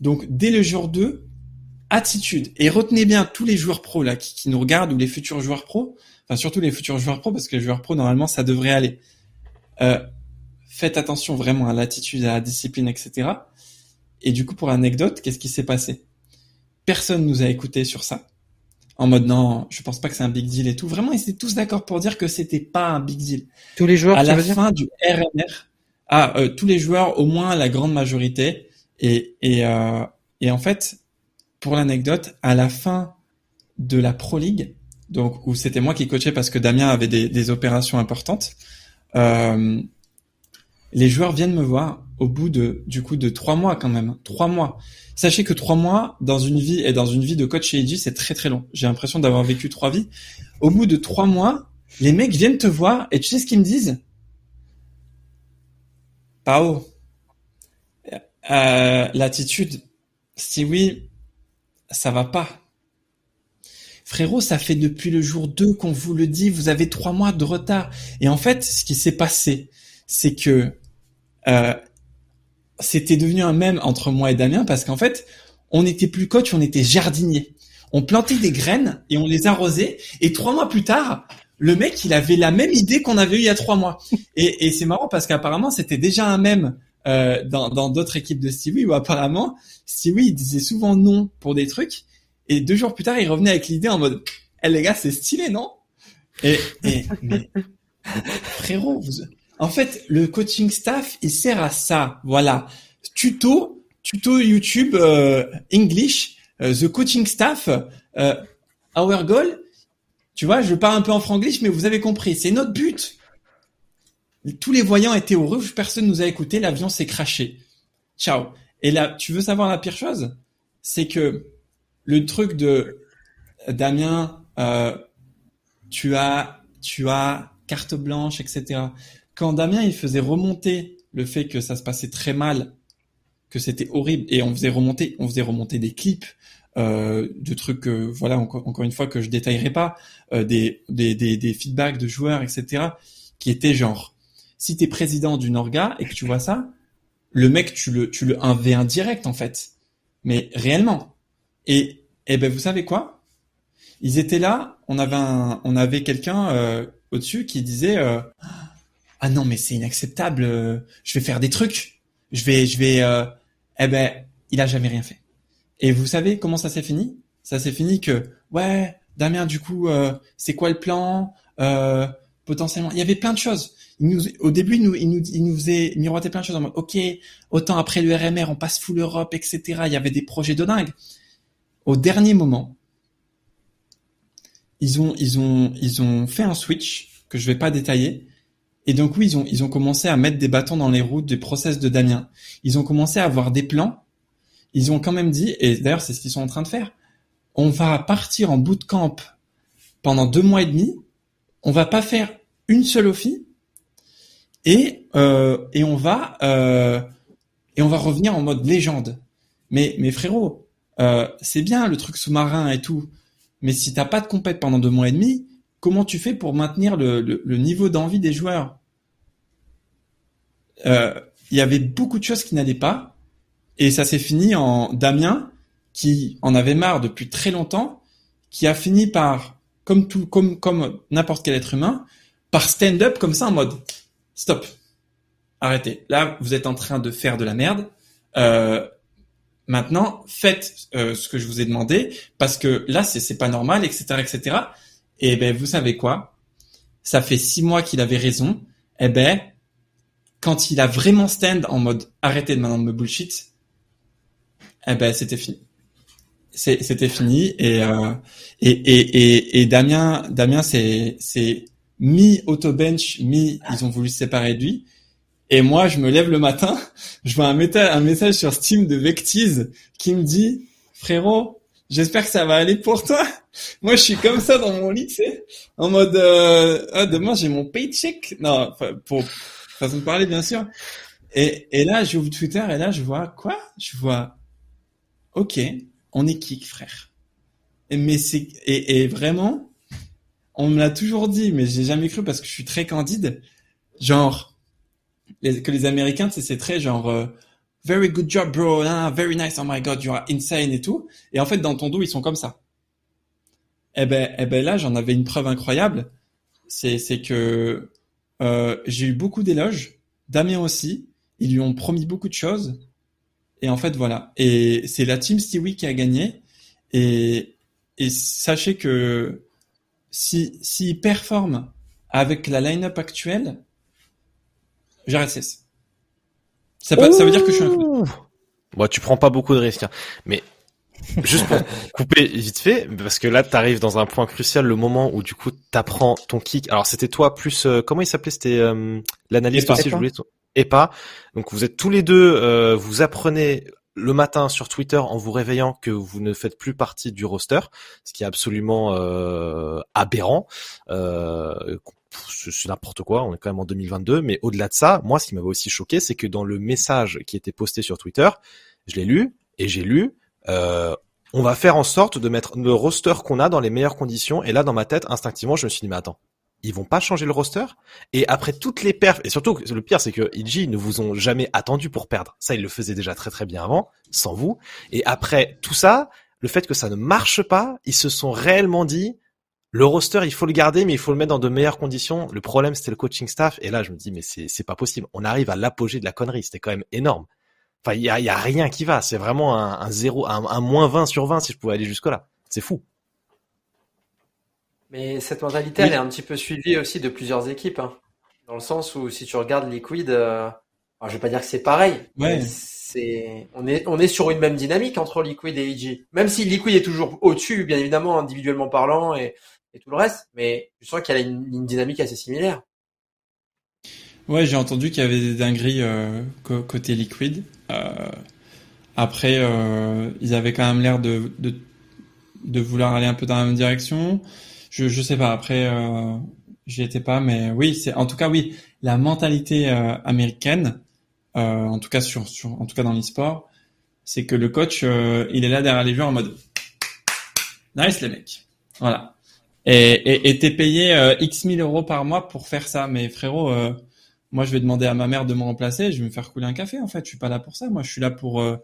Donc, dès le jour 2, attitude. Et retenez bien tous les joueurs pros là qui, qui, nous regardent ou les futurs joueurs pros, enfin surtout les futurs joueurs pros parce que les joueurs pros normalement ça devrait aller. Euh, faites attention vraiment à l'attitude, à la discipline, etc. Et du coup, pour l'anecdote, qu'est-ce qui s'est passé? Personne nous a écouté sur ça. En mode non, je pense pas que c'est un big deal et tout. Vraiment, ils étaient tous d'accord pour dire que c'était pas un big deal. Tous les joueurs. À la fin du RNR, ah, euh, tous les joueurs, au moins la grande majorité. Et et euh, et en fait, pour l'anecdote, à la fin de la Pro League, donc où c'était moi qui coachais parce que Damien avait des, des opérations importantes, euh, les joueurs viennent me voir au bout de du coup de trois mois quand même, trois mois. Sachez que trois mois dans une vie et dans une vie de coach chez c'est très très long. J'ai l'impression d'avoir vécu trois vies. Au bout de trois mois, les mecs viennent te voir et tu sais ce qu'ils me disent? Pao, euh, l'attitude, si oui, ça va pas. Frérot, ça fait depuis le jour 2 qu'on vous le dit, vous avez trois mois de retard. Et en fait, ce qui s'est passé, c'est que euh, c'était devenu un même entre moi et Damien parce qu'en fait, on n'était plus coach, on était jardinier. On plantait des graines et on les arrosait. Et trois mois plus tard, le mec, il avait la même idée qu'on avait eu il y a trois mois. Et, et c'est marrant parce qu'apparemment, c'était déjà un même euh, dans d'autres équipes de Stewie où apparemment Stewie il disait souvent non pour des trucs et deux jours plus tard il revenait avec l'idée en mode eh les gars c'est stylé non? Et, et mais frérot vous... en fait le coaching staff il sert à ça voilà tuto tuto YouTube euh, English euh, the coaching staff euh, our goal tu vois je parle un peu en franglish mais vous avez compris c'est notre but tous les voyants étaient au rouge, personne nous a écouté, l'avion s'est craché. Ciao. Et là, tu veux savoir la pire chose? C'est que le truc de Damien, euh, tu as, tu as carte blanche, etc. Quand Damien il faisait remonter le fait que ça se passait très mal, que c'était horrible, et on faisait remonter, on faisait remonter des clips, euh, de trucs, euh, voilà, encore, une fois que je détaillerai pas, euh, des, des, des, des feedbacks de joueurs, etc. qui étaient genre si tu es président d'une orga et que tu vois ça, le mec, tu le, tu le 1v1 direct, en fait. Mais réellement. Et, eh ben, vous savez quoi? Ils étaient là, on avait un, on avait quelqu'un, euh, au-dessus qui disait, euh, ah non, mais c'est inacceptable, euh, je vais faire des trucs. Je vais, je vais, eh ben, il a jamais rien fait. Et vous savez comment ça s'est fini? Ça s'est fini que, ouais, Damien, du coup, c'est quoi le plan? potentiellement, il y avait plein de choses au début, il nous, il nous, il nous faisait miroiter plein de choses en mode, ok, autant après le RMR, on passe full Europe, etc. Il y avait des projets de dingue. Au dernier moment, ils ont, ils ont, ils ont fait un switch que je vais pas détailler. Et donc oui, ils ont, ils ont commencé à mettre des bâtons dans les roues des process de Damien. Ils ont commencé à avoir des plans. Ils ont quand même dit, et d'ailleurs c'est ce qu'ils sont en train de faire, on va partir en bootcamp pendant deux mois et demi. On va pas faire une seule office et euh, et on va euh, et on va revenir en mode légende. Mais mais frérot, euh, c'est bien le truc sous-marin et tout, mais si t'as pas de compète pendant deux mois et demi, comment tu fais pour maintenir le, le, niveau d'envie des joueurs? Il y avait beaucoup de choses qui n'allaient pas, et ça s'est fini en Damien qui en avait marre depuis très longtemps, qui a fini par, comme tout, comme comme n'importe quel être humain, par stand-up comme ça en mode stop, arrêtez. Là, vous êtes en train de faire de la merde. Euh, maintenant, faites euh, ce que je vous ai demandé parce que là, c'est pas normal, etc., etc. Et ben, vous savez quoi? Ça fait six mois qu'il avait raison. Eh ben, quand il a vraiment stand en mode arrêtez de maintenant de me bullshit, eh ben, c'était fini. C'était fini et, euh, et, et, et, et Damien, Damien, c'est c'est mi autobench, mi ils ont voulu se séparer de lui. Et moi, je me lève le matin, je vois un, un message sur Steam de Vectiz qui me dit, frérot, j'espère que ça va aller pour toi. Moi, je suis comme ça dans mon lit, tu sais, en mode, euh, ah, demain j'ai mon paycheck. Non, pour façon de parler, bien sûr. Et, et là, j'ouvre Twitter et là, je vois quoi? Je vois, ok, on est kick, frère? Et, mais c'est et, et vraiment, on me l'a toujours dit, mais j'ai jamais cru parce que je suis très candide. Genre, que les Américains, c'est très genre euh, very good job, bro, ah, very nice, oh my god, you are insane et tout. Et en fait, dans ton dos, ils sont comme ça. Eh ben, eh ben là, j'en avais une preuve incroyable. C'est c'est que euh, j'ai eu beaucoup d'éloges, Damien aussi. Ils lui ont promis beaucoup de choses. Et en fait, voilà. Et c'est la team Stewie qui a gagné. Et, et sachez que si s'il performe avec la line-up actuelle, J'arrête CS. Ça, ça veut dire que je suis un coup. Bon, tu prends pas beaucoup de risques, hein. mais juste pour couper vite fait, parce que là, t'arrives dans un point crucial, le moment où du coup, t'apprends ton kick. Alors, c'était toi plus, euh, comment il s'appelait? C'était euh, l'analyste aussi, je voulais. pas. Donc, vous êtes tous les deux, euh, vous apprenez le matin sur Twitter en vous réveillant que vous ne faites plus partie du roster, ce qui est absolument aberrant. Euh, c'est n'importe quoi, on est quand même en 2022, mais au-delà de ça, moi, ce qui m'avait aussi choqué, c'est que dans le message qui était posté sur Twitter, je l'ai lu, et j'ai lu, euh, on va faire en sorte de mettre le roster qu'on a dans les meilleures conditions, et là, dans ma tête, instinctivement, je me suis dit, mais attends, ils vont pas changer le roster? Et après toutes les perfs et surtout le pire c'est que IG ne vous ont jamais attendu pour perdre ça ils le faisaient déjà très très bien avant sans vous et après tout ça le fait que ça ne marche pas ils se sont réellement dit le roster, il faut le garder, mais il faut le mettre dans de meilleures conditions. Le problème, c'était le coaching staff. Et là, je me dis, mais c'est, c'est pas possible. On arrive à l'apogée de la connerie. C'était quand même énorme. Enfin, il y a, y a rien qui va. C'est vraiment un, un zéro, un, moins 20 sur 20 si je pouvais aller jusque là. C'est fou. Mais cette mentalité, elle est un petit peu suivie aussi de plusieurs équipes. Hein. Dans le sens où si tu regardes Liquid, euh... je vais pas dire que c'est pareil. Ouais. C'est, on est, on est sur une même dynamique entre Liquid et EG. Même si Liquid est toujours au-dessus, bien évidemment, individuellement parlant, et et tout le reste, mais je sens qu'elle a une, dynamique assez similaire. Ouais, j'ai entendu qu'il y avait des dingueries euh, côté Liquid. Euh, après, euh, ils avaient quand même l'air de, de, vouloir aller un peu dans la même direction. Je, je sais pas. Après, euh, j'y étais pas, mais oui, c'est en tout cas oui, la mentalité américaine, en tout cas sur, sur, en tout cas dans l'e-sport, c'est que le coach, il est là derrière les joueurs en mode nice les mecs. Voilà et et t'es payé euh, X mille euros par mois pour faire ça. Mais frérot, moi je vais demander à ma mère de me remplacer, je vais me faire couler un café en fait. Je suis pas là pour ça. Moi je suis là pour euh,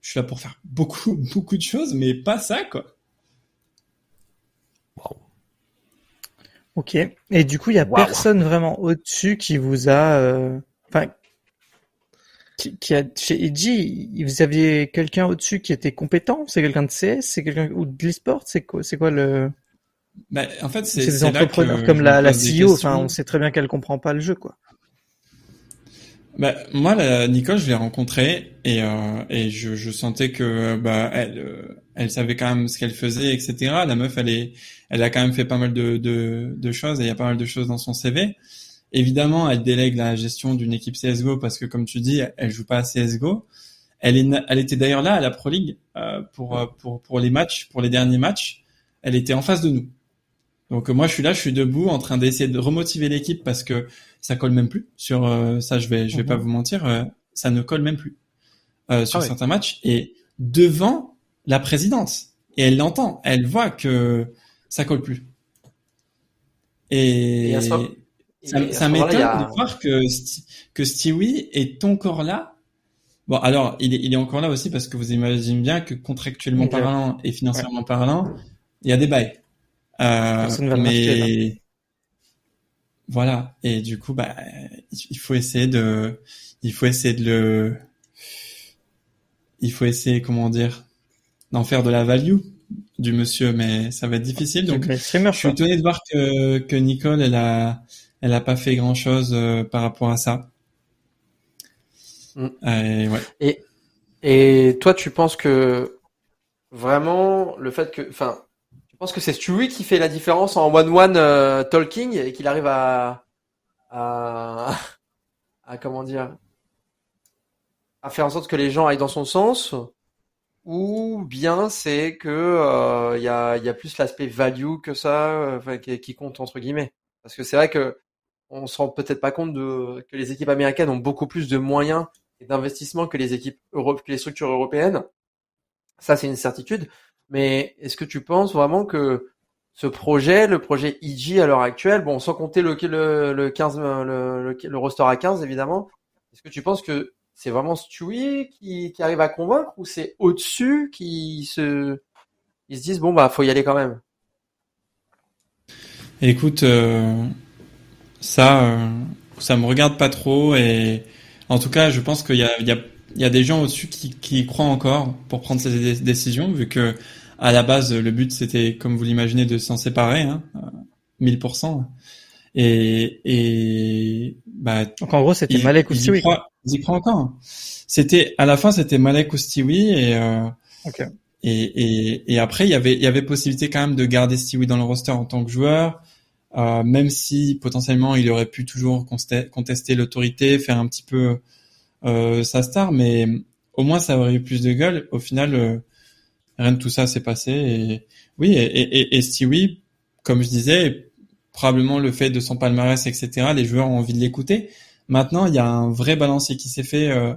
je suis là pour faire beaucoup beaucoup de choses, mais pas ça quoi. Ok. Et du coup, il y a personne vraiment au-dessus qui vous a, enfin, qui, a chez Edgy, vous aviez quelqu'un au-dessus qui était compétent? C'est quelqu'un de CS, c'est quelqu'un ou de l'esport? C'est quoi, c'est quoi le bah, en fait, c'est des entrepreneurs comme la, la CEO. Enfin, on sait très bien qu'elle comprend pas le jeu, quoi. Bah, moi, la, Nicole, je l'ai rencontrée et, euh, et je, je, sentais que bah, elle, euh, elle savait quand même ce qu'elle faisait, etc. La meuf, elle est, elle a quand même fait pas mal de, de, de choses et il y a pas mal de choses dans son CV. Évidemment, elle délègue la gestion d'une équipe CS:GO parce que, comme tu dis, elle joue pas à CS:GO. Elle, est, elle était d'ailleurs là à la Pro League euh, pour, pour pour les matchs, pour les derniers matchs. Elle était en face de nous. Donc euh, moi je suis là, je suis debout en train d'essayer de remotiver l'équipe parce que ça colle même plus sur euh, ça. Je vais je vais pas mhm. vous mentir, euh, ça ne colle même plus sur ah certains matchs. Et devant la présidente et elle l'entend, elle voit que ça colle plus. Et, ça, m'étonne de voir que que Stewie est encore là. Bon, alors il est, il est encore là aussi parce que vous imaginez bien que contractuellement parlant et financièrement parlant, il y a des bails. Euh, mais voilà. Et du coup, bah, il faut essayer de, il faut essayer de le, il faut essayer, comment dire, d'en faire de la value du monsieur, mais ça va être difficile. Donc, je suis étonné de voir que, que Nicole, elle a, elle a pas fait grand chose euh, par rapport à ça. Mm. Et, ouais. et, et toi, tu penses que vraiment le fait que, enfin, tu penses que c'est Stewie qui fait la différence en one-one euh, talking et qu'il arrive à, à, à, comment dire, à faire en sorte que les gens aillent dans son sens ou bien c'est que il euh, y, a, y, a, plus l'aspect value que ça qui, qui, compte entre guillemets parce que c'est vrai que on se rend peut-être pas compte de que les équipes américaines ont beaucoup plus de moyens et d'investissement que les équipes que les structures européennes. Ça, c'est une certitude. Mais est-ce que tu penses vraiment que ce projet, le projet EG à l'heure actuelle, bon, sans compter le, le, le 15, le, le, roster à 15, évidemment, est-ce que tu penses que c'est vraiment Stewie qui, qui arrive à convaincre ou c'est au-dessus qui se, ils se disent, bon, bah, faut y aller quand même? Écoute, euh, ça, euh, ça me regarde pas trop et en tout cas, je pense qu'il y a, il y a, il y a des gens au-dessus qui, qui croient encore pour prendre ces décisions, vu que à la base, le but c'était, comme vous l'imaginez, de s'en séparer, hein, 1000%. Et, et bah, donc en gros, c'était Malek ou Stewie. Ils y croient encore. C'était à la fin, c'était Malek ou Stewie et euh, et, et, et après, il y avait il y avait possibilité quand même de garder Stewie dans le roster en tant que joueur. Euh, même si potentiellement il aurait pu toujours contester l'autorité, faire un petit peu euh, sa star, mais au moins ça aurait eu plus de gueule. Au final, euh, rien de tout ça s'est passé. Et oui, et, et, et Stewie, comme je disais, probablement le fait de son palmarès, etc. Les joueurs ont envie de l'écouter. Maintenant, il y a un vrai balancier qui s'est fait euh,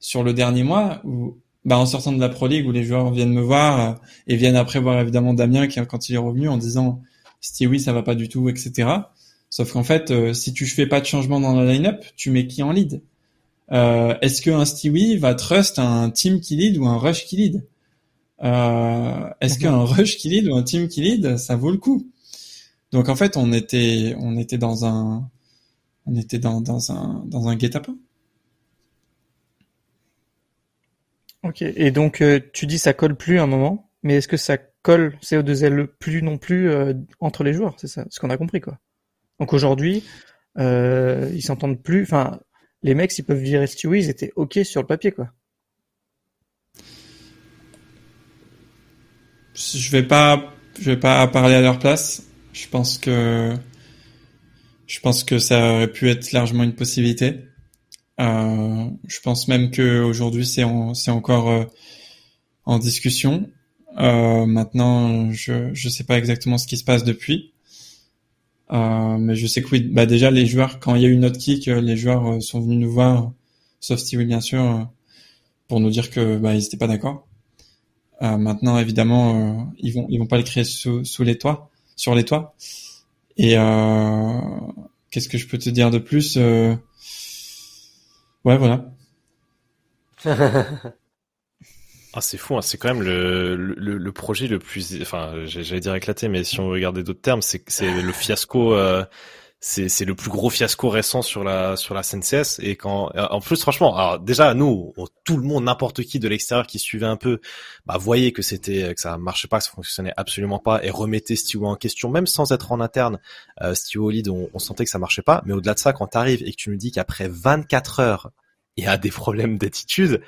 sur le dernier mois où bah, en sortant de la Pro League où les joueurs viennent me voir euh, et viennent après voir évidemment Damien qui quand il est revenu en disant Stewie ça va pas du tout, etc. Sauf qu'en fait, euh, si tu fais pas de changement dans la line-up, tu mets qui en lead? euh, Est-ce qu'un Stewie va trust un team qui lead ou un rush qui lead? Euh, Est-ce mhm. qu'un rush qui lead ou un team qui lead, ça vaut le coup? Donc en fait, on était, on était dans un, on était dans, dans un, dans un guet-apens. Ok. Et donc tu dis ça colle plus à un moment, mais est-ce que ça colle CO2L plus non plus euh, entre les joueurs, c'est ça, ce qu'on a compris quoi. Donc aujourd'hui, euh, ils s'entendent plus. Enfin, les mecs, s'ils peuvent virer Stewie, ils étaient ok sur le papier quoi. Je vais pas, je vais pas parler à leur place. Je pense que, je pense que ça aurait pu être largement une possibilité. Euh, je pense même que aujourd'hui c'est c'est encore euh, en discussion. Euh, maintenant, je je sais pas exactement ce qui se passe depuis, mais je sais que oui. Bah déjà les joueurs, quand il y a eu notre kick, euh, les joueurs euh, sont venus nous voir, sauf Steve bien sûr, pour nous dire que bah ils étaient pas d'accord. maintenant, évidemment, ils vont ils vont pas le créer sous, sous les toits, sur les toits. Et qu'est-ce que je peux te dire de plus Ouais, voilà. Ah, c'est fou, hein. c'est quand même le, le, le, projet le plus, enfin, j'allais dire éclaté, mais si on regardait d'autres termes, c'est le fiasco, euh, c'est le plus gros fiasco récent sur la sur la CNCS. Et quand, en plus, franchement, alors déjà nous, tout le monde, n'importe qui de l'extérieur qui suivait un peu, bah voyait que c'était que ça marchait pas, que ça fonctionnait absolument pas, et remettait Steve en question, même sans être en interne. Euh, au lead, on, on sentait que ça marchait pas. Mais au-delà de ça, quand t'arrives et que tu nous dis qu'après 24 heures, il y a des problèmes d'attitude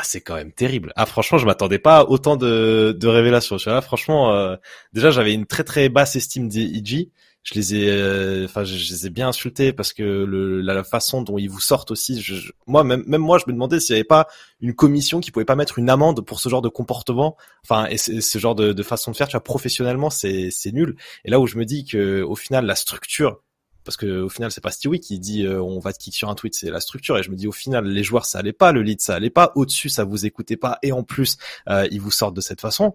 ah, c'est quand même terrible. Ah, franchement, je m'attendais pas à autant de, de révélations. Là, franchement, euh, déjà, j'avais une très très basse estime des IG. Je les ai, euh, enfin, je, les ai bien insultés parce que le, la, façon dont ils vous sortent aussi. Je, moi, même, même moi, je me demandais s'il n'y avait pas une commission qui pouvait pas mettre une amende pour ce genre de comportement. Enfin, et ce genre de, de façon de faire, tu vois, professionnellement, c'est nul. Et là où je me dis que au final, la structure parce que au final c'est pas Stewie qui dit euh, on va te kick sur un tweet, c'est la structure et je me dis au final les joueurs ça allait pas, le lead ça allait pas, au-dessus ça vous écoutait pas et en plus euh, ils vous sortent de cette façon.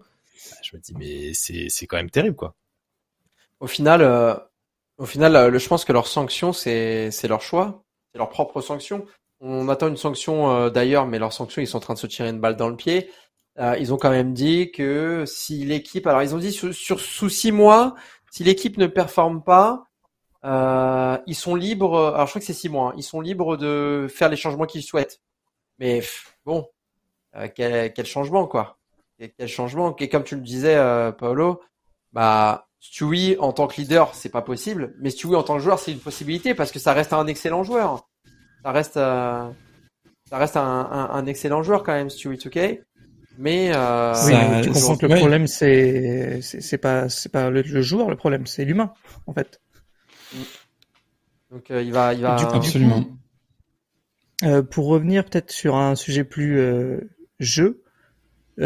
Je me dis mais c'est c'est quand même terrible quoi. Au final euh, au final je pense que leur sanction c'est c'est leur choix, c'est leur propre sanction. On attend une sanction d'ailleurs mais leur sanction ils sont en train de se tirer une balle dans le pied. ils ont quand même dit que si l'équipe alors ils ont dit sur, sur sous six mois si l'équipe ne performe pas euh, ils sont libres. Alors je crois que c'est six mois. Hein. ils sont libres de faire les changements qu'ils souhaitent. Mais bon, euh, quel, quel, changement quoi Quel changement Et comme tu le disais, euh, Paolo, bah Stewie en tant que leader, c'est pas possible. Mais Stewie en tant que joueur, c'est une possibilité parce que ça reste un excellent joueur. Ça reste, euh, ça reste un, un, un, excellent joueur quand même, Stewie 2K. Mais, euh, oui, tu comprends que le problème c'est c'est pas c'est pas le, le joueur, le problème c'est l'humain en fait. Donc euh, il va, il va. absolument. Euh, pour revenir peut-être sur un sujet plus euh, jeu,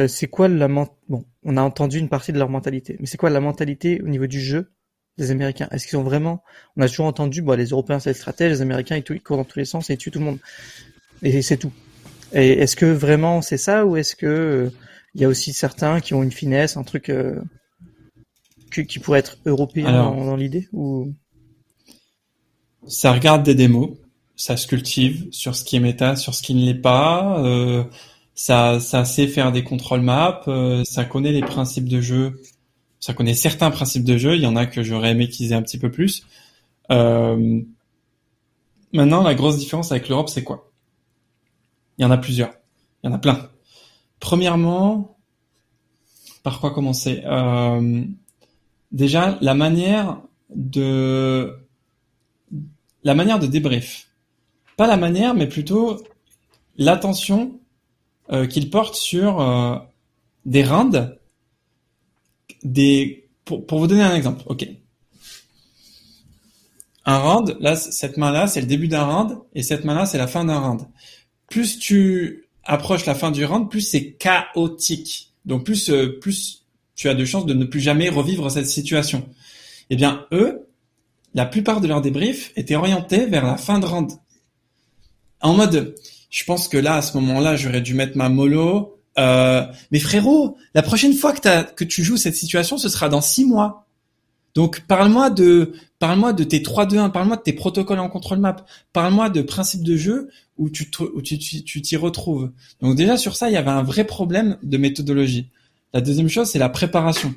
c'est quoi la bon On a entendu une partie de leur mentalité, mais c'est quoi la mentalité au niveau du jeu des Américains? Est-ce qu'ils ont vraiment On a toujours entendu, bon, les Européens c'est le stratège, les Américains ils, ils courent dans tous les sens et ils tuent tout le monde, et c'est tout. Et est-ce que vraiment c'est ça ou est-ce que il y a aussi certains qui ont une finesse, un truc qui, qui pourrait être européen dans, dans l'idée ou? Ça regarde des démos, ça se cultive sur ce qui est méta, sur ce qui ne l'est pas, euh, ça, ça sait faire des contrôles maps, euh, ça connaît les principes de jeu, ça connaît certains principes de jeu, il y en a que j'aurais aimé qu'ils aient un petit peu plus. Euh, maintenant, la grosse différence avec l'Europe, c'est quoi? Il y en a plusieurs, il y en a plein. Premièrement, par quoi commencer? Euh, Déjà, la manière de la manière de débrief. Pas la manière, mais plutôt l'attention euh, qu'il porte sur euh, des rounds, des pour, pour vous donner un exemple, ok. Un round, là, cette main-là, c'est le début d'un round, et cette main-là, c'est la fin d'un round. Plus tu approches la fin du round, plus c'est chaotique. Donc plus euh, plus tu as de chances de ne plus jamais revivre cette situation. Eh bien, eux, la plupart de leurs débriefs étaient orientés vers la fin de round. En mode, je pense que là, à ce moment-là, j'aurais dû mettre ma mollo. Euh, mais frérot, la prochaine fois que, que tu joues cette situation, ce sera dans six mois. Donc parle-moi de parle-moi de tes 3-2-1, parle-moi de tes protocoles en contrôle map, parle-moi de principes de jeu où tu tu t'y retrouves. Donc déjà sur ça, il y avait un vrai problème de méthodologie. La deuxième chose, c'est la préparation.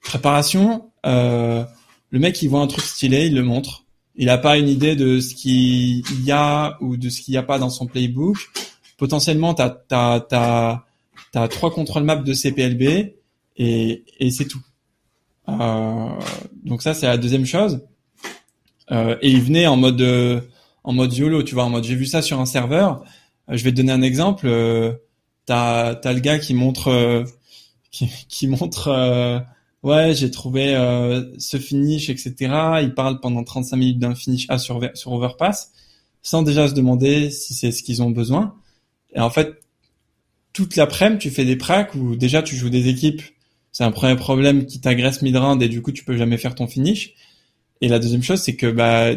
Préparation, euh, le mec, il voit un truc stylé, il le montre. Il n'a pas une idée de ce qu'il y a ou de ce qu'il n'y a pas dans son playbook. Potentiellement, tu as, trois contrôles maps de CPLB et, et c'est tout. Euh, donc ça, c'est la deuxième chose. Euh, et il venait en mode en mode YOLO, tu vois, en mode j'ai vu ça sur un serveur. Euh, je vais te donner un exemple. Euh, t'as as le gars qui montre qui, qui montre ouais, j'ai trouvé euh, ce finish, etc. Il parle pendant 35 minutes d'un finish A sur, Overpass, sans déjà se demander si c'est ce qu'ils ont besoin. Et en fait, toute l'après-midi, tu fais des pracs où déjà tu joues des équipes. C'est un premier problème qui t'agresse mid-round et du coup tu peux jamais faire ton finish. Et la deuxième chose, c'est que bah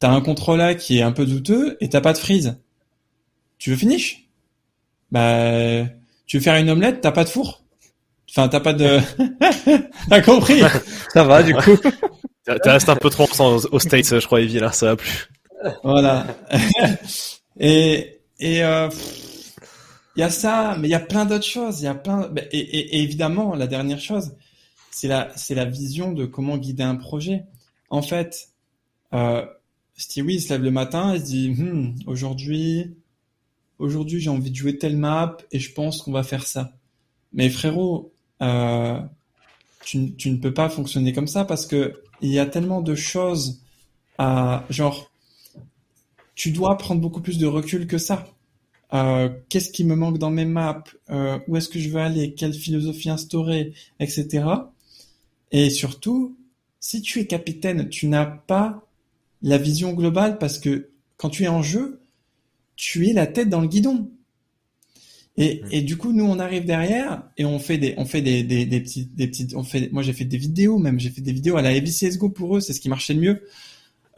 t'as un contrôle qui est un peu douteux et t'as pas de freeze. Tu veux finish? Bah tu veux faire une omelette, t'as pas de four. Enfin, t'as pas de. t'as compris? Ça va, du coup. T'es resté un peu trop au States, je crois, Evie, là, ça va plus. Voilà. et et euh, il y a ça, mais il y a plein d'autres choses. Il y a plein. Et, et, évidemment, la dernière chose, c'est la c'est la vision de comment guider un projet. En fait, euh, Stewie se lève le matin, il se dit hmm, aujourd'hui, aujourd'hui j'ai envie de jouer telle map et je pense qu'on va faire ça. Mais frérot, euh, tu, ne peux pas fonctionner comme ça parce que il y a tellement de choses à genre tu dois prendre beaucoup plus de recul que ça. Euh, qu'est-ce qui me manque dans mes maps, euh, où est-ce que je veux aller, quelle philosophie instaurer, etc. Et surtout, si tu es capitaine, tu n'as pas la vision globale parce que quand tu es en jeu, tu es la tête dans le guidon. Et, mm. et, du coup, nous, on arrive derrière et on fait des, on fait des, des, des petites, des petites, on fait, moi, j'ai fait des vidéos même, j'ai fait des vidéos à la CSGO pour eux, c'est ce qui marchait le mieux.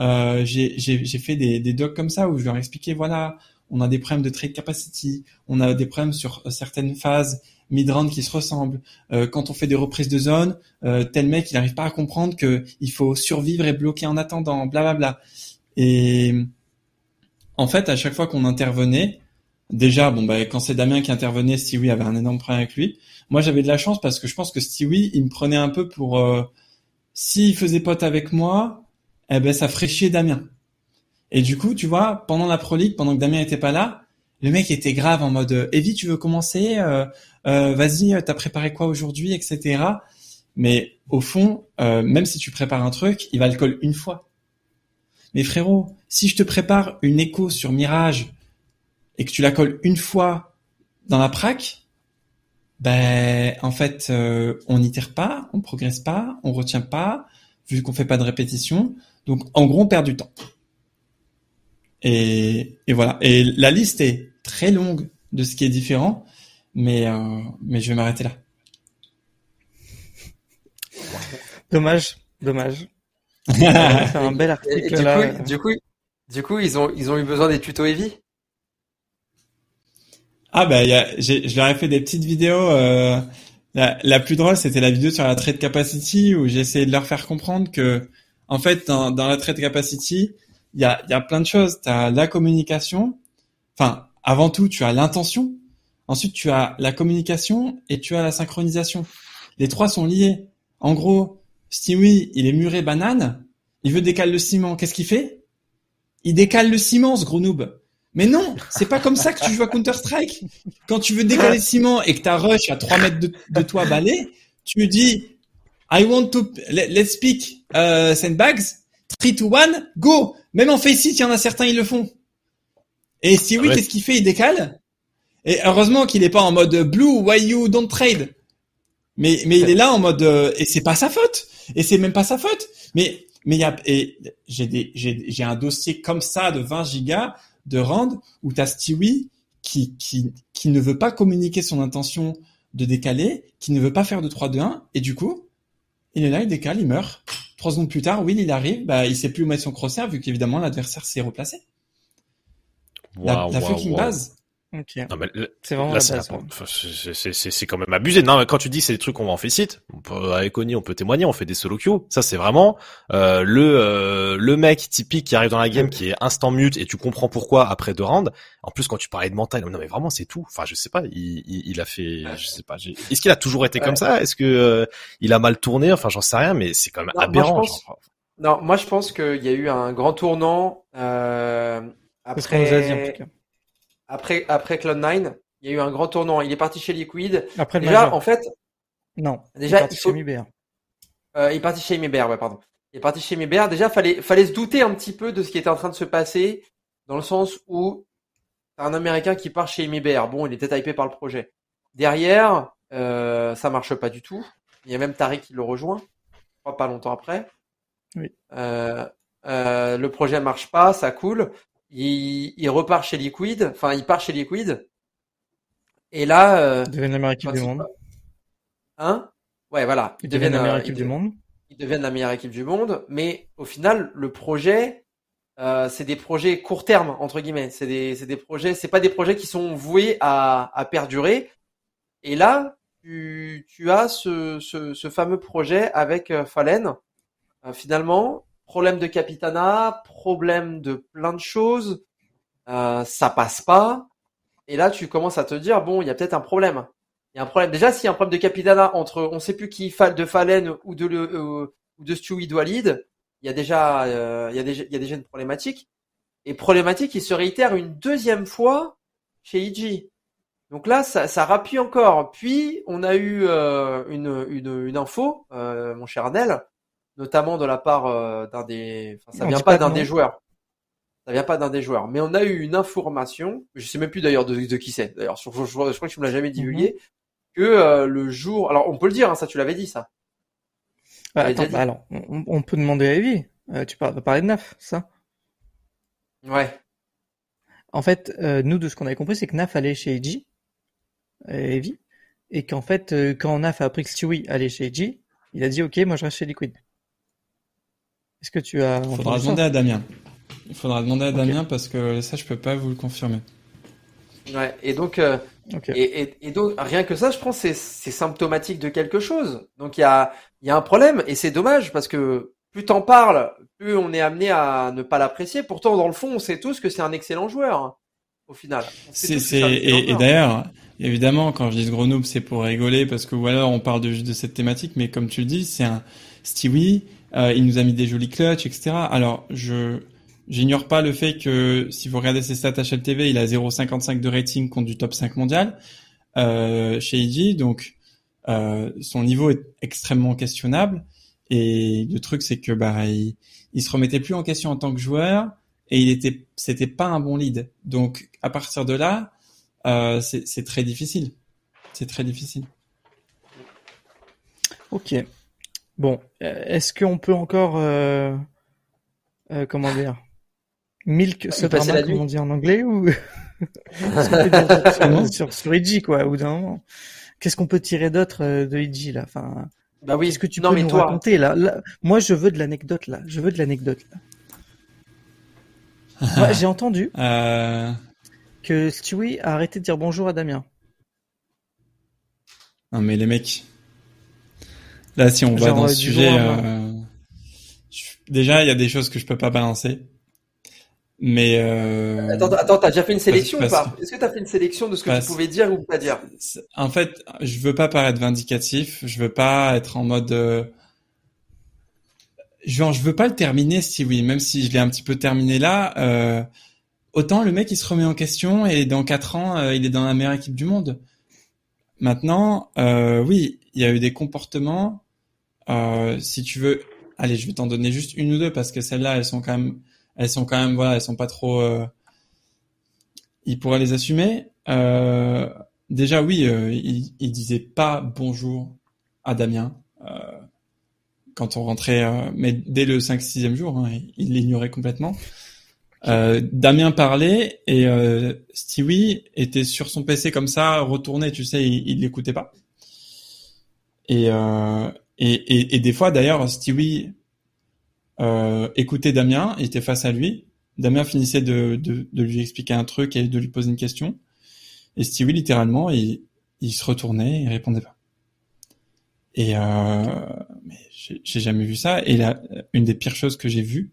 Euh, j'ai fait des, des docs comme ça où je leur expliquais voilà, on a des problèmes de trade capacity, on a des problèmes sur certaines phases mid-round qui se ressemblent. Euh, quand on fait des reprises de zone, euh, tel mec il n'arrive pas à comprendre que il faut survivre et bloquer en attendant, blablabla. Et en fait, à chaque fois qu'on intervenait, déjà, bon bah quand c'est Damien qui intervenait, Stewie avait un énorme problème avec lui. Moi, j'avais de la chance parce que je pense que Stewie, il me prenait un peu pour euh, s'il faisait pote avec moi, eh ben ça ferait chier Damien. Et du coup, tu vois, pendant la Pro pendant que Damien était pas là, le mec était grave en mode Evie, tu veux commencer euh, euh, Vas-y, t'as préparé quoi aujourd'hui, etc. Mais au fond, euh, même si tu prépares un truc, il va le coller une fois. Mais frérot, si je te prépare une écho sur Mirage et que tu la colles une fois dans la praque, ben en fait, euh, on n'itère pas, on progresse pas, on retient pas, vu qu'on fait pas de répétition. Donc en gros, on perd du temps. Et, et voilà. Et la liste est très longue de ce qui est différent, mais euh, mais je vais m'arrêter là. Dommage, dommage. C'est un bel article. du, Coup, du, coup, du coup, ils ont ils ont eu besoin des tutos Heavy. Ah bah y a, je leur ai fait des petites vidéos. Euh, la, la, plus drôle, c'était la vidéo sur la trade capacity où j'ai essayé de leur faire comprendre que, en fait, dans, dans la trade capacity, il y a, y a plein de choses. Tu as la communication. Enfin, avant tout, tu as l'intention. Ensuite, tu as la communication et tu as la synchronisation. Les trois sont liés. En gros, Stewie, il est muré banane. Il veut décaler le ciment. Qu'est-ce qu'il fait? Il décale le ciment, ce gros noob. Mais non, c'est pas comme ça que tu joues à Counter-Strike. Quand tu veux décaler le ciment et que ta rush à 3 mètres de, toi balai, tu dis I want to let's speak uh, sandbags 3 to 1 go. Même en face il y en a certains ils le font. Et si oui, qu'est-ce qu'il fait? Il décale. Et heureusement qu'il est pas en mode blue, why you don't trade. Mais mais il est là en mode euh, et c'est pas sa faute. Et c'est même pas sa faute. Mais mais il y a et j'ai des j'ai j'ai un dossier comme ça de 20 gigas de Rand où t'as Stewie qui qui qui ne veut pas communiquer son intention de décaler, qui ne veut pas faire de 3-2-1 et du coup il est là, il décale, il meurt. Trois secondes plus tard, Will, il arrive, bah, il sait plus où mettre son crosshair vu qu'évidemment l'adversaire s'est replacé. la, la fucking base. Okay. c'est vraiment c'est quand même abusé. Non, quand tu dis c'est des trucs qu'on va en site, on peut, avec Oni, on peut témoigner, on fait des solo queues. Ça, c'est vraiment euh, le euh, le mec typique qui arrive dans la game, qui est instant mute et tu comprends pourquoi après deux rounds. En plus, quand tu parlais de mental, non mais vraiment c'est tout. Enfin, je sais pas, il, il, a fait, je sais pas. Est-ce qu'il a toujours été comme ça? Est-ce que euh, il a mal tourné? Enfin, j'en sais rien, mais c'est quand même aberrant. Moi, pense... Non, moi je pense qu'il y a eu un grand tournant euh, après. Après, après Cloud9, il y a eu un grand tournant. Il est parti chez Liquid. Après le déjà, en fait. Non. Déjà, il est parti chez Mibert. Euh, il est parti chez Mibert, ouais, pardon. Il est parti chez Mibert. Déjà, fallait, fallait se douter un petit peu de ce qui était en train de se passer, dans le sens où un Américain qui part chez Mibert. Bon, il était hypé par le projet. Derrière, euh, ça marche pas du tout. Il y a même Tariq qui le rejoint. crois pas longtemps après. Oui. Euh, euh, le projet marche pas, ça coule il, repart chez Liquid, enfin il part chez Liquid. Et là, euh, il devient la meilleure équipe du monde. Hein? Ouais, voilà. Il, devient la meilleure équipe du monde. Ils deviennent la meilleure équipe du monde, mais au final, le projet, euh, c'est des projets court terme entre guillemets. C'est des, c'est des projets, c'est pas des projets qui sont voués à, à perdurer. Et là, tu, tu as ce, ce, ce fameux projet avec euh, Fallen. Euh, finalement, problème de capitana, problème de plein de choses, euh, ça passe pas. Et là, tu commences à te dire bon, il y a peut-être un problème. Il y a un problème. Déjà, s'il y a un problème de capitana entre, on sait plus qui de Fallen ou de euh, Stewie Walid, il y a déjà, euh, il y a déjà, il y une problématique. Et problématique qui se réitère une deuxième fois chez IG. Donc là, ça, ça rappuie encore. Puis, on a eu euh, une, info, euh, mon cher Anel, notamment de la part euh, d'un des. Enfin, ça vient pas, d'un des joueurs. Ça vient pas d'un des joueurs, mais on a eu une information. Je sais même plus d'ailleurs de, de, qui c'est. D'ailleurs, je, je, crois que tu me l'as jamais divulgué. Mhm. Que euh, le jour, alors on peut le dire, hein, ça tu l'avais dit ça. Bah, attends, bah, alors, on, peut demander à Evie. Euh, tu parles, parler de Naf, ça? Ouais. En fait, nous, de ce qu'on avait compris, c'est que Naf allait chez Eji, Evie, et qu'en fait, quand Naf a appris que Stewie allait chez Eji, il a dit, ok, moi je reste chez Liquid. Est-ce que tu as Il faudra demander à Damien. Il faudra demander à Damien parce que ça, je peux pas vous le confirmer. Ouais, et donc, euh, et, et, donc, rien que ça, je pense, c'est symptomatique de quelque chose. Donc, il y a, y a un problème, et c'est dommage parce que plus t'en parles, plus on est amené à ne pas l'apprécier. Pourtant, dans le fond, on sait tous que c'est un excellent joueur, hein, au final. C'est, et, et d'ailleurs, évidemment, quand je dis ce gros noob, c'est pour rigoler parce que voilà, on parle de, de cette thématique, mais comme tu le dis, c'est un Stewie, euh, il nous a mis des jolis clutches, etc. Alors, je, J'ignore pas le fait que si vous regardez ses stats HLTV, il a 0,55 de rating contre du top 5 mondial euh, chez IG, donc euh, son niveau est extrêmement questionnable. Et le truc, c'est que bah il, il, se remettait plus en question en tant que joueur et il était, c'était pas un bon lead. Donc à partir de là, euh, c'est très difficile. C'est très difficile. Ok. Bon, euh, est-ce qu'on peut encore, euh, euh, comment dire, Milk Superman, comme on dit en anglais, ou sur, sur, sur quoi, ou d'un moment. Qu'est-ce qu'on peut tirer d'autre de Iji là Enfin, bah oui. Est-ce que tu peux nous raconter là, Moi, je veux de l'anecdote là. Je veux de l'anecdote là. j'ai entendu euh... que Stewie a arrêté de dire bonjour à Damien. Non mais les mecs, là si on va dans ce euh, sujet, euh... déjà il y a des choses que je peux pas balancer. Mais euh... attends, attends, t'as déjà fait une sélection ou pas Est-ce que t'as fait une sélection de ce que tu pouvais dire ou pas dire En fait, je veux pas paraître vindicatif, je veux pas être en mode euh... genre je veux pas le terminer si oui, même si je l'ai un petit peu terminé là. Euh... Autant le mec il se remet en question et dans quatre ans euh, il est dans la meilleure équipe du monde. Maintenant, euh, oui, il y a eu des comportements. Euh, si tu veux, allez, je vais t'en donner juste une ou deux parce que celles-là elles sont quand même elles sont quand même voilà, elles sont pas trop. Euh... Il pourrait les assumer. Euh... Déjà oui, euh, il, il, disait pas bonjour à Damien euh, quand on rentrait, euh, mais dès le 5-6e jour, hein, il l'ignorait complètement. Euh, Damien parlait et euh, Stewie était sur son PC comme ça, retourné, tu sais, il l'écoutait pas. Et, euh, et, et, et, des fois, d'ailleurs, Stewie euh, écoutait Damien, il était face à lui. Damien finissait de, de, de, lui expliquer un truc et de lui poser une question. Et Stewie, littéralement, il, il se retournait et répondait pas. Et euh, j'ai jamais vu ça. Et là, une des pires choses que j'ai vues,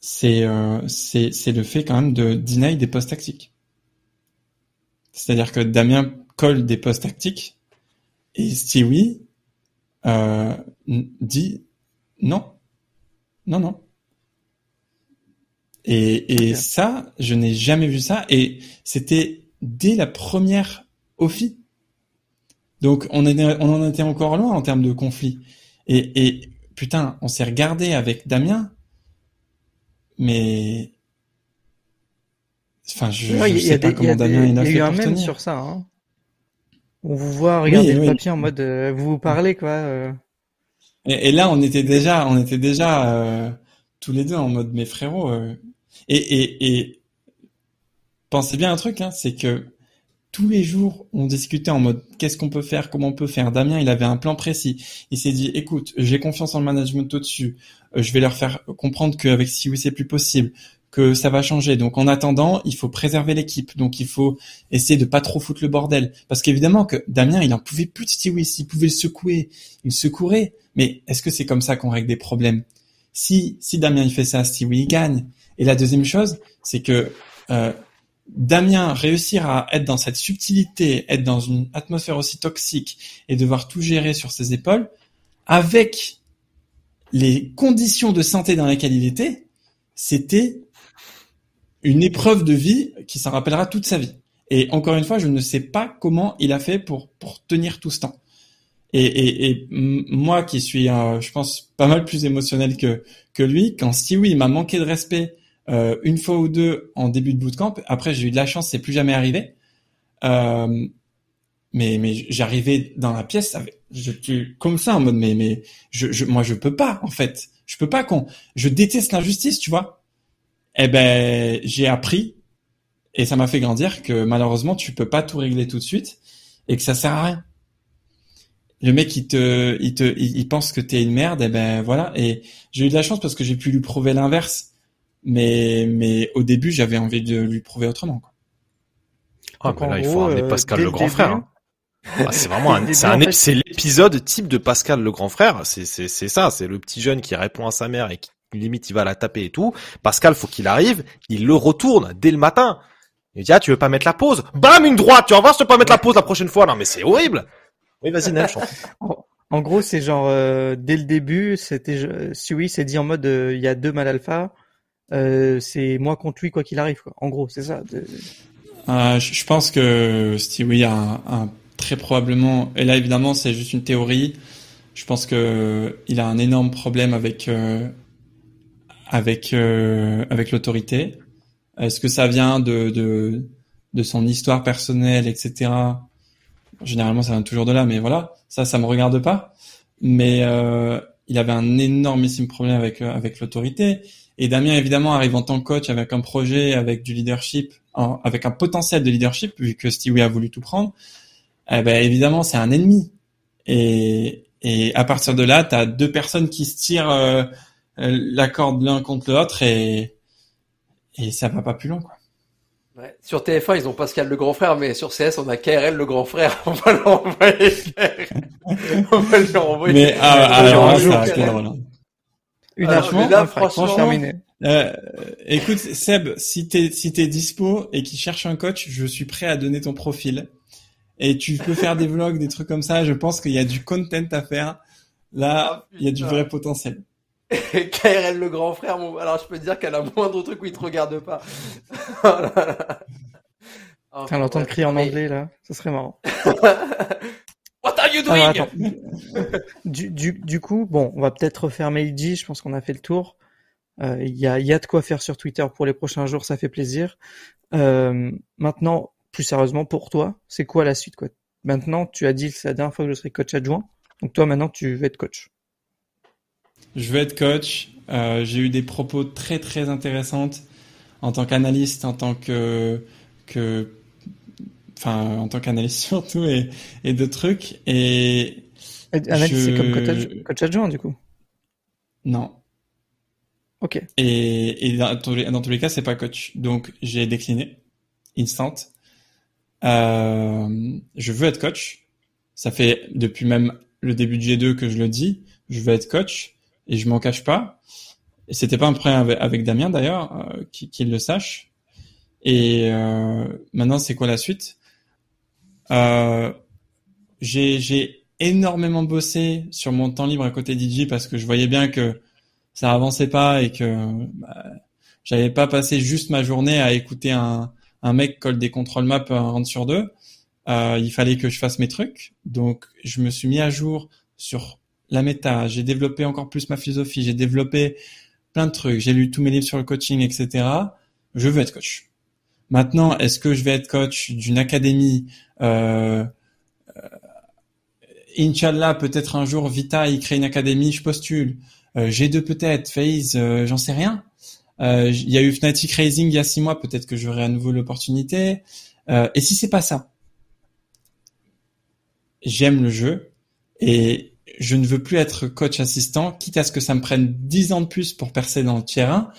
c'est euh, c'est le fait quand même de deny des postes tactiques. C'est-à-dire que Damien colle des postes tactiques et Stewie euh, dit non. Non, non. Et, et ça, je n'ai jamais vu ça. Et c'était dès la première OFI. Donc on, on en était encore loin en termes de conflit. Et, et putain, on s'est regardé avec Damien, mais enfin je, je sais pas comment Damien il a, fait y a eu un même sur ça. Hein. On vous voit regarder le papier en mode euh, vous vous parlez quoi. Euh. Et, là, on était déjà, on était déjà euh, tous les deux en mode mes frérots. Et, et, et pensez bien un truc, hein, c'est que tous les jours, on discutait en mode qu'est-ce qu'on peut faire, comment on peut faire. Damien, il avait un plan précis. Il s'est dit, écoute, j'ai confiance en le management au-dessus. Je vais leur faire comprendre qu'avec Siwi, c'est plus possible que ça va changer. Donc en attendant, il faut préserver l'équipe. Donc il faut essayer de pas trop foutre le bordel. Parce qu'évidemment que Damien, il en pouvait plus de Stewie. Il pouvait le secouer, il secourait. Mais est-ce que c'est comme ça qu'on règle des problèmes? Si si Damien il fait ça, Stewie il gagne. Et la deuxième chose, c'est que euh, Damien réussir à être dans cette subtilité, être dans une atmosphère aussi toxique et devoir tout gérer sur ses épaules, avec les conditions de santé dans lesquelles il était, c'était une épreuve de vie qui s'en rappellera toute sa vie. Et encore une fois, je ne sais pas comment il a fait pour, pour tenir tout ce temps. Et, et, et moi qui suis, je pense, pas mal plus émotionnel que, que lui, quand Stewie m'a manqué de respect euh, une fois ou deux en début de bootcamp, après j'ai eu de la chance, c'est plus jamais arrivé. Euh, mais mais j'arrivais dans la pièce, avec, je, comme ça en mode mais mais je, je moi je peux pas en fait, je peux pas qu'on, je déteste l'injustice, tu vois eh ben j'ai appris et ça m'a fait grandir que malheureusement tu peux pas tout régler tout de suite et que ça sert à rien. le mec il te il te il, pense que t'es une merde et ben voilà et j'ai eu de la chance parce que j'ai pu lui prouver l'inverse mais mais au début j'avais envie de lui prouver autrement quoi. Ah ben là il faut ramener Pascal le grand frère. Hein. Ah, c'est vraiment un, c'est c'est l'épisode type de Pascal le grand frère. C'est, c'est, c'est ça. C'est le petit jeune qui répond à sa mère et qui limite il va la taper et tout. Pascal faut qu'il arrive, il le retourne dès le matin. Il dit ah tu veux pas mettre la pause? Bam une droite. Tu vas voir si tu veux pas mettre la pause la prochaine fois. Non mais c'est horrible. Oui vas-y Nel. en gros c'est genre euh, dès le début c'était si oui c'est dit en mode euh, il y a deux mal alpha. Euh, c'est moi contre lui quoi qu'il arrive quoi. En gros c'est ça. je pense que Stewie a un, un très probablement, et là évidemment c'est juste une théorie, je pense que il a un énorme problème avec euh, avec euh, avec l'autorité. Est-ce que ça vient de, de de son histoire personnelle, etc. Généralement, ça vient toujours de là, mais voilà, ça, ça me regarde pas. Mais euh, il avait un énormissime problème avec avec l'autorité. Et Damien, évidemment, arrive en tant que coach avec un projet, avec du leadership, avec un potentiel de leadership, vu que Stewie a voulu tout prendre eh ben évidemment c'est un ennemi. Et, et à partir de là, tu as deux personnes qui se tirent euh, euh, la corde l'un contre l'autre et et ça va pas plus loin quoi. Ouais. Sur TF1, ils ont Pascal le grand frère, mais sur CS, on a KRL le grand frère. On va l'envoyer on va lui renvoyer. Mais ah, alors, un jour, Une alors, franchement, terminé. Euh, écoute, Seb, si t'es si t'es dispo et qu'il cherche un coach, je suis prêt à donner ton profil et tu peux faire des vlogs, des trucs comme ça. Je pense qu'il y a du content à faire. Là, il y a du vrai potentiel. KRL le grand frère, alors je peux te dire qu'elle a moindre truc où il te regarde pas. oh là l'entend crier en anglais là, ça serait marrant. What are you doing? Du, du, du, coup, bon, on va peut-être refermer IG, je pense qu'on a fait le tour. Euh, il y, a, y a de quoi faire sur Twitter pour les prochains jours, ça fait plaisir. Euh, maintenant, plus sérieusement pour toi, c'est quoi la suite quoi? Maintenant, tu as dit que c'est la dernière fois que je serai coach adjoint. Donc toi, maintenant, tu veux être coach. Je veux être coach. Euh, j'ai eu des propos très très intéressantes en tant qu'analyste, en tant que que enfin en tant qu'analyste surtout et et de trucs et analyste c'est comme coach, adjoint du coup? Non. Ok. Et, et dans, tous les, dans tous les cas, c'est pas coach. Donc j'ai décliné instant euh, je veux être coach. Ça fait depuis même le début du G2 que je le dis. Je veux être coach et je m'en cache pas. Et c'était pas un problème avec, Damien d'ailleurs, euh, qu'il le sache. Et euh, maintenant, c'est quoi la suite? Euh, J'ai énormément bossé sur mon temps libre à côté DJ parce que je voyais bien que ça avançait pas et que bah, j'avais pas passé juste ma journée à écouter un, un mec colle des contrôles maps un round sur deux. Euh, il fallait que je fasse mes trucs. Donc, je me suis mis à jour sur la méta. J'ai développé encore plus ma philosophie. J'ai développé plein de trucs. J'ai lu tous mes livres sur le coaching, etc. Je veux être coach. Maintenant, est-ce que je vais être coach d'une académie euh, Inch'Allah, peut-être un jour, Vita, il crée une académie, je postule. Euh, G2 peut-être, FaZe, euh, j'en sais rien. Euh, il y a eu Fnatic Racing il y a six mois, peut-être que j'aurai à nouveau l'opportunité. Euh, et si c'est pas ça, j'aime le jeu et je ne veux plus être coach assistant, quitte à ce que ça me prenne dix ans de plus pour percer dans le tiers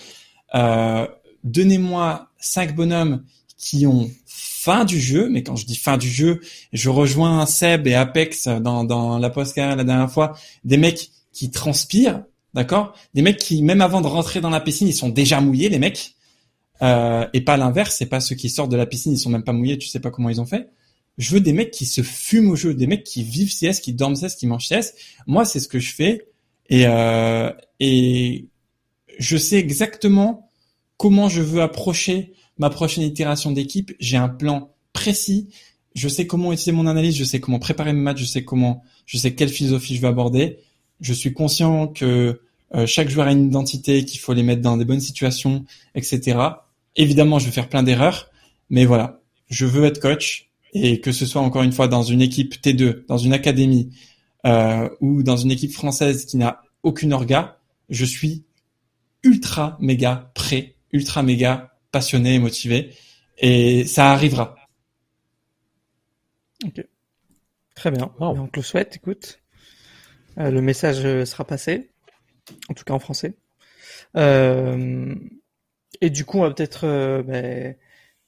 Euh, Donnez-moi cinq bonhommes qui ont fin du jeu, mais quand je dis fin du jeu, je rejoins Seb et Apex dans, dans la post la dernière fois, des mecs qui transpirent, D'accord? Des mecs qui, même avant de rentrer dans la piscine, ils sont déjà mouillés, les mecs. Euh, et pas l'inverse, c'est pas ceux qui sortent de la piscine, ils sont même pas mouillés, tu sais pas comment ils ont fait. Je veux des mecs qui se fument au jeu, des mecs qui vivent CS, qui dorment CS, qui mangent CS. Moi, c'est ce que je fais. Et, euh, et je sais exactement comment je veux approcher ma prochaine itération d'équipe. J'ai un plan précis. Je sais comment utiliser mon analyse, je sais comment préparer mes matchs, je sais comment, je sais quelle philosophie je veux aborder je suis conscient que euh, chaque joueur a une identité, qu'il faut les mettre dans des bonnes situations, etc. Évidemment, je vais faire plein d'erreurs, mais voilà, je veux être coach et que ce soit encore une fois dans une équipe T2, dans une académie euh, ou dans une équipe française qui n'a aucune orga, je suis ultra méga prêt, ultra méga passionné et motivé, et ça arrivera. Ok. Très bien. On te le souhaite, écoute. Euh, le message sera passé, en tout cas en français. Euh, et du coup, on va peut-être euh, ben,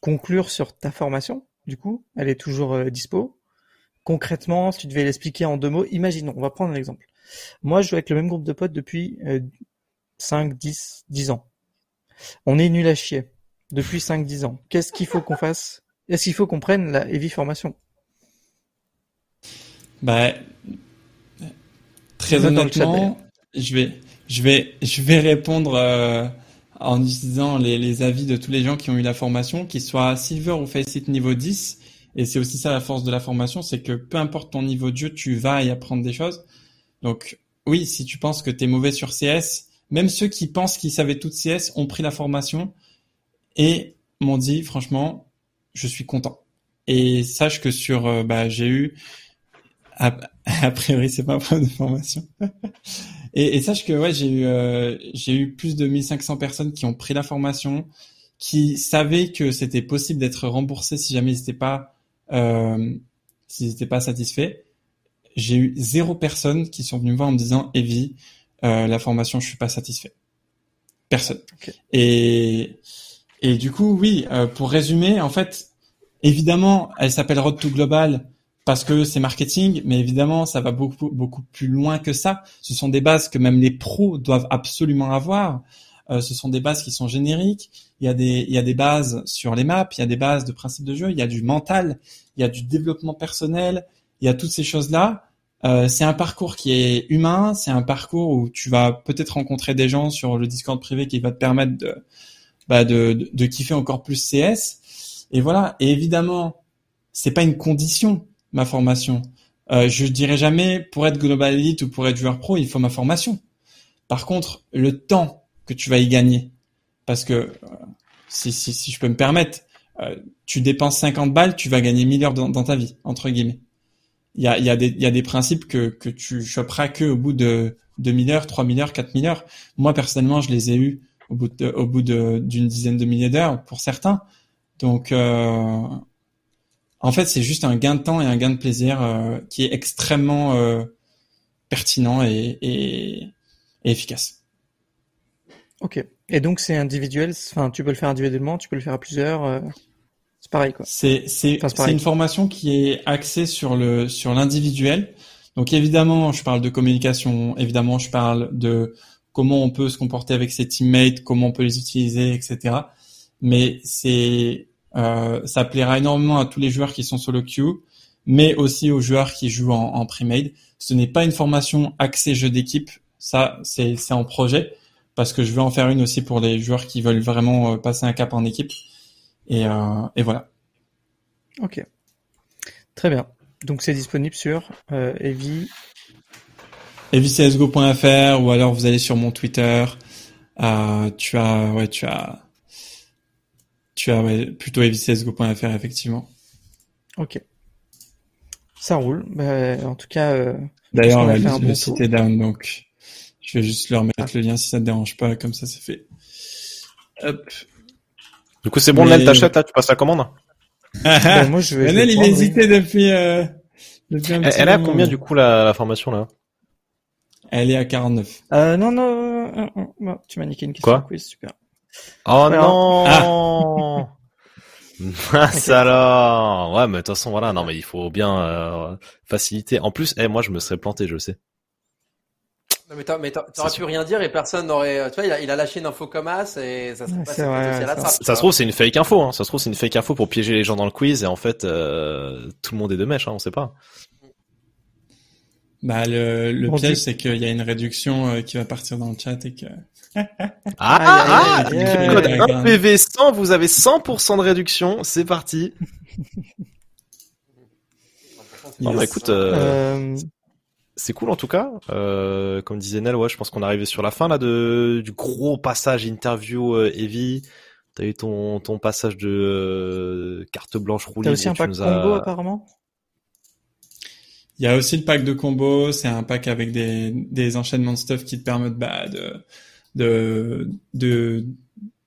conclure sur ta formation. Du coup, elle est toujours dispo. Concrètement, si tu devais l'expliquer en deux mots, imaginons, on va prendre un exemple. Moi, je joue avec le même groupe de potes depuis 5, 10, 10 ans. On est nul à chier depuis 5, 10 ans. Qu'est-ce qu'il faut qu'on fasse? Est-ce qu'il faut qu'on prenne la heavy formation? Bah, très honnêtement, je vais, je vais, je vais répondre euh, en utilisant les, les, avis de tous les gens qui ont eu la formation, qu'ils soient Silver ou Faceit niveau 10. Et c'est aussi ça la force de la formation, c'est que peu importe ton niveau de jeu, tu vas y apprendre des choses. Donc oui, si tu penses que tu es mauvais sur CS, même ceux qui pensent qu'ils savaient tout de CS ont pris la formation et m'ont dit franchement, je suis content. Et sache que sur, euh, bah, j'ai eu, a, priori c'est pas un problème de formation. et, et, sache que ouais, j'ai eu, euh, j'ai eu plus de 1500 personnes qui ont pris la formation, qui savaient que c'était possible d'être remboursé si jamais ils n'étaient pas, euh, s'ils n'étaient pas satisfaits. J'ai eu zéro personne qui sont venus me voir en me disant, Evie, euh, la formation, je suis pas satisfait. Personne. Et et du coup, oui, euh, pour résumer, en fait, évidemment, elle s'appelle Road to Global parce que c'est marketing, mais évidemment, ça va beaucoup beaucoup plus loin que ça. Ce sont des bases que même les pros doivent absolument avoir. Euh, ce sont des bases qui sont génériques. Il y a des il y a des bases sur les maps, il y a des bases de principes de jeu, il y a du mental, il y a du développement personnel, il y a toutes ces choses là. Euh, c'est un parcours qui est humain, c'est un parcours où tu vas peut-être rencontrer des gens sur le Discord privé qui va te permettre de, bah de, de, kiffer encore plus CS. Et voilà. Et évidemment, c'est pas une condition ma formation. Euh, je dirais jamais pour être global elite ou pour être joueur pro, il faut ma formation. Par contre, le temps que tu vas y gagner, parce que euh, si, si, si je peux me permettre, euh, tu dépenses 50 balles, tu vas gagner 1000 heures dans, ta vie, entre guillemets il y a, y, a des, y a des principes que, que tu choperas que au bout de 2000 heures, 3000 heures, 4000 heures. Moi, personnellement, je les ai eus au bout au bout d'une dizaine de milliers d'heures pour certains. Donc, euh, en fait, c'est juste un gain de temps et un gain de plaisir euh, qui est extrêmement euh, pertinent et, et, et, efficace. Ok. Et donc, c'est individuel. Enfin, tu peux le faire individuellement, tu peux le faire à plusieurs. Euh, c'est pareil quoi. C'est c'est une formation qui est axée sur le sur l'individuel. Donc évidemment, je parle de communication, évidemment, je parle de comment on peut se comporter avec ses teammates, comment on peut les utiliser, etc. Mais c'est ça plaira énormément à tous les joueurs qui sont solo queue, mais aussi aux joueurs qui jouent en, en pre-made. Ce n'est pas une formation axée jeu d'équipe, ça c'est c'est en projet parce que je veux en faire une aussi pour les joueurs qui veulent vraiment euh, passer un cap en équipe. Et, euh, et voilà. Ok. Très bien. Donc c'est disponible sur euh, Evi. EviCSGO.fr ou alors vous allez sur mon Twitter. Euh, tu as, ouais, tu as, tu as ouais, plutôt EviCSGO.fr effectivement. Ok. Ça roule. Bah, en tout cas. Euh, D'ailleurs, le, le site est down, donc je vais juste leur mettre ah. le lien si ça te dérange pas, comme ça c'est fait. Hop. Du coup, c'est bon, Mais... t'achètes, là, tu passes la commande ben, moi, je vais, il il hésitait depuis, euh, depuis un Elle, est à combien, du coup, la, la formation, là? Elle est à 49. Euh, non, non, non, tu m'as niqué une question. Quoi? quiz, super. Oh non ah. Mince alors Ouais, mais de toute façon, voilà, non, mais il faut bien euh, faciliter. En plus, eh, moi, je me serais planté, je le sais. Non, mais t'aurais pu rien dire et personne n'aurait. Tu vois, il a, il a lâché une info comme as et ça serait passé vrai, trappe. Ça, se trouve, c'est une fake info. Hein. Ça se trouve, c'est une fake info pour piéger les gens dans le quiz et en fait, euh, tout le monde est de mèche. Hein, on sait pas. Bah le, le piège, c'est qu'il y a une réduction euh, qui va partir dans le chat et que. ah, ah, ah, code 1 PV 100, vous avez 100% de réduction. C'est parti. Bon, bah, écoute. Euh... euh c'est cool en tout cas. Euh, comme disait Nel, ouais, je pense qu'on est arrivé sur la fin là de du gros passage interview euh, Evie. T'as eu ton ton passage de euh, carte blanche roulée. T'as aussi un pack combo apparemment? Il y a aussi le pack de combo. C'est un pack avec des des enchaînements de stuff qui te permettent bah, de de de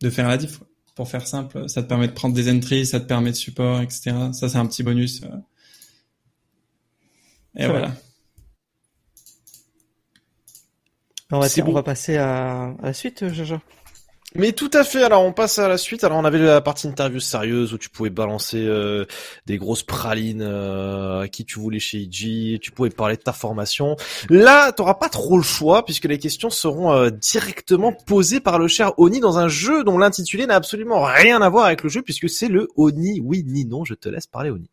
de faire la diff. Pour faire simple, ça te permet de prendre des entries, ça te permet de support, etc. Ça c'est un petit bonus. Euh Et voilà. On va, on va passer à, à la suite, Jaja. Mais tout à fait. Alors on passe à la suite. Alors on avait la partie interview sérieuse où tu pouvais balancer euh, des grosses pralines euh, à qui tu voulais chez IG. Tu pouvais parler de ta formation. Là, t'auras pas trop le choix puisque les questions seront euh, directement posées par le cher Oni dans un jeu dont l'intitulé n'a absolument rien à voir avec le jeu puisque c'est le Oni oui ni non. Je te laisse parler Oni.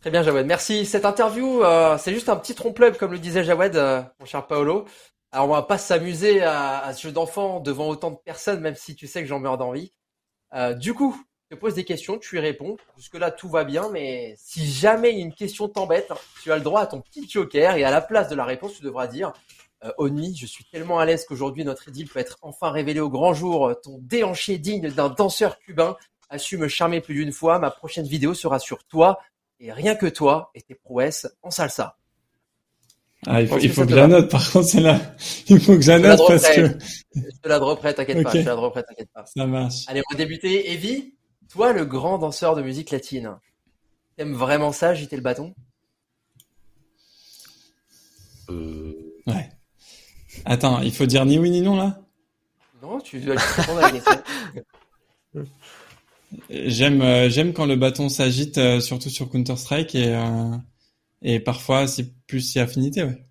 Très bien Jawed, merci. Cette interview, c'est juste un petit trompe-l'œil comme le disait Jawed, mon cher Paolo. Alors on va pas s'amuser à, ce jeu d'enfant devant autant de personnes, même si tu sais que j'en meurs d'envie. Euh, du coup, je te pose des questions, tu y réponds. Jusque-là, tout va bien, mais si jamais une question t'embête, tu as le droit à ton petit joker et à la place de la réponse, tu devras dire euh, Oni, je suis tellement à l'aise qu'aujourd'hui notre idylle peut être enfin révélé au grand jour. Ton déhanché digne d'un danseur cubain a su me charmer plus d'une fois. Ma prochaine vidéo sera sur toi et rien que toi et tes prouesses en salsa. Ah, il faut, il faut que, je la note, par contre, c'est là. Il faut que je la note parce que. Je te la reprête, t'inquiète pas. Je te la reprête, t'inquiète pas. Ça marche. Allez, on va débuter. Evie, toi, le grand danseur de musique latine, t'aimes vraiment ça, agiter le bâton? Euh... Ouais. Attends, il faut dire ni oui ni non, là? Non, tu dois répondre à la question. J'aime, euh, j'aime quand le bâton s'agite, euh, surtout sur Counter-Strike et, euh, et parfois, c'est plus si affinité, ouais.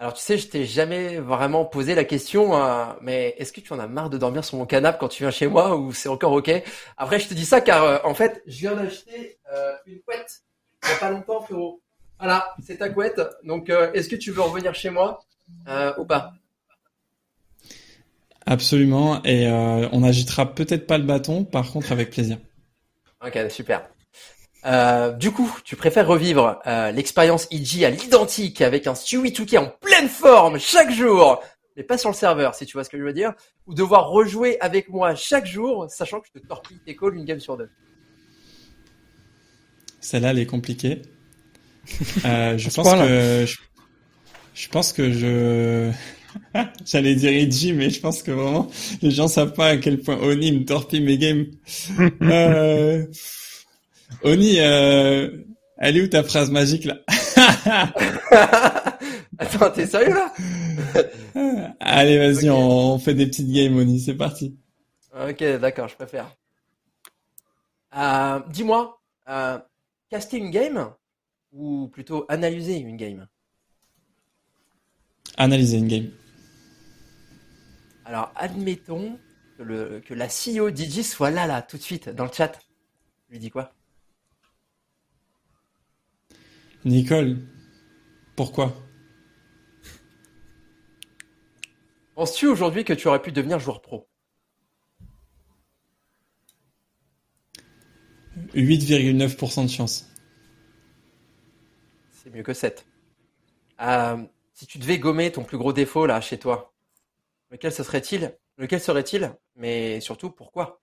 Alors tu sais, je t'ai jamais vraiment posé la question, hein, mais est-ce que tu en as marre de dormir sur mon canapé quand tu viens chez moi ou c'est encore ok? Après, je te dis ça car euh, en fait, je viens d'acheter euh, une couette il n'y a pas longtemps, frérot. Voilà, c'est ta couette. Donc, euh, est-ce que tu veux revenir chez moi ou pas? Absolument. Et on n'agitera peut-être pas le bâton, par contre, avec plaisir. Ok, super. Euh, du coup, tu préfères revivre euh, l'expérience IG à l'identique avec un Stewie Touquet en pleine forme chaque jour, mais pas sur le serveur, si tu vois ce que je veux dire, ou devoir rejouer avec moi chaque jour, sachant que je te torpille tes calls une game sur deux? Celle-là, elle est compliquée. Euh, je, pense que, je, pense que je J'allais dire IG, mais je pense que vraiment, les gens savent pas à quel point Oni me torpille mes games. Oni, euh, elle est où ta phrase magique là Attends, t'es sérieux là Allez, vas-y, on, fait des petites games, Oni, c'est parti. Ok, d'accord, je préfère. Euh, dis-moi, euh, caster une game ou plutôt analyser une game? Analyser une game. Alors, admettons que, le, que la CEO DJ soit là, là, tout de suite, dans le chat. Je lui dis quoi? Nicole, pourquoi? Penses-tu aujourd'hui que tu aurais pu devenir joueur pro? 8,9% de chance. C'est mieux que 7. Euh, si tu devais gommer ton plus gros défaut là chez toi, lequel ce serait-il? Lequel serait-il? Mais surtout, pourquoi?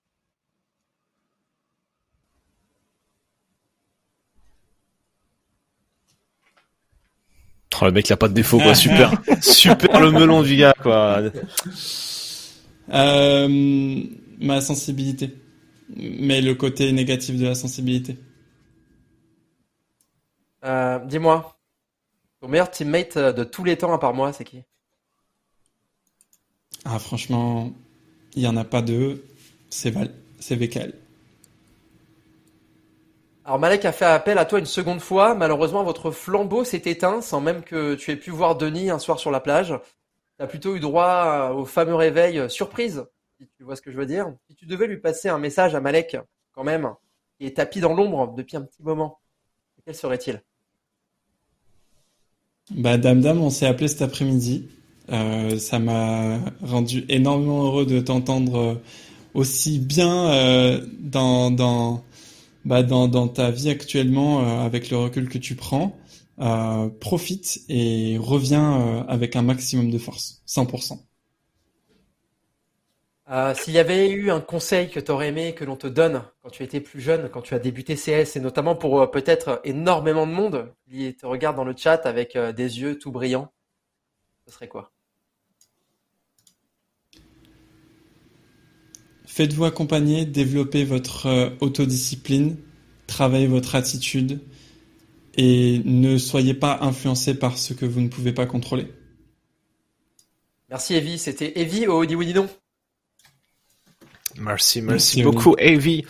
Oh, le mec, il a pas de défaut, quoi. Super, super le melon du gars, quoi. Euh, ma sensibilité. Mais le côté négatif de la sensibilité. Euh, dis-moi, ton meilleur teammate de tous les temps à part moi, c'est qui? Ah, franchement, il y en a pas deux. C'est Val, c'est VKL. Alors Malek a fait appel à toi une seconde fois. Malheureusement, votre flambeau s'est éteint sans même que tu aies pu voir Denis un soir sur la plage. Tu as plutôt eu droit au fameux réveil surprise, si tu vois ce que je veux dire. Si tu devais lui passer un message à Malek, quand même, qui est tapis dans l'ombre depuis un petit moment, quel serait-il? Bah Dame Dame, on s'est appelé cet après-midi. Euh, ça m'a rendu énormément heureux de t'entendre aussi bien euh, dans bah, dans, dans ta vie actuellement, euh, avec le recul que tu prends, euh, profite et reviens euh, avec un maximum de force, 100%. Euh, S'il y avait eu un conseil que tu aurais aimé que l'on te donne quand tu étais plus jeune, quand tu as débuté CS, et notamment pour peut-être énormément de monde qui te regarde dans le chat avec des yeux tout brillants, ce serait quoi? Faites-vous accompagner, développez votre euh, autodiscipline, travaillez votre attitude et ne soyez pas influencé par ce que vous ne pouvez pas contrôler. Merci Evie, c'était Evie au non Merci, merci, beaucoup, Avi.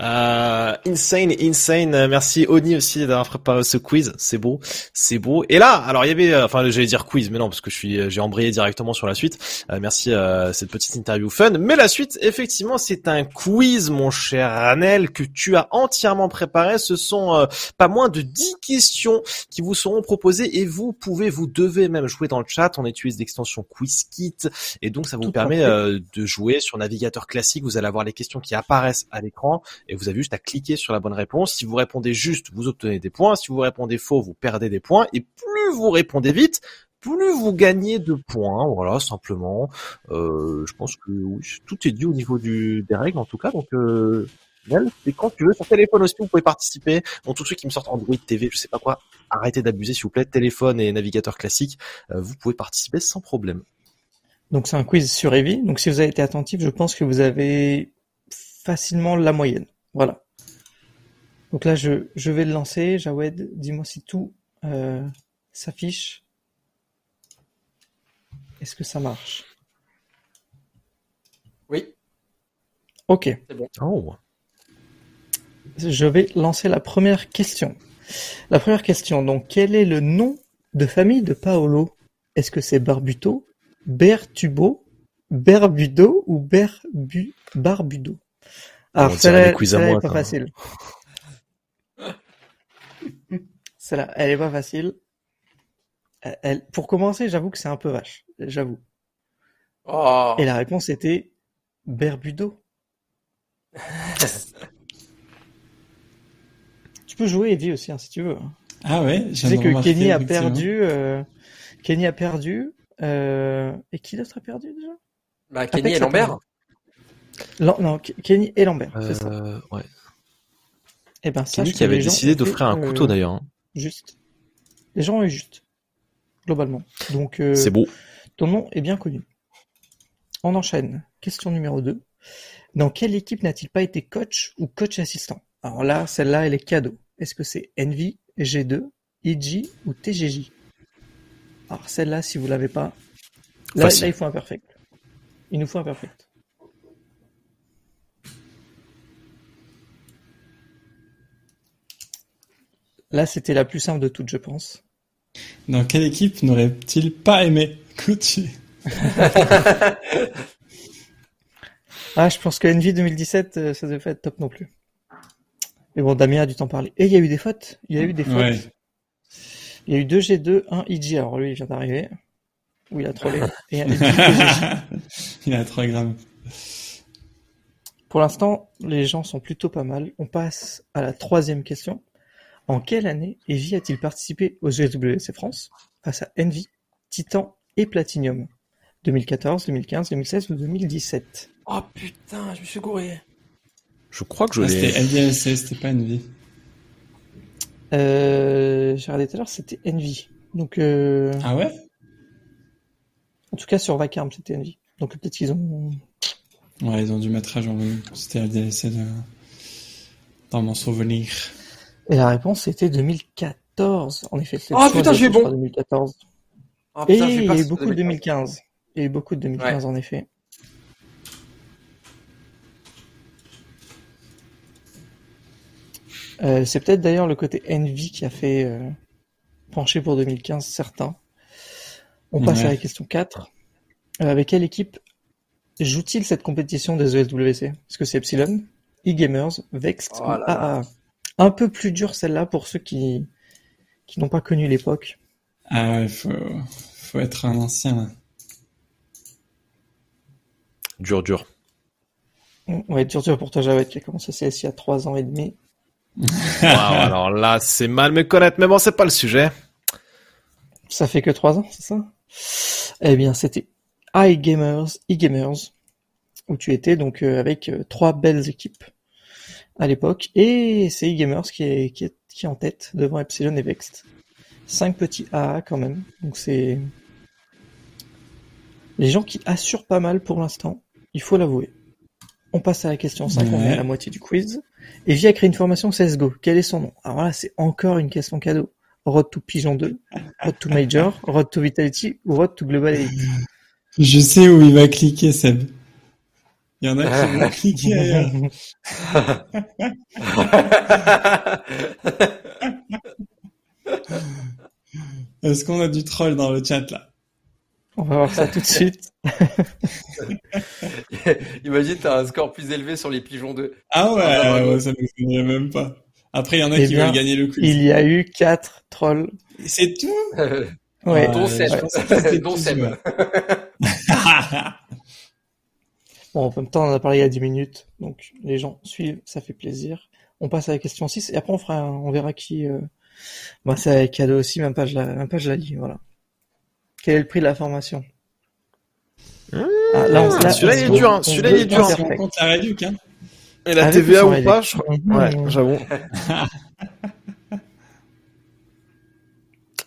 Euh, insane, insane. Merci Oni aussi d'avoir préparé ce quiz. C'est beau, c'est beau. Et là, alors il y avait, euh, enfin j'allais dire quiz, mais non parce que je suis, j'ai embrayé directement sur la suite. Euh, merci euh, cette petite interview fun. Mais la suite, effectivement, c'est un quiz, mon cher Anel, que tu as entièrement préparé. Ce sont euh, pas moins de 10 questions qui vous seront proposées et vous pouvez, vous devez même jouer dans le chat. On utilise l'extension QuizKit et donc ça vous permet de jouer sur navigateur classique vous allez avoir les questions qui apparaissent à l'écran et vous avez juste à cliquer sur la bonne réponse. Si vous répondez juste, vous obtenez des points. Si vous répondez faux, vous perdez des points. Et plus vous répondez vite, plus vous gagnez de points. Voilà, simplement. Euh, je pense que tout est dit au niveau du, des règles en tout cas. Donc euh, c'est quand tu veux. Sur téléphone aussi, vous pouvez participer. Bon, tous ceux qui me sortent Android TV, je sais pas quoi, arrêtez d'abuser s'il vous plaît. Téléphone et navigateur classique, euh, vous pouvez participer sans problème. Donc c'est un quiz sur Eevee. Donc si vous avez été attentif, je pense que vous avez facilement la moyenne. Voilà. Donc là, je, je vais le lancer. Jawed, dis-moi si tout euh, s'affiche. Est-ce que ça marche? Oui. Ok. C'est bon. Oh. Je vais lancer la première question. La première question, donc, quel est le nom de famille de Paolo? Est-ce que c'est Barbuto, Bertubo, Berbudo ou Berbu, Barbudo? Alors, celle-là, elle est pas facile. celle-là, elle est pas facile. Elle, pour commencer, j'avoue que c'est un peu vache. J'avoue. Oh. Et la réponse était Berbudo. tu peux jouer Eddie aussi, hein, si tu veux. Ah ouais, je sais que Kenny a perdu. Euh, Kenny a perdu et qui d'autre a perdu déjà? Bah Kenny et Lambert. Non, Kenny et Lambert, c'est ça. Euh, ouais. Et eh ben Kenny qui avait décidé d'offrir un couteau d'ailleurs. Hein. Juste. Les gens ont eu juste, globalement. Donc euh, c'est beau. Ton nom est bien connu. On enchaîne. Question numéro 2. Dans quelle équipe n'a-t-il pas été coach ou coach assistant? Alors là, celle-là, elle est cadeau. Est-ce que c'est Envy, G2, IG ou TGJ alors celle-là, si vous l'avez pas, là, il faut un perfect. Il nous faut un perfect. Là, c'était la plus simple de toutes, je pense. Dans quelle équipe n'aurait-il pas aimé coacher Ah, je pense que Envy 2017, euh, ça devait pas être top non plus. Mais bon, Damien a dû t'en parler. Et il y a eu des fautes. Il y a eu des fautes. Il y a eu deux G2, un IG. Alors lui, il vient d'arriver. Où il a trollé. Et un il a 3 grammes. Pour l'instant, les gens sont plutôt pas mal. On passe à la troisième question. En quelle année Evi a-t-il participé aux USWC France face à Envy, Titan et Platinum? 2014, 2015, 2016 ou 2017 Oh putain, je me suis gouré. Je crois que je ah, l'ai. C'était NVLC, c'était pas Envy. Euh, j'ai regardé tout à l'heure, c'était Envy. Donc, euh... Ah ouais? En tout cas, sur Vacarme, c'était Envy. Donc peut-être qu'ils ont. Ouais, ils ont dû mettre à jour C'était le DLC de... dans mon souvenir. Et la réponse, c'était 2014. En effet, c'était Oh putain, j'ai bon 2014. Oh, putain, Et il y a eu beaucoup de 2015. Il y a eu beaucoup de 2015, en effet. Euh, c'est peut-être d'ailleurs le côté Envy qui a fait euh, pencher pour 2015 certains. On passe à la question 4. Euh, avec quelle équipe joue-t-il cette compétition des ESWC Est-ce que c'est Epsilon, e-gamers, Vext oh ou AA Un peu plus dur celle-là pour ceux qui, qui n'ont pas connu l'époque. Ah ouais, faut, faut être un ancien. Dur, dur. Ouais, dur, dur pour toi, Jawed, qui a commencé CSI il y a 3 ans et demi. Alors là, c'est mal me connaître, mais bon, c'est pas le sujet. Ça fait que trois ans, c'est ça? Eh bien, c'était iGamers, eGamers, où tu étais donc euh, avec euh, trois belles équipes à l'époque, et c'est eGamers qui est, qui est qui est en tête devant Epsilon et Vext. Cinq petits AA quand même, donc c'est les gens qui assurent pas mal pour l'instant, il faut l'avouer. On passe à la question 5, on est à la moitié du quiz. Evie a créé une formation CSGO. Quel est son nom? Alors là, c'est encore une question cadeau. Road to Pigeon 2, Road to Major, Road to Vitality ou Road to Global Elite? Je sais où il va cliquer, Seb. Il y en a qui vont cliquer ailleurs. Est-ce qu'on a du troll dans le chat là? On va voir ça tout de suite. Imagine, t'as un score plus élevé sur les pigeons 2. Ah ouais, ah, ouais ça ne me même pas. Après, il y en a eh qui veulent gagner le quiz. Il y a eu 4 trolls. C'est tout Ouais. Dont Seb. Dont Seb. bon, en même temps, on a parlé il y a 10 minutes, donc les gens suivent, ça fait plaisir. On passe à la question 6 et après on fera, on verra qui. Euh... Moi, c'est cadeau aussi, même pas je la, même pas je la lis, voilà. Quel est le prix de la formation ah, là, celui-là il est dur, hein. celui-là il est dur. Hein. La réduc, hein. Et la TVA ou pas, je... ouais, j'avoue.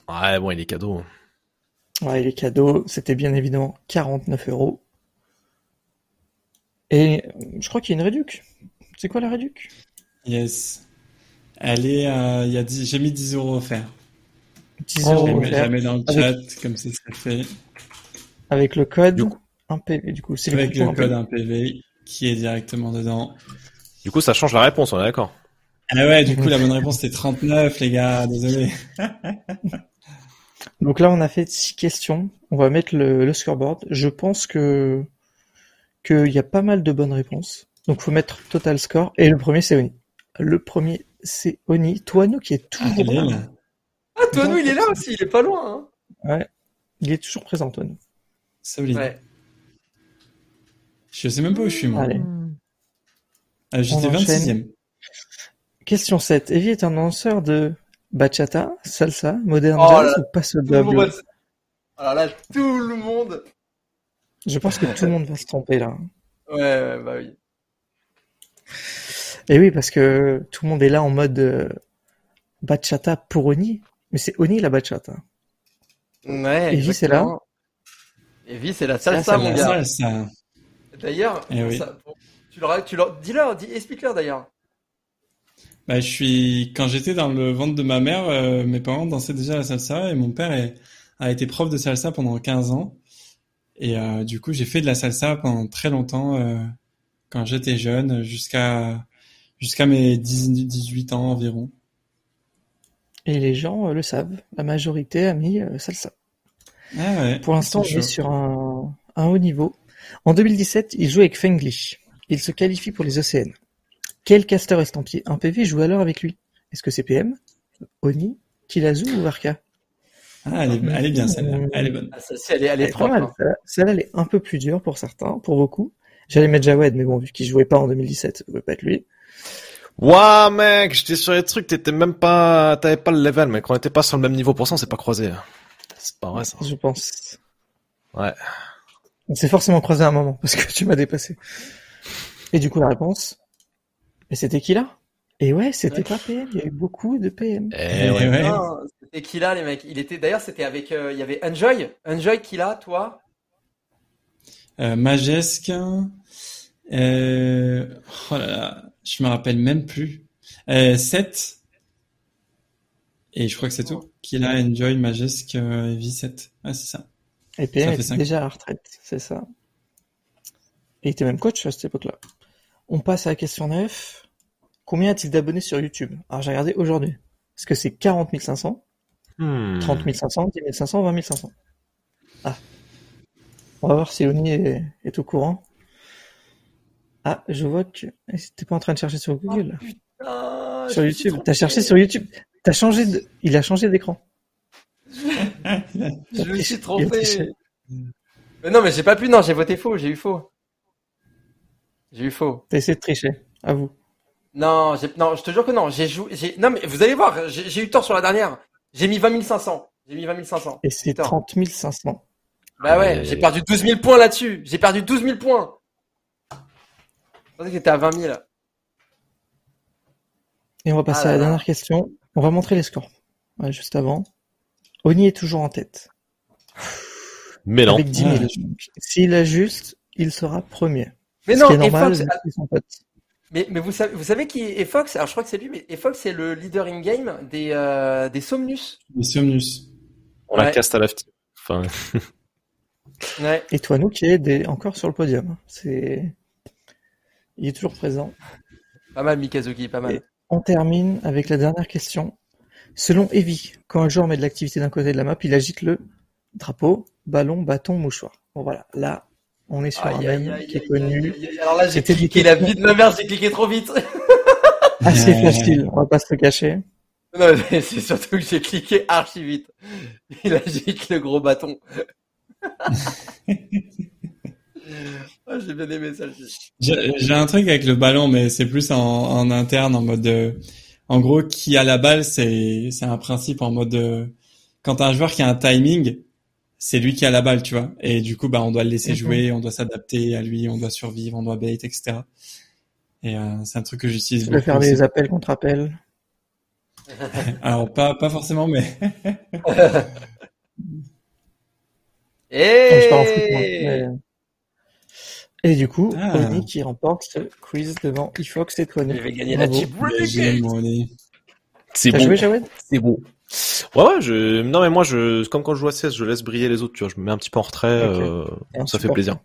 ouais, bon, il est cadeau. Ouais, il est cadeau. C'était bien évidemment 49 euros. Et je crois qu'il y a une réduc. C'est quoi la réduc? Yes. Elle est, euh, il y a j'ai mis 10 euros offerts. 10 euros Je la mets dans le chat, comme ça, ça fait. Avec le code 1PV, du coup. C'est Avec le, code 1PV qui est directement dedans. Du coup, ça change la réponse, on est d'accord. Ah ouais, du coup, la bonne réponse c'était 39, les gars, désolé. Donc là, on a fait six questions. On va mettre le, scoreboard. Je pense que qu'il y a pas mal de bonnes réponses. Donc, faut mettre total score. Et le premier, c'est Oni. Le premier, c'est Oni. Toano qui est toujours ah, là. Ah, Toano, il est là aussi. Il est pas loin. Hein. Ouais. Il est toujours présent, Toano. Solide. Ouais. Je sais même pas où je suis, moi. Allez. Ah, J'étais 26ème. Question 7. Evie est un danseur de bachata, salsa, modern oh jazz ou passo doble Alors là, tout le monde. Je pense que tout le monde va se tromper là. Ouais, ouais, bah oui. Et oui, parce que tout le monde est là en mode euh, bachata pour Oni. Mais c'est Oni la bachata. Ouais. Evie, c'est là. Evie, c'est la salsa, mon gars. D'ailleurs, eh tu leur, tu leur, dis-leur, dis, explique-leur d'ailleurs. Bah, je suis, quand j'étais dans le ventre de ma mère, euh, mes parents dansaient déjà la salsa et mon père est, a été prof de salsa pendant 15 ans. Et euh, du coup, j'ai fait de la salsa pendant très longtemps euh, quand j'étais jeune, jusqu'à jusqu'à mes 10, 18 ans environ. Et les gens le savent, la majorité a mis salsa. Ah ouais, Pour l'instant, on est sur un, un, haut niveau. En 2017, il joue avec Fengli. Il se qualifie pour les OCN. Quel caster estampillé? Un PV joue alors avec lui Est-ce que c'est PM, Oni, Kilazu ou Varka ah, elle, est, bien celle-là, elle est bonne. Ah, elle est, elle est, trop mal. Celle-là, elle est un peu plus dure pour certains, pour beaucoup. J'allais mettre Jawed, mais bon, vu qu'il jouait pas en 2017, ça pouvait pas être lui. Ouah, mec, j'étais sur les trucs, t'étais même pas, t'avais pas le level, mec. On était pas sur le même niveau pour ça, on s'est pas croisé. C'est pas vrai, ça. Je pense. Ouais. On s'est forcément croisé à un moment, parce que tu m'as dépassé. Et du coup, la réponse mais c'était qui là? Et ouais, c'était pas PM, il y a eu beaucoup de PM. Eh ouais, c'était qui là les mecs? Il était d'ailleurs c'était avec euh, il y avait Enjoy, Enjoy qui là, toi? Euh, Majesque euh... oh là là, je me rappelle même plus. Euh, 7 et je crois que c'est tout. Qui là Enjoy, Majesque, euh, V7. Ah, c'est ça. Et PM était déjà à la retraite, c'est ça. Et il était même coach à cette époque-là. On passe à la question 9. Combien a-t-il d'abonnés sur YouTube? Alors j'ai regardé aujourd'hui. Est-ce que c'est 40 500 30 500 10 500 20 500 Ah. On va voir si Oni est, au courant. Ah, je vois que t'es pas en train de chercher sur Google. Oh, sur YouTube. T'as cherché sur YouTube. T'as changé de... Il a changé d'écran. je me suis trompé. Mais non, mais j'ai pas pu. Non, j'ai voté faux. J'ai eu faux. J'ai eu faux. T'as essayé de tricher, à vous. Non, non, je te jure que non. J'ai joué. Non, mais vous allez voir, j'ai eu tort sur la dernière. J'ai mis 20 500. J'ai mis 20 500. Et c'est 30 500. Bah ouais, j'ai perdu 12 000 points là-dessus. J'ai perdu 12 000 points. Je pensais que t'étais à 20 000. Et on va passer ah à la dernière question. On va montrer les scores. Ouais, juste avant. Oni est toujours en tête. Mais non. Avec 10 000. S'il a juste, il sera premier. Mais non, normal, Mais, mais vous savez, vous savez qui est Fox? Alors je crois que c'est lui, mais Fox c'est le leader in game des euh, des Somnus. Des Somnus. On la caste à la enfin. ouais. Et toi, nous qui est encore sur le podium. C'est, il est toujours présent. Pas mal, Mikazuki, pas mal. on termine avec la dernière question. Selon Evie, quand un joueur met de l'activité d'un côté de la map, il agite le drapeau, ballon, bâton, mouchoir. Bon voilà, là, on est sur un mème qui est connu. Alors là, j'ai cliqué la vie de ma mère, j'ai cliqué trop vite. Assez facile, on va pas se le cacher. Non, mais c'est surtout que j'ai cliqué archi vite. Il agite le gros bâton. Ah, j'ai bien aimé ça. J'ai un truc avec le ballon, mais c'est plus en, interne, en mode. De... En gros, qui a la balle, c'est c'est un principe en mode. De... Quand un joueur qui a un timing, c'est lui qui a la balle, tu vois. Et du coup, bah, on doit le laisser jouer, on doit s'adapter à lui, on doit survivre, on doit bait, etc. Et euh, c'est un truc que j'utilise beaucoup. Tu faire des appels contre appels. Alors pas pas forcément, mais. Et... Et du coup, ah. qui remporte ce quiz devant Efox et toi. Il va gagner la chip C'est bon. C'est bon. Ouais, ouais, je, non, mais moi, je, comme quand je joue à 16, je laisse briller les autres, tu vois, je me mets un petit peu en retrait, euh, ça fait plaisir.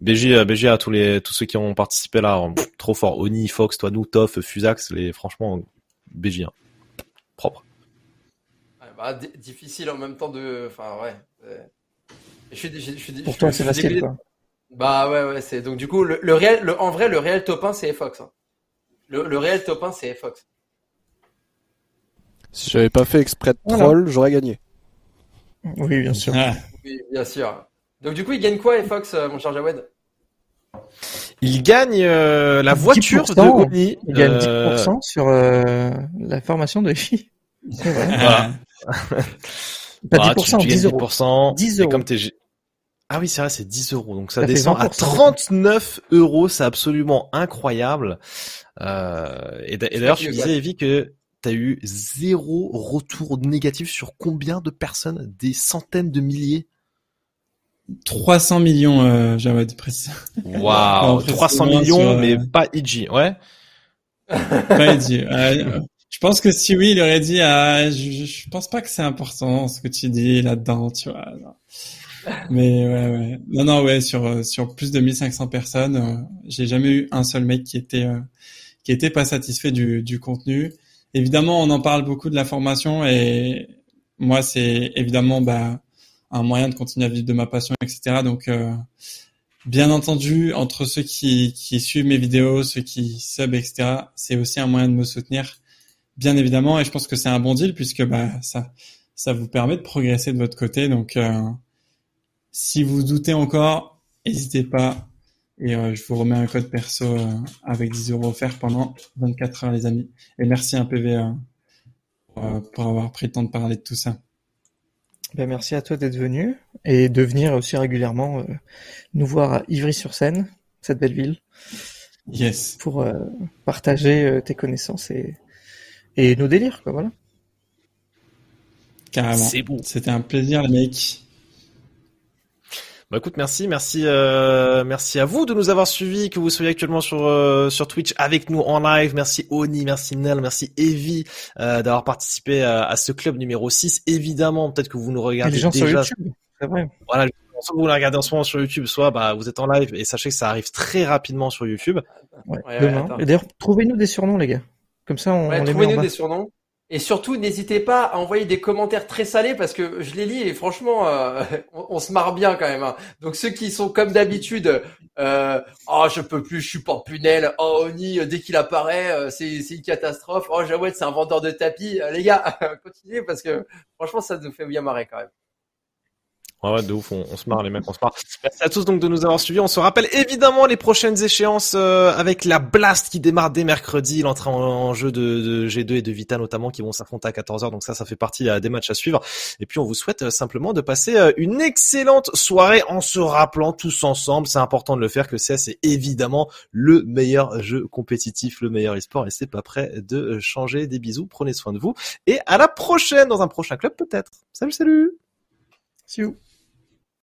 BJ, euh, BJ à tous les, tous ceux qui ont participé là, trop fort. Oni, Fox, toi, nous, Toff, Fusax, les, franchement, BJ, hein. propre. bah, difficile en même temps de, enfin, ouais. Je suis, je suis, je suis, Pour toi, c'est facile, quoi. Bah ouais, ouais, c'est donc du coup le, le réel, le, en vrai, le réel top 1 c'est Fox. Hein. Le, le réel top 1 c'est Fox. Si j'avais pas fait exprès de troll, j'aurais gagné. Oui, bien sûr. Ah. Oui, bien sûr. Donc du coup, il gagne quoi, Fox, euh, mon cher Jawed? Il gagne euh, la voiture de Oni. Il gagne 10% euh, sur euh, la formation de Fi. Voilà. Pas 10%, bah, 10 euros. 10 euros. Et comme t'es ah oui, c'est vrai, c'est 10 euros. Donc ça, descend à 39 euros. C'est absolument incroyable. Euh, et d'ailleurs, tu disais, Evie, que tu as eu zéro retour négatif sur combien de personnes? Des centaines de milliers? 300 millions, euh, j'avais dit précis. Waouh, 300 millions, mais euh, pas IG, ouais. pas IG. Euh, je pense que si oui, il aurait dit, ah, je, je pense pas que c'est important ce que tu dis là-dedans, tu vois. Mais ouais, ouais. Non, non, ouais, sur euh, sur plus de 1500 personnes, euh, j'ai jamais eu un seul mec qui était euh, qui était pas satisfait du du contenu. Évidemment, on en parle beaucoup de la formation et moi, c'est évidemment bah un moyen de continuer à vivre de ma passion, etc. Donc, bien entendu, entre ceux qui qui suivent mes vidéos, ceux qui sub, etc. C'est aussi un moyen de me soutenir, bien évidemment. Et je pense que c'est un bon deal puisque bah ça ça vous permet de progresser de votre côté. Donc si vous doutez encore, n'hésitez pas. Et euh, je vous remets un code perso euh, avec 10 euros offerts pendant 24 heures, les amis. Et merci un PV euh, pour, avoir pris le temps de parler de tout ça. Ben, merci à toi d'être venu et de venir aussi régulièrement nous voir à Ivry-sur-Seine, cette belle ville. Yes. Pour partager tes connaissances et, et nos délires, quoi, voilà. Carrément. C'est bon. C'était un plaisir, les mecs. Bah écoute, merci, merci, euh, merci à vous de nous avoir suivis, que vous soyez actuellement sur euh, sur Twitch avec nous en live. Merci Oni, merci Nel, merci Evie euh, d'avoir participé à, ce club numéro 6. Évidemment, peut-être que vous nous regardez les gens déjà. Sur YouTube, c'est vrai. Voilà, soit vous nous regardez en ce moment sur YouTube, soit bah vous êtes en live et sachez que ça arrive très rapidement sur YouTube. Ouais, demain. et d'ailleurs, trouvez-nous des surnoms, les gars. Comme ça, on, on les met des surnoms. Et surtout, n'hésitez pas à envoyer des commentaires très salés parce que je les lis et franchement, euh, on, se marre bien quand même. Hein. Donc ceux qui sont comme d'habitude, euh, oh je peux plus, je suis pas punel. Oh Oni, dès qu'il apparaît, euh, c'est une catastrophe. Oh Jawed, c'est un vendeur de tapis. les gars, continuez parce que franchement, ça nous fait bien marrer quand même. Ouais, ouais, de ouf, on, se marre les mecs, on se marre. Merci à tous donc de nous avoir suivis. On se rappelle évidemment les prochaines échéances euh, avec la Blast qui démarre dès mercredi, l'entrée en, jeu de, G2 et de Vita notamment qui vont s'affronter à 14h. Donc ça, ça fait partie euh, des matchs à suivre. Et puis on vous souhaite euh, simplement de passer une excellente soirée en se rappelant tous ensemble, c'est important de le faire, que CS c'est évidemment le meilleur jeu compétitif, le meilleur e-sport et c'est pas prêt de changer. Des bisous, prenez soin de vous et à la prochaine dans un prochain club peut-être. Salut, salut. See you.